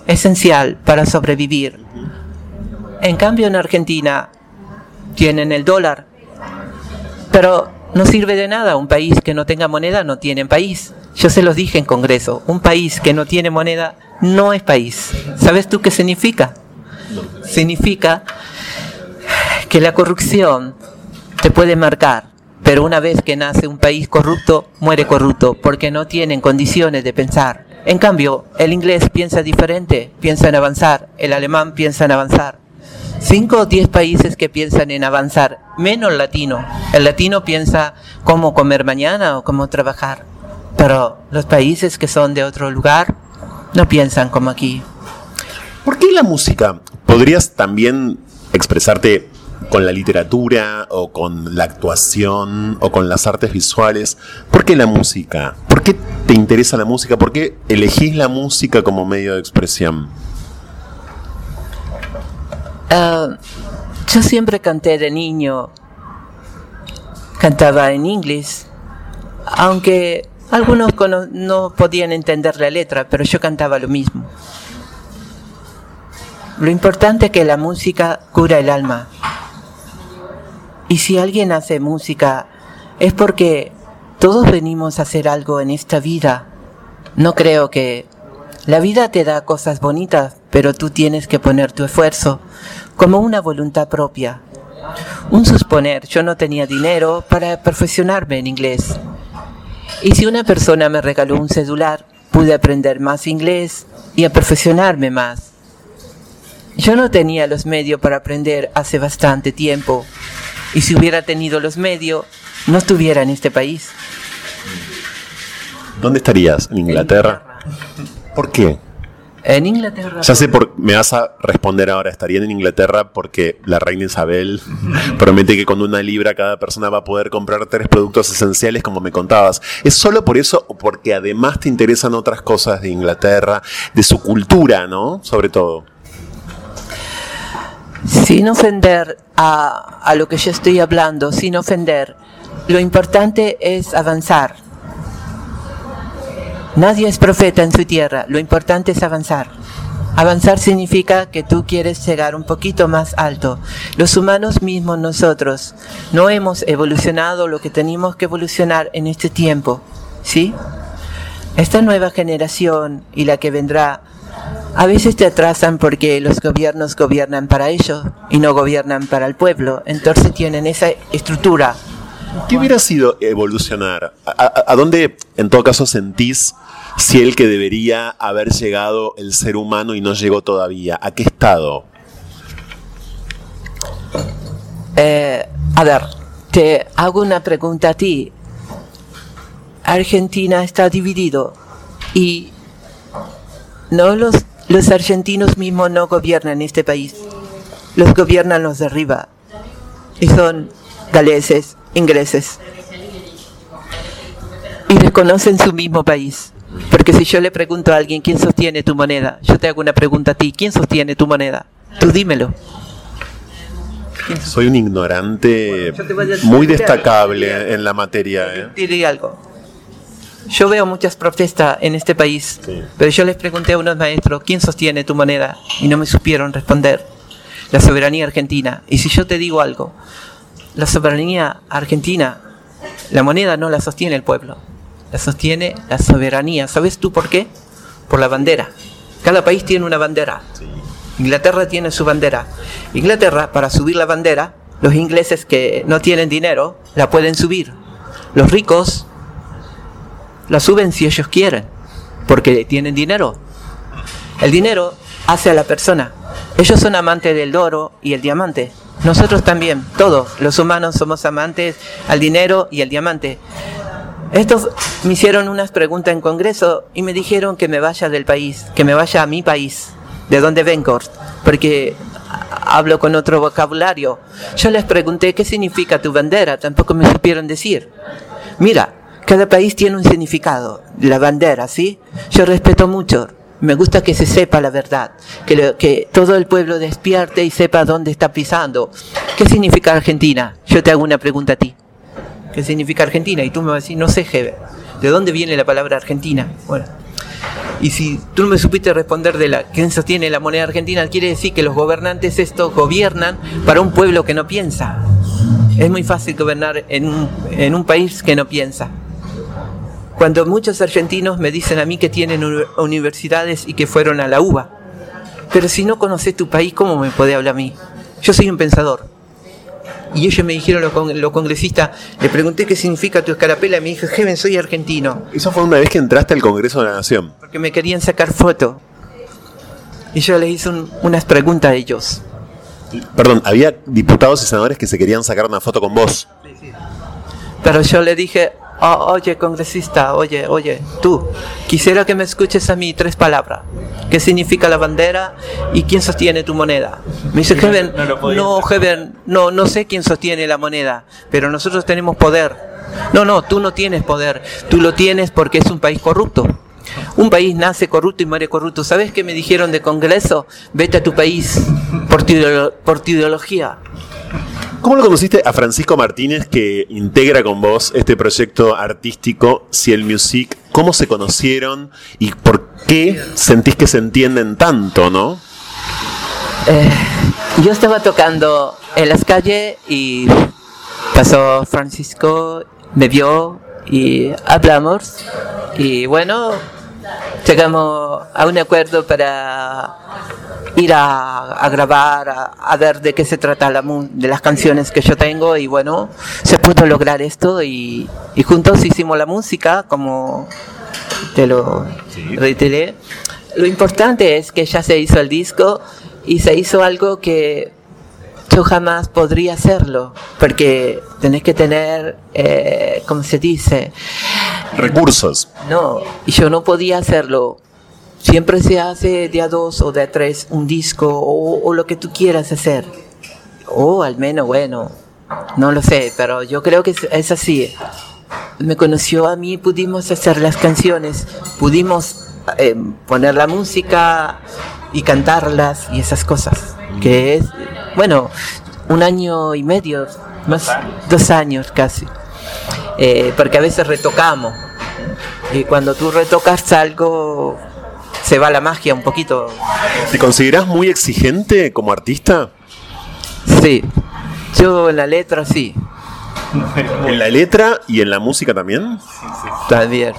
esencial para sobrevivir. En cambio, en Argentina tienen el dólar, pero no sirve de nada. Un país que no tenga moneda no tiene país. Yo se los dije en Congreso, un país que no tiene moneda no es país. ¿Sabes tú qué significa? Significa que la corrupción te puede marcar, pero una vez que nace un país corrupto, muere corrupto, porque no tienen condiciones de pensar. En cambio, el inglés piensa diferente, piensa en avanzar, el alemán piensa en avanzar. Cinco o diez países que piensan en avanzar, menos el latino. El latino piensa cómo comer mañana o cómo trabajar. Pero los países que son de otro lugar no piensan como aquí. ¿Por qué la música? ¿Podrías también expresarte con la literatura o con la actuación o con las artes visuales? ¿Por qué la música? ¿Por qué te interesa la música? ¿Por qué elegís la música como medio de expresión? Ah, yo siempre canté de niño. Cantaba en inglés, aunque algunos no podían entender la letra, pero yo cantaba lo mismo. Lo importante es que la música cura el alma. Y si alguien hace música es porque todos venimos a hacer algo en esta vida. No creo que la vida te da cosas bonitas, pero tú tienes que poner tu esfuerzo como una voluntad propia. Un suponer, yo no tenía dinero para perfeccionarme en inglés. Y si una persona me regaló un celular, pude aprender más inglés y a perfeccionarme más. Yo no tenía los medios para aprender hace bastante tiempo. Y si hubiera tenido los medios, no estuviera en este país. ¿Dónde estarías? ¿En Inglaterra? ¿Por qué? En Inglaterra. Ya sé por me vas a responder ahora, estarían en Inglaterra porque la reina Isabel [laughs] promete que con una libra cada persona va a poder comprar tres productos esenciales como me contabas. ¿Es solo por eso o porque además te interesan otras cosas de Inglaterra, de su cultura, ¿no? Sobre todo. Sin ofender a, a lo que yo estoy hablando, sin ofender, lo importante es avanzar. Nadie es profeta en su tierra, lo importante es avanzar. Avanzar significa que tú quieres llegar un poquito más alto. Los humanos mismos nosotros no hemos evolucionado lo que teníamos que evolucionar en este tiempo, ¿sí? Esta nueva generación y la que vendrá a veces te atrasan porque los gobiernos gobiernan para ellos y no gobiernan para el pueblo. Entonces tienen esa estructura. ¿Qué hubiera sido evolucionar? ¿A, a- a dónde, en todo caso, sentís si el que debería haber llegado el ser humano y no llegó todavía? ¿A qué estado? Eh, a ver, te hago una pregunta a ti. Argentina está dividido y no los, los argentinos mismos no gobiernan este país. Los gobiernan los de arriba. Y son galeses, ingleses. Y desconocen su mismo país. Porque si yo le pregunto a alguien quién sostiene tu moneda, yo te hago una pregunta a ti, ¿quién sostiene tu moneda? Tú dímelo. Soy un ignorante muy destacable en la materia. ¿eh? Te diré algo. Yo veo muchas protestas en este país, pero yo les pregunté a unos maestros, ¿quién sostiene tu moneda? Y no me supieron responder. La soberanía argentina. Y si yo te digo algo, la soberanía argentina, la moneda no la sostiene el pueblo, la sostiene la soberanía. ¿Sabes tú por qué? Por la bandera. Cada país tiene una bandera. Inglaterra tiene su bandera. Inglaterra, para subir la bandera, los ingleses que no tienen dinero, la pueden subir. Los ricos la suben si ellos quieren, porque tienen dinero. El dinero hace a la persona. Ellos son amantes del oro y el diamante. Nosotros también, todos los humanos somos amantes al dinero y al diamante. Estos me hicieron unas preguntas en Congreso y me dijeron que me vaya del país, que me vaya a mi país, de donde vengo, porque hablo con otro vocabulario. Yo les pregunté qué significa tu bandera, tampoco me supieron decir. Mira, cada país tiene un significado, la bandera, ¿sí? Yo respeto mucho, me gusta que se sepa la verdad, que, lo- que todo el pueblo despierte y sepa dónde está pisando. ¿Qué significa Argentina? Yo te hago una pregunta a ti. ¿Qué significa Argentina? Y tú me vas a decir, no sé, Jebe, ¿de dónde viene la palabra Argentina? Bueno, y si tú no me supiste responder de la quién sostiene la moneda argentina, quiere decir que los gobernantes estos gobiernan para un pueblo que no piensa. Es muy fácil gobernar en un, en un país que no piensa. Cuando muchos argentinos me dicen a mí que tienen uni- universidades y que fueron a la UBA, pero si no conoces tu país, ¿cómo me puede hablar a mí? Yo soy un pensador. Y ellos me dijeron, los, con- los congresistas, le pregunté qué significa tu escarapela y me dijo, Jeven, soy argentino. Eso fue una vez que entraste al Congreso de la Nación. Porque me querían sacar foto. Y yo les hice un- unas preguntas a ellos. Perdón, había diputados y senadores que se querían sacar una foto con vos. Pero yo le dije, "Oh, oye, congresista, oye, oye, tú, quisiera que me escuches a mí tres palabras. ¿Qué significa la bandera y quién sostiene tu moneda? Me dice, Heaven, no no, Heaven, no, no sé quién sostiene la moneda, pero nosotros tenemos poder. No, no, tú no tienes poder, tú lo tienes porque es un país corrupto. Un país nace corrupto y muere corrupto. ¿Sabes qué me dijeron de Congreso? Vete a tu país por tu, por tu ideología. ¿Cómo lo conociste a Francisco Martínez que integra con vos este proyecto artístico Ciel Music? ¿Cómo se conocieron y por qué sentís que se entienden tanto, no? Eh, yo estaba tocando en las calles y pasó Francisco, me vio y hablamos y bueno, llegamos a un acuerdo para ir a, a grabar, a, a ver de qué se trata la, de las canciones que yo tengo y bueno, se pudo lograr esto y, y juntos hicimos la música como te lo reiteré. Lo importante es que ya se hizo el disco y se hizo algo que yo jamás podría hacerlo, porque tenés que tener, eh, ¿cómo se dice? Recursos. No, y yo no podía hacerlo siempre se hace de a dos o de a tres un disco o, lo que tú quieras hacer. O al menos, bueno, no lo sé, pero yo creo que es, es así. Me conoció a mí, pudimos hacer las canciones, pudimos eh, poner la música y cantarlas y esas cosas. Que es, bueno, un año y medio, más dos años casi. Eh, porque a veces retocamos. Y cuando tú retocas algo, se va la magia un poquito. ¿Te consideras muy exigente como artista? Sí, yo en la letra sí. ¿En la letra y en la música también? También.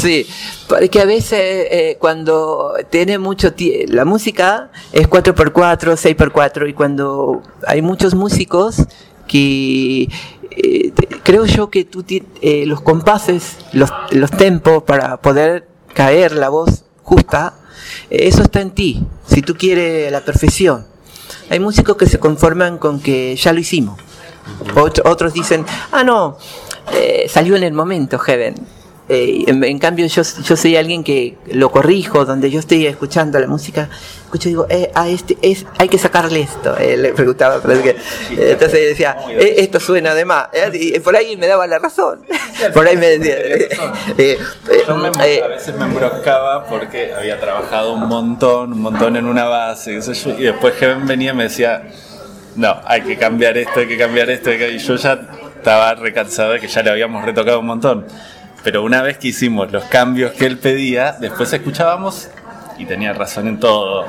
Sí, porque a veces eh, cuando tiene mucho tie- la música es 4x4, 6x4 y cuando hay muchos músicos que eh, creo yo que tú eh, los compases, los, los tempos para poder caer la voz justa, eh, eso está en ti, si tú quieres la perfección. Hay músicos que se conforman con que ya lo hicimos. Ot- otros dicen, ah, no, eh, salió en el momento, Heaven. Eh, en, en cambio, yo, yo soy alguien que lo corrijo, donde yo estoy escuchando la música, escucho y digo, eh, a este, es, hay que sacarle esto. Eh, le preguntaba, que, eh, entonces decía, "Eh, esto suena de más. Y por ahí me daba la razón. [laughs] Por ahí me decía, Yo me- a veces me embroscaba porque había trabajado un montón, un montón en una base, y después Heaven venía y me decía, no, hay que cambiar esto, hay que cambiar esto, hay que-". y yo ya estaba recansado de que ya le habíamos retocado un montón. Pero una vez que hicimos los cambios que él pedía, después escuchábamos y tenía razón en todo.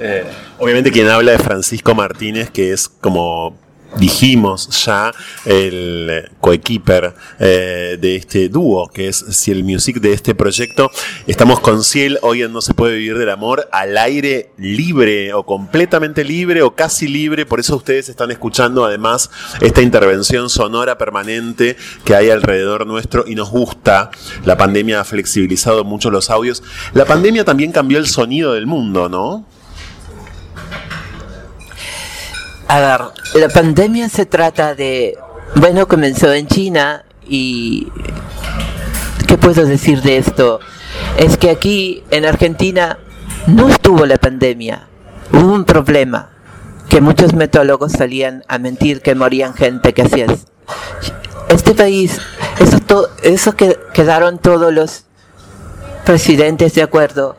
Eh, Obviamente quien habla es Francisco Martínez, que es como dijimos ya el coequiper eh, de este dúo, que es Ciel Music de este proyecto. Estamos con Ciel hoy en No se puede vivir del amor al aire libre o completamente libre o casi libre, por eso ustedes están escuchando además esta intervención sonora permanente que hay alrededor nuestro y nos gusta. La pandemia ha flexibilizado mucho los audios. La pandemia también cambió el sonido del mundo, ¿no? A ver, la pandemia se trata de, bueno, comenzó en China y ¿qué puedo decir de esto? Es que aquí en Argentina no estuvo la pandemia, hubo un problema, que muchos metólogos salían a mentir que morían gente que hacía es- Este país, eso, to- eso que quedaron todos los presidentes de acuerdo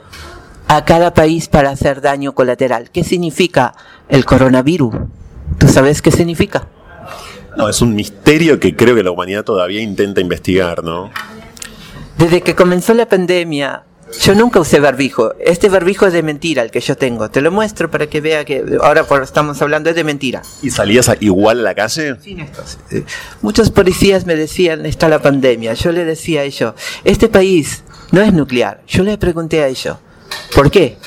a cada país para hacer daño colateral. ¿Qué significa el coronavirus? ¿Tú sabes qué significa? No, es un misterio que creo que la humanidad todavía intenta investigar, ¿no? Desde que comenzó la pandemia, yo nunca usé barbijo. Este barbijo es de mentira, el que yo tengo. Te lo muestro para que vea que ahora por estamos hablando es de mentira. ¿Y salías a- igual a la calle? Eh, Muchos policías me decían, está la pandemia. Yo le decía a ellos, este país no es nuclear. Yo le pregunté a ellos, ¿por qué?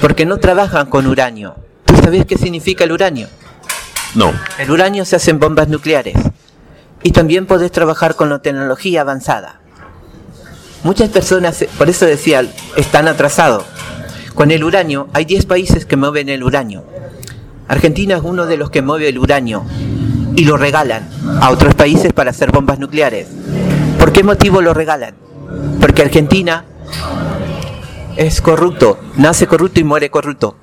Porque no trabajan con uranio. ¿Tú sabes qué significa el uranio? No. El uranio se hace en bombas nucleares. Y también podés trabajar con la tecnología avanzada. Muchas personas, eh, por eso decía, están atrasados. Con el uranio, hay 10 países que mueven el uranio. Argentina es uno de los que mueve el uranio y lo regalan a otros países para hacer bombas nucleares. ¿Por qué motivo lo regalan? Porque Argentina es corrupto, nace corrupto y muere corrupto.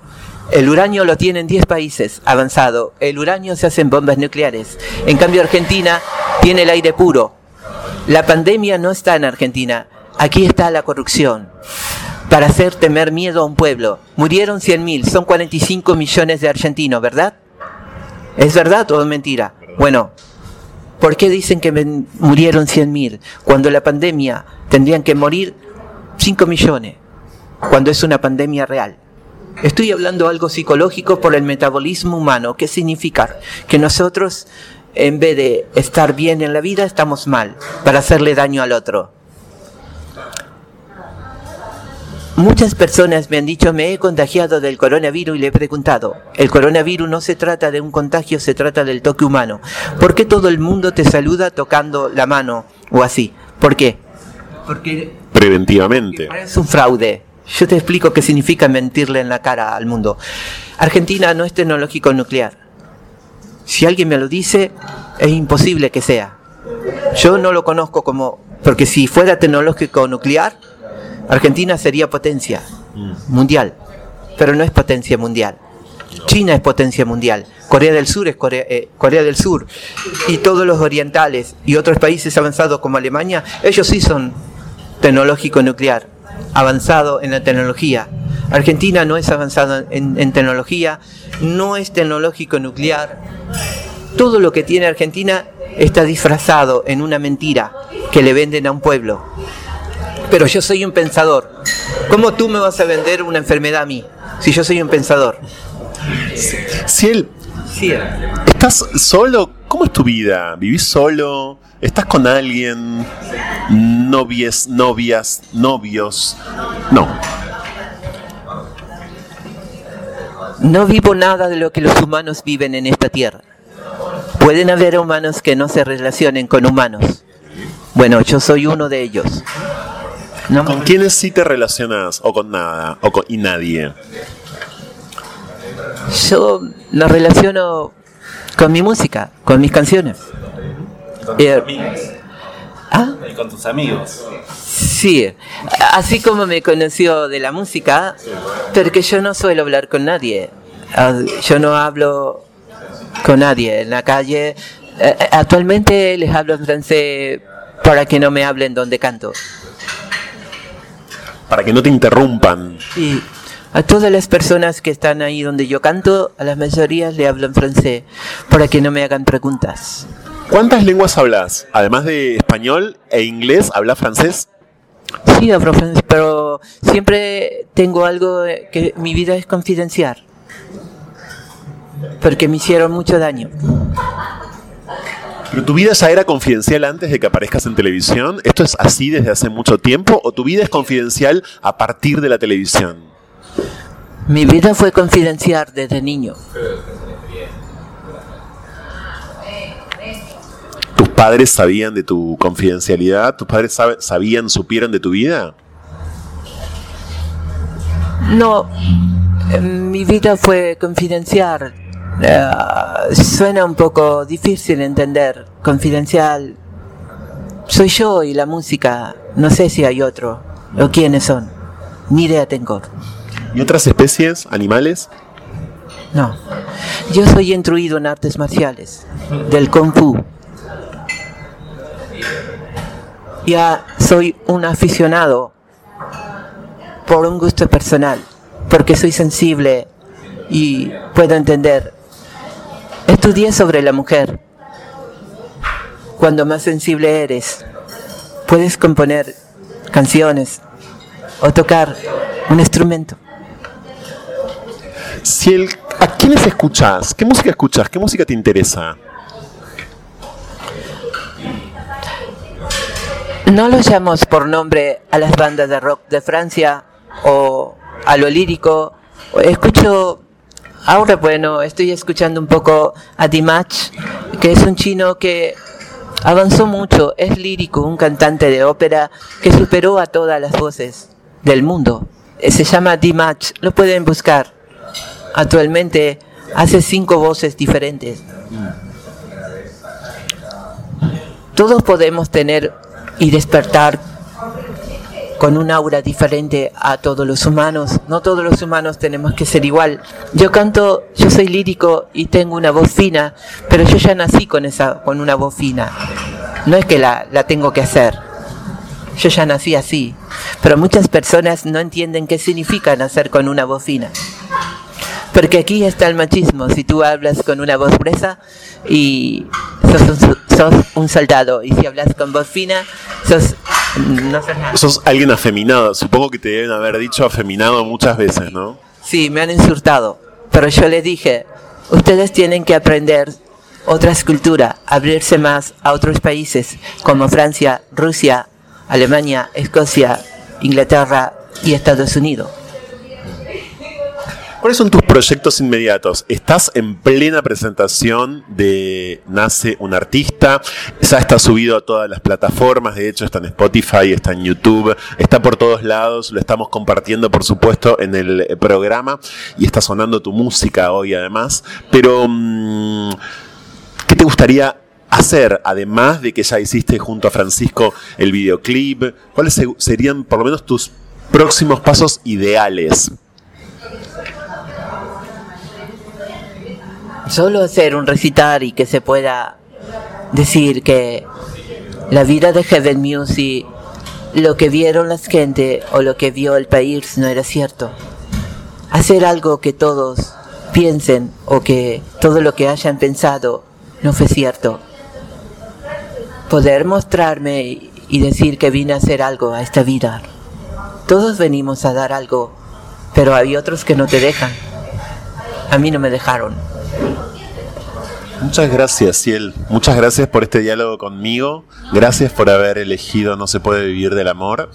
El uranio lo tienen 10 países avanzado. El uranio se hace en bombas nucleares. En cambio Argentina tiene el aire puro. La pandemia no está en Argentina. Aquí está la corrupción. Para hacer temer miedo a un pueblo. Murieron 100.000, son 45 millones de argentinos, ¿verdad? ¿Es verdad o es mentira? Bueno, ¿por qué dicen que murieron 100.000 cuando la pandemia tendrían que morir 5 millones? Cuando es una pandemia real. Estoy hablando algo psicológico por el metabolismo humano. ¿Qué significa? Que nosotros, en vez de estar bien en la vida, estamos mal para hacerle daño al otro. Muchas personas me han dicho, me he contagiado del coronavirus y le he preguntado, el coronavirus no se trata de un contagio, se trata del toque humano. ¿Por qué todo el mundo te saluda tocando la mano o así? ¿Por qué? Porque Preventivamente. es un fraude. Yo te explico qué significa mentirle en la cara al mundo. Argentina no es tecnológico nuclear. Si alguien me lo dice, es imposible que sea. Yo no lo conozco como, porque si fuera tecnológico nuclear, Argentina sería potencia mundial, pero no es potencia mundial. China es potencia mundial, Corea del Sur es Corea, eh, Corea del Sur, y todos los orientales y otros países avanzados como Alemania, ellos sí son tecnológico nuclear, avanzado en la tecnología. Argentina no es avanzado en, en tecnología, no es tecnológico nuclear. Todo lo que tiene Argentina está disfrazado en una mentira que le venden a un pueblo. Pero yo soy un pensador. ¿Cómo tú me vas a vender una enfermedad a mí si yo soy un pensador? Ciel, ¿estás solo? ¿Cómo es tu vida? ¿Vivís solo? ¿Estás con alguien? ¿Novies, novias, novios? No. No vivo nada de lo que los humanos viven en esta tierra. Pueden haber humanos que no se relacionen con humanos. Bueno, yo soy uno de ellos. ¿Con quiénes sí te relacionas? ¿O con nada? ¿O con y nadie? Yo me relaciono con mi música, con mis canciones. Con tus Eh, amigos. ¿Ah? Y con tus amigos. Sí, así como me conoció de la música, porque yo no suelo hablar con nadie. Ah, Yo no hablo con nadie en la calle. Eh, eh, Actualmente les hablo en francés para que no me hablen donde canto. Para que no te interrumpan. Y a todas las personas que están ahí donde yo canto, a las mayorías le hablo en francés para que no me hagan preguntas. ¿Cuántas lenguas hablas? Además de español e inglés, ¿hablas francés? Sí, hablo francés, pero siempre tengo algo que mi vida es confidencial. Porque me hicieron mucho daño. ¿Pero tu vida ya era confidencial antes de que aparezcas en televisión? ¿Esto es así desde hace mucho tiempo? ¿O tu vida es confidencial a partir de la televisión? Mi vida fue confidencial desde niño. ¿Tus padres sabían de tu confidencialidad? ¿Tus padres sabían, supieron de tu vida? No, mi vida fue confidencial. Eh, suena un poco difícil entender. Confidencial. Soy yo y la música. No sé si hay otro. O quiénes son. Ni idea tengo. ¿Y otras especies, animales? No. Yo soy instruido en artes marciales. Del Kung Fu. Ya soy un aficionado por un gusto personal, porque soy sensible y puedo entender. Estudié sobre la mujer. Cuando más sensible eres, puedes componer canciones o tocar un instrumento. Si el, ¿A quiénes escuchas? ¿Qué música escuchas? ¿Qué música te interesa? No los llamamos por nombre a las bandas de rock de Francia o a lo lírico. Escucho, ahora bueno, estoy escuchando un poco a Dimash, que es un chino que avanzó mucho, es lírico, un cantante de ópera que superó a todas las voces del mundo. Eh, Se llama Dimash, lo pueden buscar. Actualmente hace cinco voces diferentes. Todos podemos tener y despertar con un aura diferente a todos los humanos. No todos los humanos tenemos que ser igual. Yo canto, yo soy lírico y tengo una voz fina, pero yo ya nací con esa, con una voz fina. No es que la, la tengo que hacer. Yo ya nací así. Pero muchas personas no entienden qué significa nacer con una voz fina. Porque aquí está el machismo. Si tú hablas con una voz gruesa y sos un, so- sos un soldado, y si hablas con voz fina, sos no sos nada. Sos alguien afeminado. Supongo que te deben haber dicho afeminado muchas veces, ¿no? Sí, me han insultado. Pero yo les dije, ustedes tienen que aprender otras culturas, abrirse más a otros países como Francia, Rusia, Alemania, Escocia, Inglaterra y Estados Unidos. ¿Cuáles son tus proyectos inmediatos? ¿Estás en plena presentación de Nace un Artista? Ya está subido a todas las plataformas, de hecho está en Spotify, está en YouTube, está por todos lados, lo estamos compartiendo por supuesto en el eh, programa y está sonando tu música hoy además. Pero, mm, ¿qué te gustaría hacer, además de que ya hiciste junto a Francisco el videoclip? ¿Cuáles se- serían por lo menos tus próximos pasos ideales. Solo hacer un recital y que se pueda decir que la vida de Heaven Music, lo que vieron las gente o lo que vio el país no era cierto. Hacer algo que todos piensen o que todo lo que hayan pensado no fue cierto. Poder mostrarme y decir que vine a hacer algo a esta vida. Todos venimos a dar algo, pero hay otros que no te dejan. A mí no me dejaron. Muchas gracias, Ciel. Muchas gracias por este diálogo conmigo. Gracias por haber elegido No se puede vivir del amor.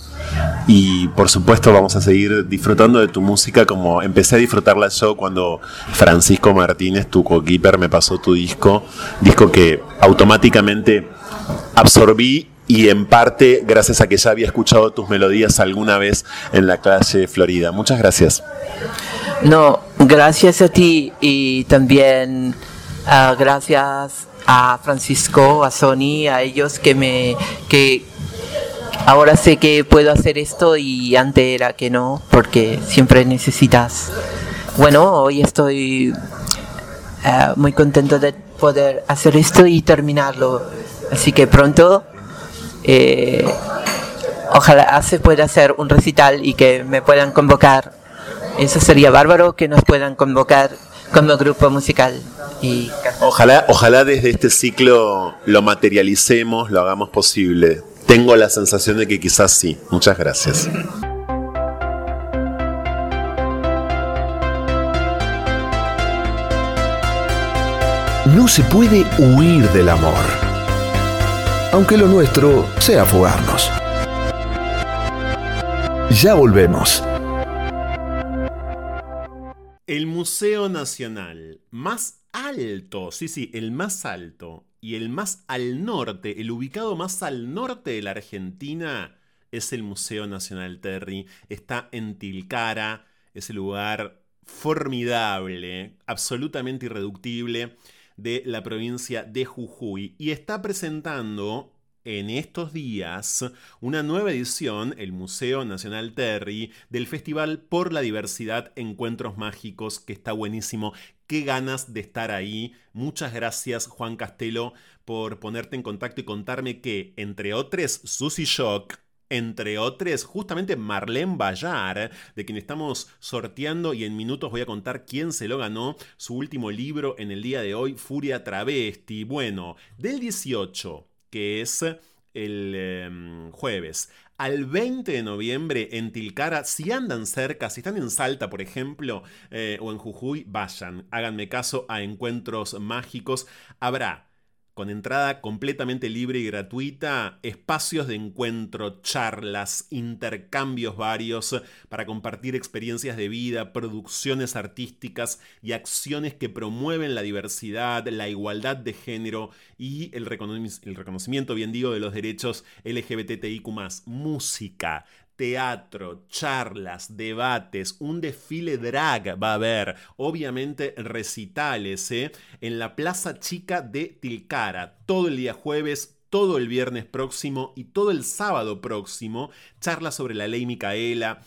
Y por supuesto vamos a seguir disfrutando de tu música como empecé a disfrutarla yo cuando Francisco Martínez, tu co-keeper, me pasó tu disco. Disco que automáticamente absorbí y en parte gracias a que ya había escuchado tus melodías alguna vez en la clase Florida. Muchas gracias. No, gracias a ti y también uh, gracias a Francisco, a Sony, a ellos que me que ahora sé que puedo hacer esto y antes era que no, porque siempre necesitas. Bueno, hoy estoy uh, muy contento de poder hacer esto y terminarlo. Así que pronto eh, ojalá se pueda hacer un recital y que me puedan convocar. Eso sería bárbaro que nos puedan convocar como grupo musical. Y ojalá, ojalá desde este ciclo lo materialicemos, lo hagamos posible. Tengo la sensación de que quizás sí. Muchas gracias. No se puede huir del amor, aunque lo nuestro sea fugarnos. Ya volvemos. El Museo Nacional más alto, sí, sí, el más alto y el más al norte, el ubicado más al norte de la Argentina es el Museo Nacional Terry. Está en Tilcara, es el lugar formidable, absolutamente irreductible de la provincia de Jujuy y está presentando en estos días una nueva edición, el Museo Nacional Terry, del Festival por la Diversidad Encuentros Mágicos, que está buenísimo. Qué ganas de estar ahí. Muchas gracias, Juan Castelo, por ponerte en contacto y contarme que, entre otros, Susy Shock, entre otros, justamente Marlene Bayar, de quien estamos sorteando y en minutos voy a contar quién se lo ganó, su último libro en el día de hoy, Furia Travesti. Bueno, del 18 que es el em, jueves. Al 20 de noviembre en Tilcara, si andan cerca, si están en Salta, por ejemplo, eh, o en Jujuy, vayan, háganme caso a encuentros mágicos. Habrá con entrada completamente libre y gratuita, espacios de encuentro, charlas, intercambios varios para compartir experiencias de vida, producciones artísticas y acciones que promueven la diversidad, la igualdad de género y el, reconocimiento, bien digo, de los derechos LGBTIQ, música, teatro, charlas, debates, un desfile drag va a haber, obviamente recitales, ¿eh? en la Plaza Chica de Tilcara, todo el día jueves, todo el viernes próximo y todo el sábado próximo, charlas sobre la ley Micaela,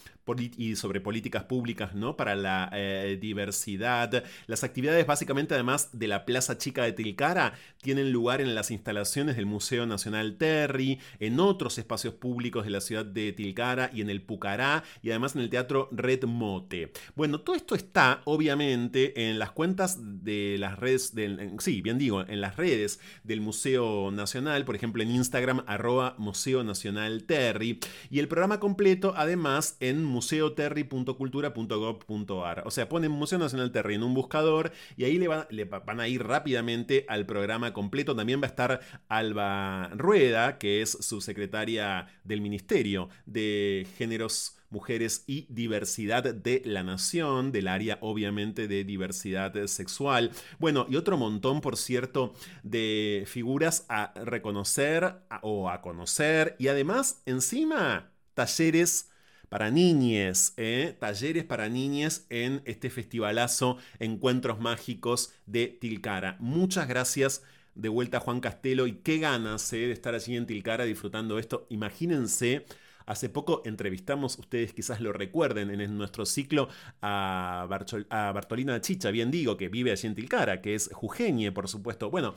y sobre políticas públicas ¿no? para la eh, diversidad. Las actividades básicamente además de la Plaza Chica de Tilcara tienen lugar en las instalaciones del Museo Nacional Terry, en otros espacios públicos de la ciudad de Tilcara y en el Pucará y además en el Teatro Red Mote. Bueno, todo esto está obviamente en las cuentas de las redes, del, sí, bien digo, en las redes del Museo Nacional, por ejemplo en Instagram arroba Museo Nacional Terry y el programa completo además en museoterry.cultura.gov.ar. O sea, ponen Museo Nacional Terry en un buscador y ahí le, le van a ir rápidamente al programa completo. También va a estar Alba Rueda, que es subsecretaria del Ministerio de Géneros mujeres y diversidad de la nación, del área obviamente de diversidad sexual. Bueno, y otro montón, por cierto, de figuras a reconocer o a conocer. Y además, encima, talleres para niñes, ¿eh? talleres para niñes en este festivalazo Encuentros Mágicos de Tilcara. Muchas gracias de vuelta a Juan Castelo y qué ganas ¿eh? de estar allí en Tilcara disfrutando esto. Imagínense Hace poco entrevistamos, ustedes quizás lo recuerden, en nuestro ciclo a, Bartolina Chicha, bien digo, que vive allí en Tilcara, que es Jujeñe, por supuesto. Bueno,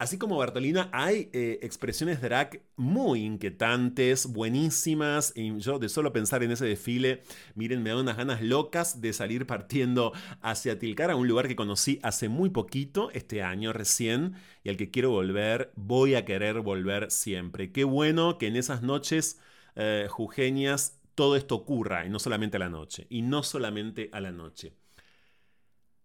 Así como Bartolina, hay eh, expresiones drag muy inquietantes, buenísimas. Y yo de solo pensar en ese desfile, miren, me da unas ganas locas de salir partiendo hacia Tilcara, un lugar que conocí hace muy poquito, este año recién, y al que quiero volver, voy a querer volver siempre. Qué bueno que en esas noches eh, jujeñas todo esto ocurra, y no solamente a la noche, y no solamente a la noche.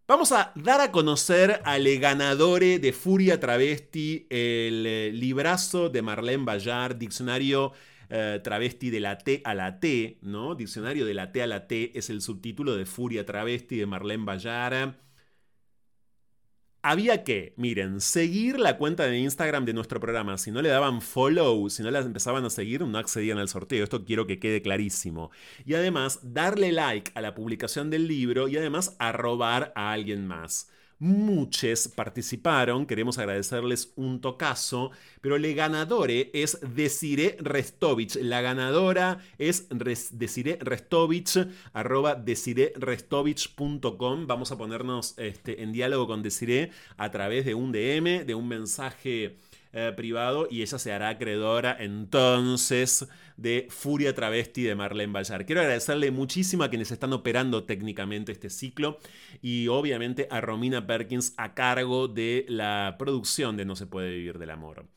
Vamos a dar a conocer al ganador de Furia Travesti, el eh, librazo de Marlene Bayard, diccionario eh, travesti de la T a la T, ¿no? Diccionario de la T a la T es el subtítulo de Furia Travesti de Marlene Bayard había que, miren, seguir la cuenta de Instagram de nuestro programa. Si no le daban follow, si no las empezaban a seguir, no accedían al sorteo. Esto quiero que quede clarísimo. Y además, darle like a la publicación del libro y además arrobar a alguien más. Muchos participaron, queremos agradecerles un tocazo, pero el ganadore es Desire Restovich. La ganadora es Desire Restovich, arroba desirerestovich.com. Vamos a ponernos este, en diálogo con Desire a través de un DM, de un mensaje eh, privado y ella se hará acreedora entonces de Furia Travesti de Marlene Bayar. Quiero agradecerle muchísimo a quienes están operando técnicamente este ciclo y obviamente a Romina Perkins a cargo de la producción de No se puede vivir del amor.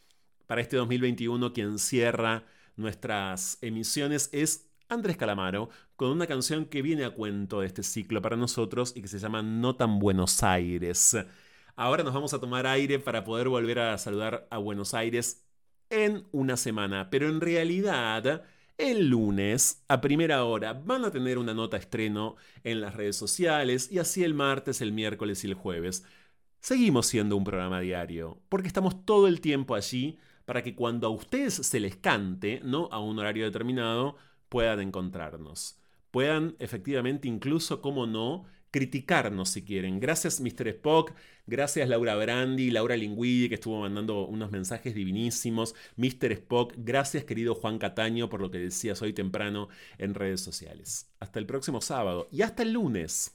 Para este 2021 quien cierra nuestras emisiones es Andrés Calamaro con una canción que viene a cuento de este ciclo para nosotros y que se llama No tan Buenos Aires. Ahora nos vamos a tomar aire para poder volver a saludar a Buenos Aires en una semana, pero en realidad el lunes a primera hora van a tener una nota estreno en las redes sociales y así el martes, el miércoles y el jueves. Seguimos siendo un programa diario, porque estamos todo el tiempo allí para que cuando a ustedes se les cante, no a un horario determinado, puedan encontrarnos. Puedan efectivamente incluso, como no, criticarnos si quieren. Gracias Mr. Spock, gracias Laura Brandi, Laura Lingüidi que estuvo mandando unos mensajes divinísimos, Mr. Spock, gracias querido Juan Cataño por lo que decías hoy temprano en redes sociales. Hasta el próximo sábado y hasta el lunes.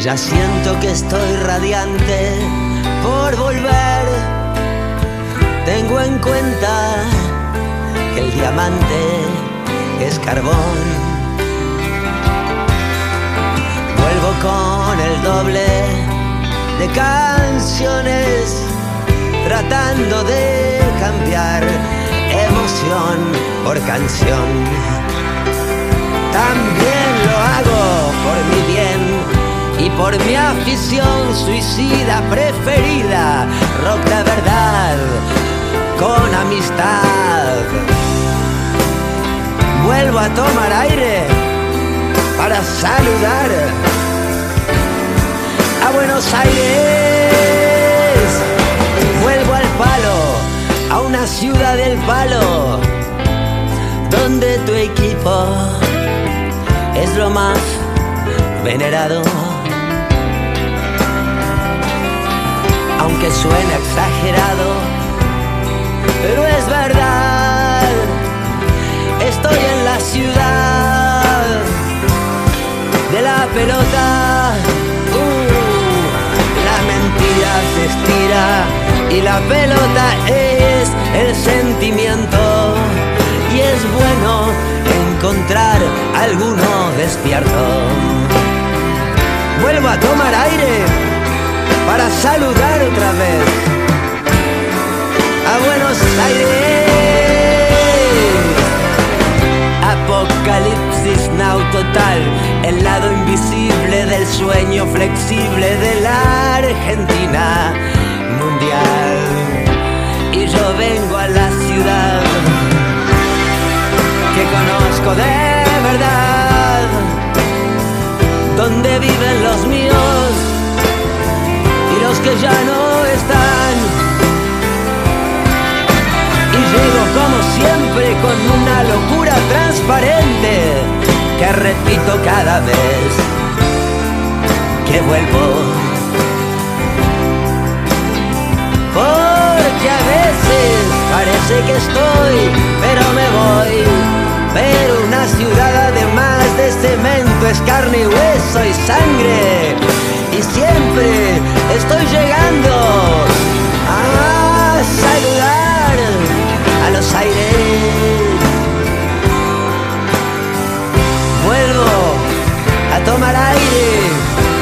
Ya siento que estoy radiante por volver. Tengo en cuenta que el diamante es carbón con el doble de canciones, tratando de cambiar emoción por canción. También lo hago por mi bien y por mi afición suicida preferida, rock de verdad, con amistad. Vuelvo a tomar aire para saludar Buenos Aires. Vuelvo al palo, a una ciudad del palo, donde tu equipo es lo más venerado. Aunque suene exagerado, pero es verdad, estoy en la ciudad de la pelota. Se estira y la pelota es el sentimiento. Y es bueno encontrar alguno despierto. Vuelvo a tomar aire para saludar otra vez a Buenos Aires. Apocalipsis total, el lado invisible del sueño flexible de la Argentina mundial. Y yo vengo a la ciudad que conozco de verdad, donde viven los míos y los que ya no están Llego como siempre con una locura transparente que repito cada vez que vuelvo. Porque a veces parece que estoy, pero me voy. Pero una ciudad además de cemento es carne y hueso y sangre. Y siempre estoy llegando a saludar a los aires. Tomar aire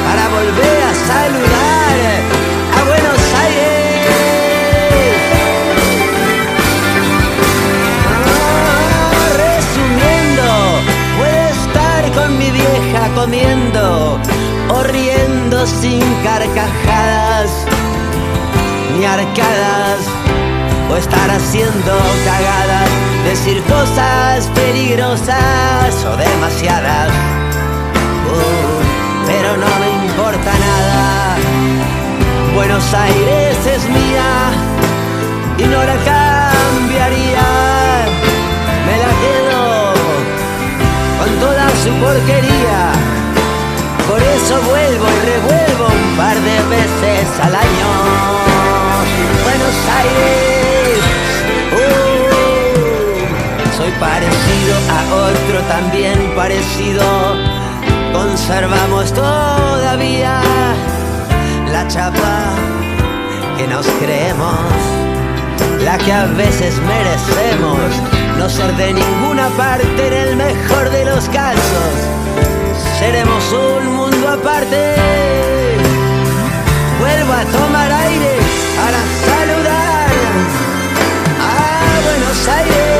para volver a saludar a Buenos Aires. Resumiendo, puedo estar con mi vieja comiendo o riendo sin carcajadas ni arcadas o estar haciendo cagadas, decir cosas peligrosas o demasiadas. Pero no me importa nada. Buenos Aires es mía y no la cambiaría. Me la quedo con toda su porquería. Por eso vuelvo y revuelvo un par de veces al año. Buenos Aires, uh, soy parecido a otro también parecido. Conservamos todavía la chapa que nos creemos, la que a veces merecemos, no ser de ninguna parte en el mejor de los casos. Seremos un mundo aparte. Vuelvo a tomar aire para saludar a Buenos Aires.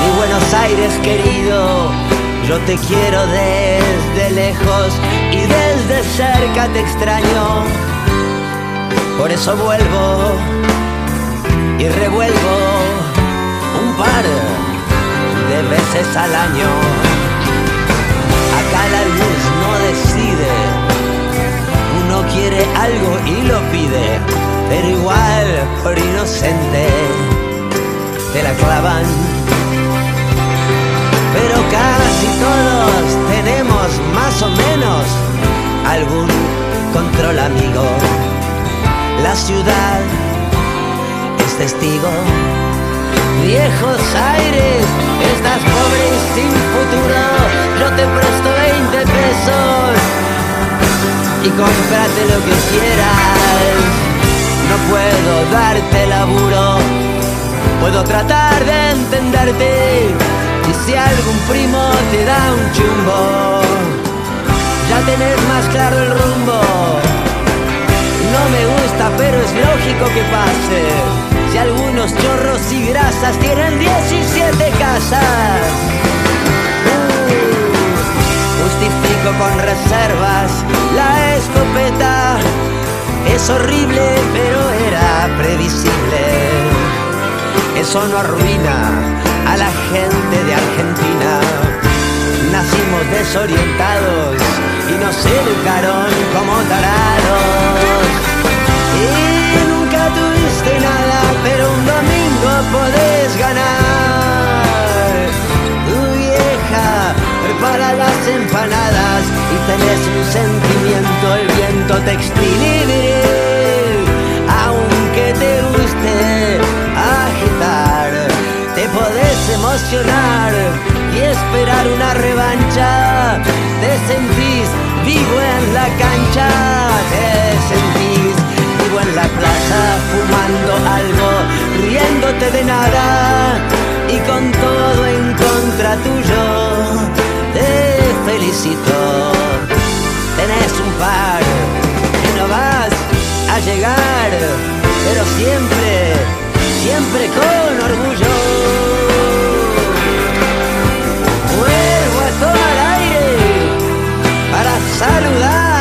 Mi Buenos Aires querido, yo te quiero desde lejos y desde cerca te extraño. Por eso vuelvo y revuelvo un par de veces al año. Acá la luz no decide, uno quiere algo y lo pide, pero igual por inocente te la clavan. Pero casi todos tenemos más o menos algún control amigo. La ciudad es testigo. Viejos aires, estás pobre y sin futuro. Yo te presto 20 pesos y cómprate lo que quieras. No puedo darte laburo, puedo tratar de entenderte. Si algún primo te da un chumbo, ya tenés más claro el rumbo. No me gusta, pero es lógico que pase. Si algunos chorros y grasas tienen 17 casas. Uh, justifico con reservas la escopeta. Es horrible, pero era previsible. Eso no arruina la gente de Argentina. Nacimos desorientados y nos educaron como tarados. Y nunca tuviste nada, pero un domingo podés ganar. Tu vieja prepara las empanadas y tenés un sentimiento, el viento textil y podés emocionar y esperar una revancha. Te sentís vivo en la cancha, te sentís vivo en la plaza, fumando algo, riéndote de nada y con todo en contra tuyo. Te felicito, tenés un par que no vas a llegar, pero siempre, siempre con orgullo. Saludar